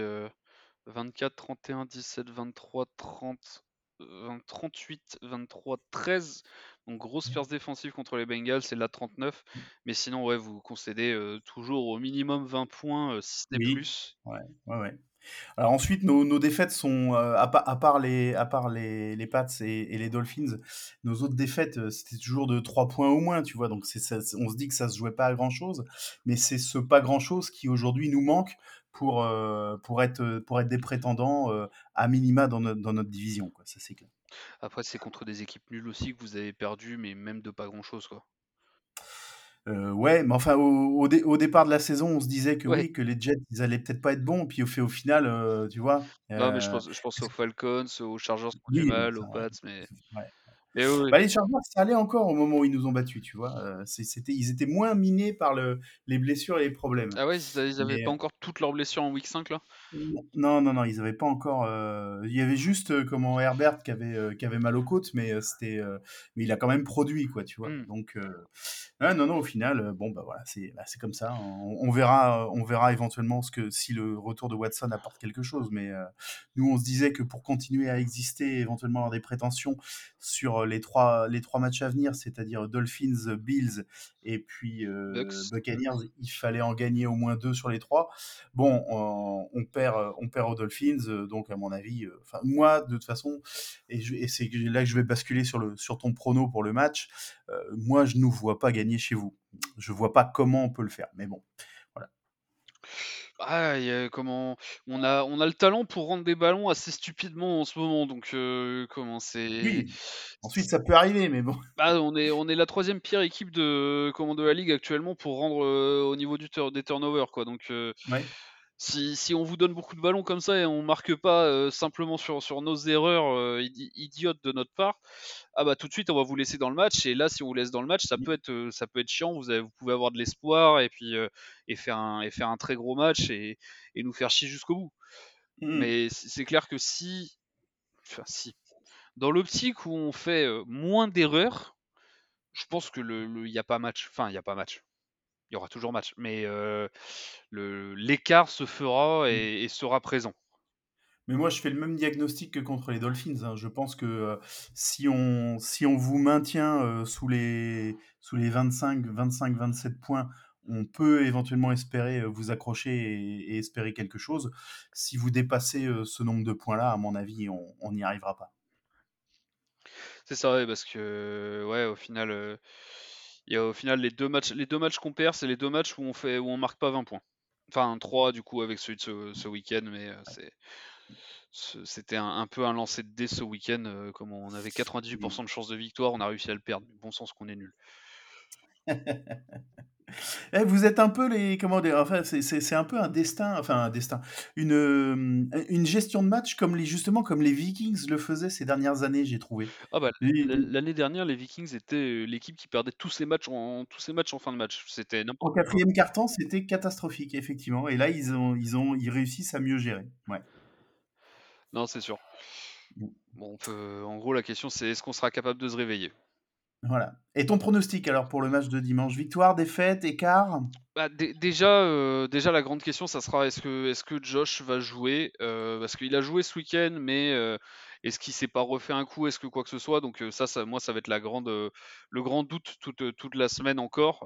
24, 31, 17, 23, 30, 38, 23, 13 donc grosse force défensive contre les Bengals, c'est la 39. Mais sinon, ouais, vous concédez toujours au minimum 20 points, si ce n'est plus. Ouais, ouais, ouais. Alors ensuite, nos, défaites sont, à, part les, à part les, les Pats et, les Dolphins, nos autres défaites, c'était toujours de 3 points au moins, tu vois. Donc c'est, on se dit que ça se jouait pas à grand-chose, mais c'est ce pas grand-chose qui aujourd'hui nous manque pour, pour, être, pour être des prétendants à minima dans, dans notre division, quoi. Ça c'est clair. Après, c'est contre des équipes nulles aussi que vous avez perdu, mais même de pas grand-chose, quoi. Euh, ouais, mais enfin, au, au, départ de la saison, on se disait que oui, que les Jets, ils allaient peut-être pas être bons, puis au fait, au final, euh, tu vois. non, mais je pense, je pense aux Falcons, aux Chargers qui ont du mal, aux Pats, mais. Bah, les Chargers, ça allait encore au moment où ils nous ont battus, tu vois. Euh, c'était, ils étaient moins minés par le, les blessures et les problèmes. Ah ouais, ils n'avaient pas encore toutes leurs blessures en week 5 là? Non, non, non, ils n'avaient pas encore. Euh, il y avait juste euh, comment Herbert qui avait, qui avait mal aux côtes, mais c'était, mais il a quand même produit, quoi, tu vois. Mmh. Donc, non, non, au final, bon, bah voilà, c'est, bah, c'est comme ça. On, verra, on verra éventuellement ce que si le retour de Watson apporte quelque chose, mais nous, on se disait que pour continuer à exister, éventuellement avoir des prétentions sur les trois, les trois matchs à venir, c'est-à-dire Dolphins, Bills et puis euh, Buccaneers, il fallait en gagner au moins deux sur les trois. Bon, on, perd, on perd aux Dolphins, donc à mon avis, euh, moi de toute façon, et, c'est là que je vais basculer sur, le, sur ton prono pour le match, euh, moi je ne nous vois pas gagner chez vous. Je vois pas comment on peut le faire, mais bon. Ah, comment on a on a le talent pour rendre des ballons assez stupidement en ce moment, donc comment c'est. Oui. Ensuite, ça peut arriver, mais bon. Bah, on est on est la troisième pire équipe de comment de la ligue actuellement pour rendre au niveau du des turnovers, quoi. Donc ouais si, on vous donne beaucoup de ballons comme ça et on marque pas euh, simplement sur, sur nos erreurs euh, idiotes de notre part, ah bah tout de suite on va vous laisser dans le match et là si on vous laisse dans le match ça peut être euh, ça peut être chiant. Vous, vous pouvez avoir de l'espoir et puis et faire un et faire un très gros match et, nous faire chier jusqu'au bout. Mmh. Mais c'est clair que si enfin si dans l'optique où on fait moins d'erreurs, je pense que le il n'y a pas match. Enfin il y a pas match il y aura toujours match, mais l'écart se fera mmh. et, sera présent. Mais moi, je fais le même diagnostic que contre les Dolphins. Hein. Je pense que si, on, si on vous maintient sous, les, sous les 25, 25, 27 points, on peut éventuellement espérer vous accrocher et, espérer quelque chose. Si vous dépassez ce nombre de points-là, à mon avis, on n'y arrivera pas. C'est ça, parce que, ouais, au final et au final, les deux matchs, les deux matchs qu'on perd, c'est les deux matchs où on fait, où on marque pas 20 points. Enfin, 3 du coup avec celui de ce, week-end, mais euh, c'est. c'était un, peu un lancer de dés ce week-end. comme on avait 98% de chances de victoire, on a réussi à le perdre. Bon sens qu'on est nul. Eh, vous êtes un peu les comment dire enfin c'est un peu un destin enfin un destin une une gestion de match comme les justement comme les Vikings le faisaient ces dernières années j'ai trouvé. Ah bah, l'année dernière les Vikings étaient l'équipe qui perdait tous ses matchs en tous ses matchs en fin de match. C'était En quatrième quart-temps, c'était catastrophique effectivement et là ils ont ils ont ils réussissent à mieux gérer. Ouais. Non, c'est sûr. Bon, en gros, la question, c'est est-ce qu'on sera capable de se réveiller? Voilà. Et ton pronostic alors pour le match de dimanche? Victoire, défaite, écart? Bah, déjà, euh, déjà, la grande question, ça sera est-ce que, est que Josh va jouer? Euh, Parce qu'il a joué ce week-end, mais euh, est-ce qu'il s'est pas refait un coup? Est-ce que quoi que ce soit? Donc ça, ça, moi, ça va être la grande, le grand doute toute, toute la semaine encore.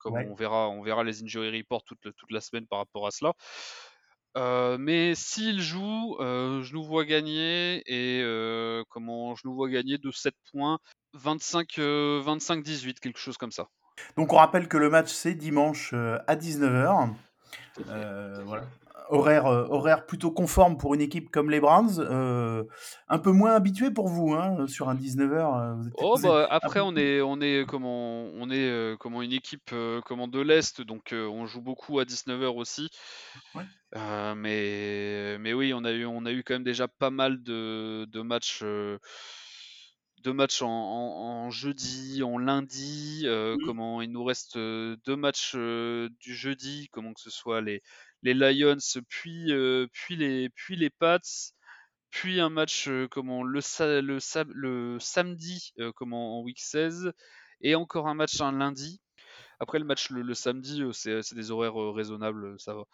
comme on verra, on verra les injury reports toute, toute la semaine par rapport à cela. Mais s'il joue, je nous vois gagner et comment je nous vois gagner de 7 points, 25, 25-18, quelque chose comme ça. Donc on rappelle que le match c'est dimanche à 19h. voilà. Horaire, horaire plutôt conforme pour une équipe comme les Browns, un peu moins habitué pour vous hein, sur un 19h. oh bah après on est on est comment on est comment une équipe comment de l'est donc on joue beaucoup à 19h aussi. Ouais. Euh, mais, mais oui, on a, eu, on a eu quand même déjà pas mal de, de matchs, euh, de matchs en, jeudi, en lundi. Euh, comment il nous reste deux matchs du jeudi, comment que ce soit les, les Lions, puis, puis, les, puis les Pats, puis un match comment, le, le, le samedi comment, en week 16, et encore un match un lundi. Après le match le, le samedi, c'est des horaires raisonnables, ça va.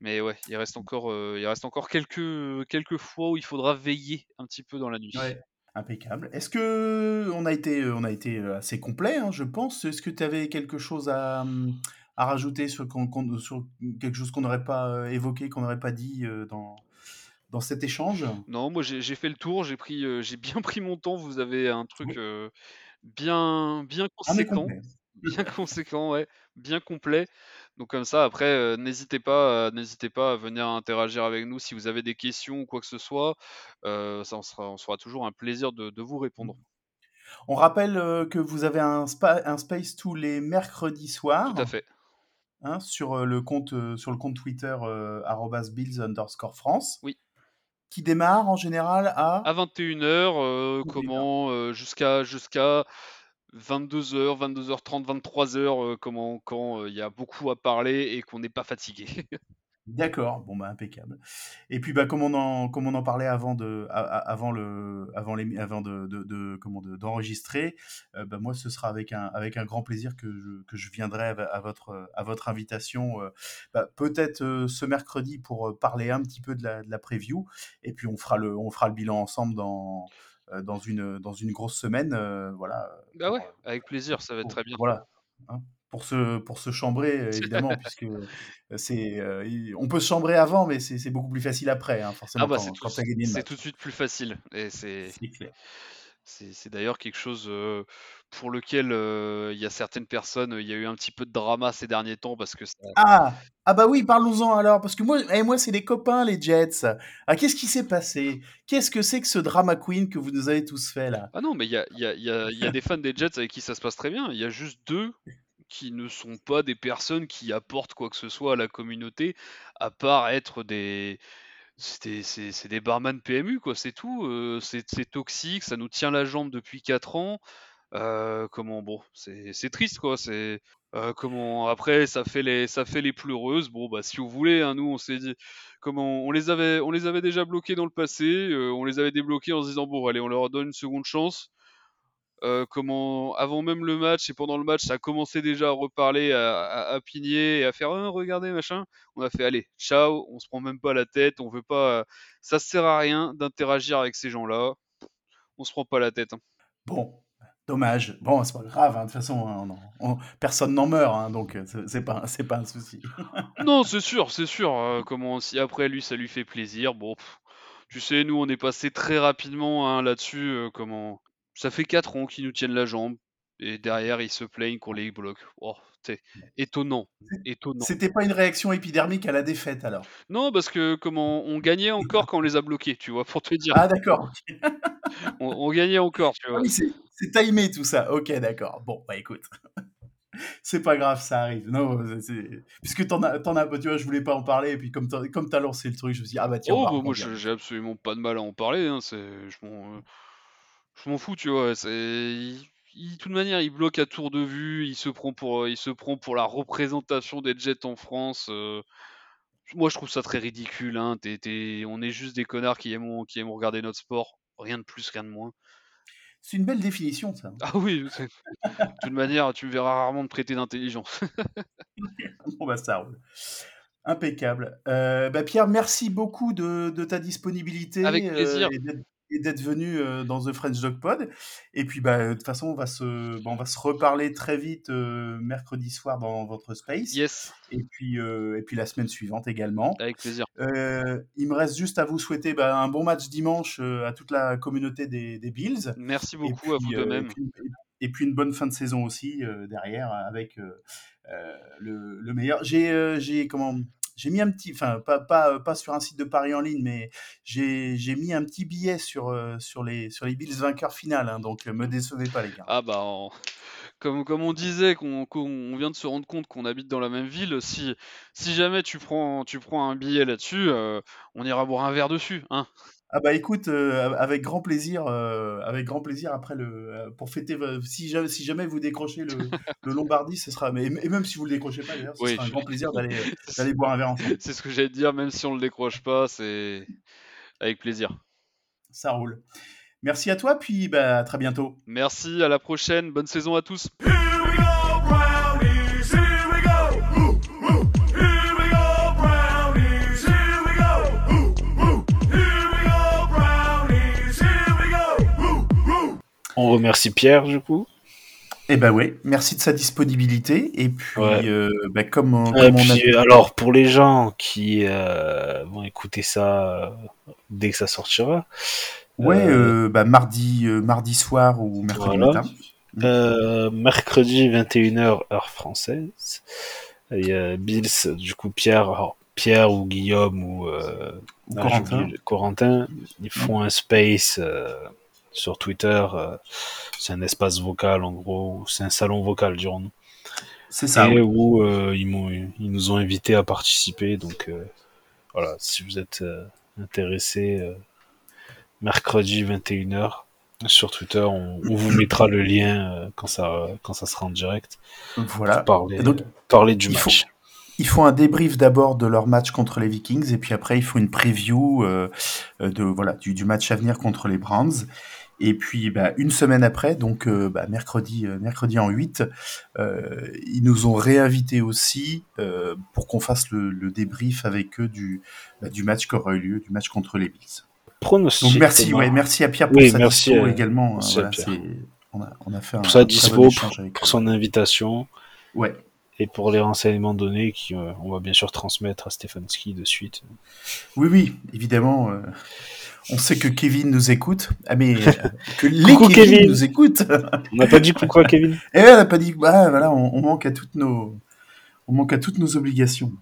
Mais ouais, il reste encore, euh, il reste encore quelques, quelques fois où il faudra veiller un petit peu dans la nuit. impeccable. Est-ce que on a été, on a été euh, assez complet, hein, je pense. Est-ce que tu avais quelque chose à, à rajouter sur, sur quelque chose qu'on n'aurait pas euh, évoqué, qu'on n'aurait pas dit dans, dans cet échange? Non, moi j'ai fait le tour, j'ai pris, j'ai bien pris mon temps. Vous avez un truc bien, bien conséquent, bien conséquent, ouais, bien complet. Donc comme ça, après, euh, n'hésitez pas, euh, n'hésitez pas à venir interagir avec nous si vous avez des questions ou quoi que ce soit. Euh, ça, on sera, on sera toujours un plaisir de, vous répondre. On rappelle que vous avez un, un space tous les mercredis soirs. Tout à fait. Hein, sur le compte sur le compte Twitter bills underscore France. Oui. Qui démarre en général à à 21h, comment jusqu'à jusqu'à 22h, 22h30, 23h, comment, quand il y a beaucoup à parler et qu'on n'est pas fatigué. D'accord, bon bah impeccable. Et puis bah comme on en comme on en parlait avant de avant le avant les avant de, de, comment d'enregistrer, euh, bah moi ce sera avec un avec un grand plaisir que je, que je viendrai à, votre à votre invitation euh, bah, peut-être euh, ce mercredi pour parler un petit peu de la, de la preview et puis on fera le on fera le bilan ensemble dans dans, une, dans une grosse semaine. Voilà. Bah ouais, avec plaisir, ça va être très bien. Voilà. Hein, pour se, pour se chambrer, évidemment, puisque c'est, on peut se chambrer avant, mais c'est beaucoup plus facile après, hein, forcément, ah bah quand, quand tu as gagné C'est tout de suite plus facile. Et c'est c'est d'ailleurs quelque chose pour lequel il y a certaines personnes, il y a eu un petit peu de drama ces derniers temps parce que Ah! Ah bah oui, parlons-en alors, parce que moi, eh, moi c'est les copains, les Jets. Ah, qu'est-ce qui s'est passé? Qu'est-ce que c'est que ce drama queen que vous nous avez tous fait là? Ah non, mais il y a, y, a, y a, des fans des Jets avec qui ça se passe très bien. Il y a juste deux qui ne sont pas des personnes qui apportent quoi que ce soit à la communauté, à part être des c'est des barman PMU, quoi, c'est tout. c'est toxique, ça nous tient la jambe depuis 4 ans. comment, bon, c'est triste, quoi. C'est comment. Après, ça fait les, ça fait les pleureuses. Bon, bah, si vous voulez, hein, nous, on s'est dit, comment, on les avait, on les avait déjà bloqués dans le passé. on les avait débloqués en se disant, bon, allez, on leur donne une seconde chance. Euh, comment avant même le match et pendant le match, ça a commencé déjà à reparler, à, à, pigner et à faire «Ah, regardez machin. On a fait allez, ciao, on se prend même pas la tête, on veut pas, ça sert à rien d'interagir avec ces gens-là. On se prend pas la tête. Hein. Bon, dommage. Bon, c'est pas grave. Hein, de toute façon, personne n'en meurt, donc c'est pas, c'est pas un souci. non, c'est sûr, c'est sûr. comment si après lui, ça lui fait plaisir. Bon. tu sais, nous, on est passé très rapidement là-dessus. comment ça fait 4 ans qu'ils nous tiennent la jambe. Et derrière, ils se plaignent qu'on les bloque. Oh, étonnant, étonnant. C'était pas une réaction épidermique à la défaite alors? Non, parce que comment on gagnait encore quand on les a bloqués, tu vois, pour te dire. Ah d'accord. on, gagnait encore, tu ah vois. c'est timé tout ça. Ok, d'accord. Bon, bah écoute. c'est pas grave, ça arrive. Non, puisque t'en as, en as, tu vois, je voulais pas en parler, et puis comme t'as, comme as lancé le truc, je me suis dit, ah bah tiens. Oh, bah, moi, j'ai absolument pas de mal à en parler. Hein, c'est, je m'en, je m'en fous, tu vois. C'est, de toute manière, il bloque à tour de vue. Il se prend pour, il se prend pour la représentation des Jets en France. Euh. moi, je trouve ça très ridicule. Hein. on est juste des connards qui aiment, qui aiment regarder notre sport. Rien de plus, rien de moins. C'est une belle définition, ça. Ah oui, de toute manière, tu me verras rarement me prêter d'intelligence. bon, bah, ça roule. Impeccable. Euh, bah, Pierre, merci beaucoup de, ta disponibilité. Avec euh, plaisir et d'être venu euh, dans The French Dog Pod. Et puis, bah, de toute façon, on va se, on va se reparler très vite euh, mercredi soir dans votre space. Yes. Et puis, euh, et puis la semaine suivante également. Avec plaisir. il me reste juste à vous souhaiter bah, un bon match dimanche à toute la communauté des, des Bills. Merci beaucoup à vous de même. Et puis, une bonne fin de saison aussi derrière avec le, le, meilleur. J'ai, j'ai comment j'ai mis un petit, enfin pas, pas, pas sur un site de paris en ligne, mais j'ai mis un petit billet sur, euh, sur, les, sur les Bills vainqueurs finales, hein, donc euh, me décevez pas les gars. Ah bah comme, comme on disait, qu'on vient de se rendre compte qu'on habite dans la même ville, si, si jamais tu prends, tu prends un billet là-dessus, euh, on ira boire un verre dessus. Hein ah bah écoute, euh, avec grand plaisir, euh, avec grand plaisir après le euh, pour fêter si jamais, si jamais vous décrochez le, le Lombardie, ce sera mais et même si vous le décrochez pas d'ailleurs, ce sera un grand plaisir d'aller d'aller boire un verre ensemble. C'est ce que j'allais te dire, même si on le décroche pas, c'est avec plaisir. Ça roule. Merci à toi, puis bah, à très bientôt. Merci, à la prochaine, bonne saison à tous. On remercie Pierre, du coup. Eh ben oui, merci de sa disponibilité. Et puis, euh, ben, comme, on Alors, pour les gens qui euh, vont écouter ça euh, dès que ça sortira. Ouais, bah, mardi, mardi soir ou mercredi matin. mercredi 21h heure française. Il y a Bills, du coup Pierre, Pierre ou Guillaume ou, Corentin. Corentin. ils font un space sur Twitter. Euh, c'est un espace vocal, en gros. C'est un salon vocal, dirons-nous. C'est ça. Et où euh, ils, ils, nous ont invités à participer. Donc euh, voilà, si vous êtes intéressé, mercredi 21h sur Twitter, on, vous mettra le lien quand ça quand ça sera en direct. Voilà. parler, donc, parler du match. ils font un débrief d'abord de leur match contre les Vikings et puis après ils font une preview de voilà du, du, match à venir contre les Browns. Et puis, bah, une semaine après, donc euh, bah, mercredi, euh, mercredi en 8, euh, ils nous ont réinvités aussi pour qu'on fasse le, débrief avec eux du, bah, du match qui aura eu lieu, du match contre les Bills. Pronostic. Donc merci, ouais, merci à Pierre pour sa merci également. Voilà, on, a, on, a, fait un, pour sa dispo, pour, son invitation. Ouais. Et pour les renseignements donnés, qui, on va bien sûr transmettre à Stefanski de suite. Oui, oui, évidemment. On sait que Kevin nous écoute. Ah, mais euh, que les Kevin, nous écoutent. on n'a pas dit pourquoi Kevin. Eh on n'a pas dit. Bah, voilà, on, manque à toutes nos, on manque à toutes nos obligations.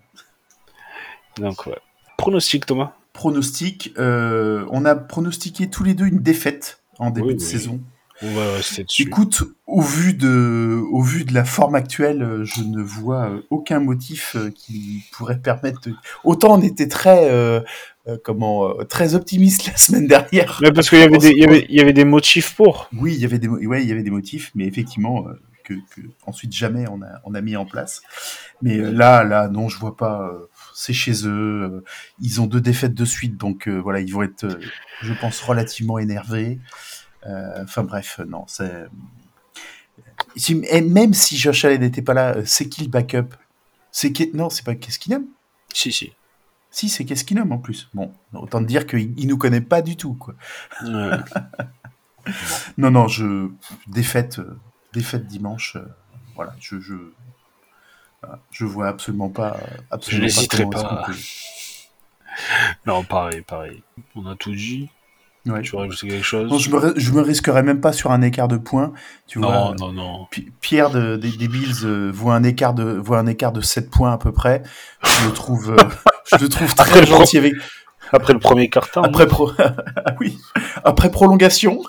Donc, ouais. Pronostic, Thomas? Pronostic. Euh, on a pronostiqué tous les deux une défaite en début de saison. On va rester dessus. Écoute, au vu de, au vu de la forme actuelle, je ne vois aucun motif qui pourrait permettre. Autant on était très, euh, comment, très optimiste la semaine dernière. Mais parce qu'il y avait des, il y avait, il y avait des motifs pour. Oui, il y avait des, ouais, il y avait des motifs, mais effectivement. Que, que, ensuite jamais on a, on a mis en place. Mais là, là, non, je vois pas. c'est chez eux. ils ont deux défaites de suite, donc voilà, ils vont être, je pense, relativement énervés. Euh, enfin bref, non, c'est. même si Josh Allen n'était pas là, euh, c'est qui le backup? C'est qui Non, c'est pas Keskinum Si, si. Si, c'est Keskinum en plus. Bon, autant dire qu'il il nous connaît pas du tout, quoi. non, non, je défaite, euh, défaite dimanche. voilà, je, je, je vois absolument pas. Absolument je n'hésiterai pas. pas. non, pareil, pareil. On a tout dit. Ouais. Tu veux rajouter quelque chose Non, je, me, je me risquerais même pas sur un écart de points. Tu Non, vois, non, non. Pi- Pierre de- des, des Bills euh, voit un écart de voit un écart de 7 points à peu près. Je le trouve euh, je le trouve Après très le gentil avec Après le premier carton. après pro... Ah oui après prolongation.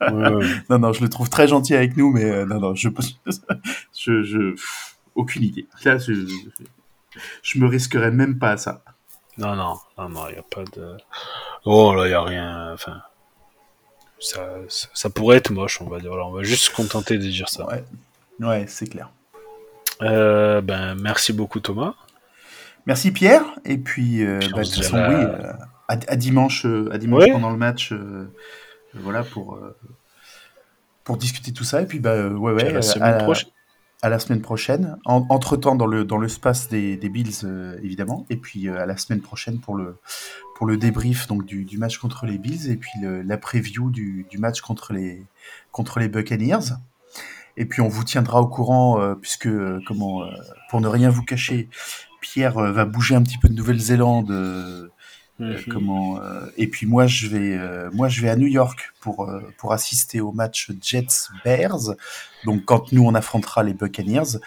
Ouais, ouais. Non non je le trouve très gentil avec nous mais euh, non non je je, aucune idée. Là je, je je me risquerais même pas à ça. Non, non, non, non, il n'y a pas de. Oh là, il n'y a rien. Enfin. Ça, ça, ça pourrait être moche, on va dire. Voilà, on va juste se contenter de dire ça. Ouais ouais c'est clair. Euh, ben, merci beaucoup, Thomas. Merci Pierre et puis euh, bah, de toute façon la- oui euh, à, à dimanche à dimanche Ouais. pendant le match voilà pour pour discuter tout ça et puis bah ouais ouais à la semaine à- prochaine. À la semaine prochaine. entre temps dans le dans l'espace des, des Bills euh, évidemment, et puis euh, à la semaine prochaine pour le pour le débrief donc du, du match contre les Bills et puis le- la preview du, du match contre les contre les Buccaneers. Et puis on vous tiendra au courant euh, puisque comment pour ne rien vous cacher, Pierre va bouger un petit peu de Nouvelle-Zélande. Euh, Mhm. comment euh, et puis moi je vais euh, moi je vais à New York pour pour assister au match Jets Bears donc quand nous on affrontera les Buccaneers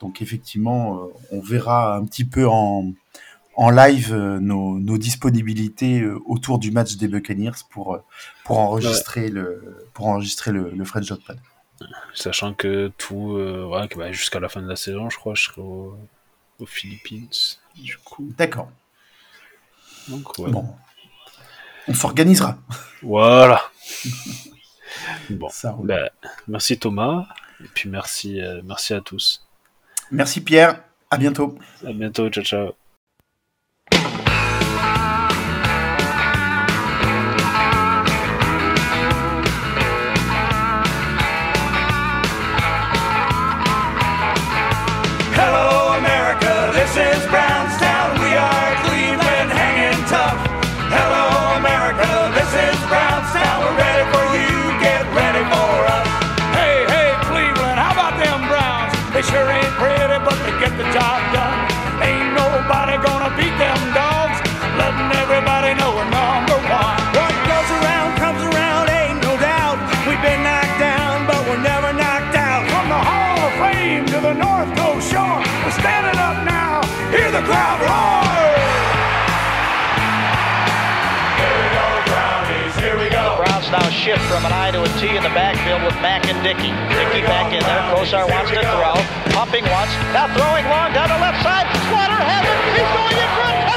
donc effectivement on verra un petit peu en en live euh, nos, nos disponibilités euh, autour du match des Buccaneers pour pour enregistrer le pour enregistrer le, le French Hot Pad. Sachant que tout. euh, bah, jusqu'à la fin de la saison, je crois, je serai au- aux Philippines. Du coup. D'accord. Donc, ouais. Bon. On s'organisera. Voilà. bon. Ça. Bah, merci Thomas. Et puis merci, euh, merci à tous. Merci Pierre. À bientôt. À bientôt. Ciao, ciao. The backfield with Mack and Dickey. Dickey back in there. Kosar wants to throw. Pumping once. Now throwing long down the left side. Slaughter has it. He's going in for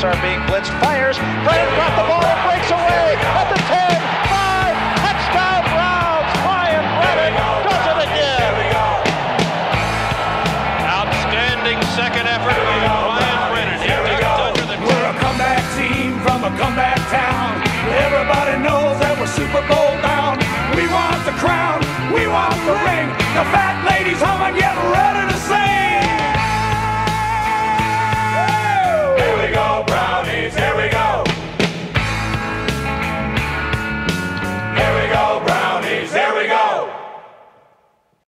Brassard being blitzed, fires, right in the ball.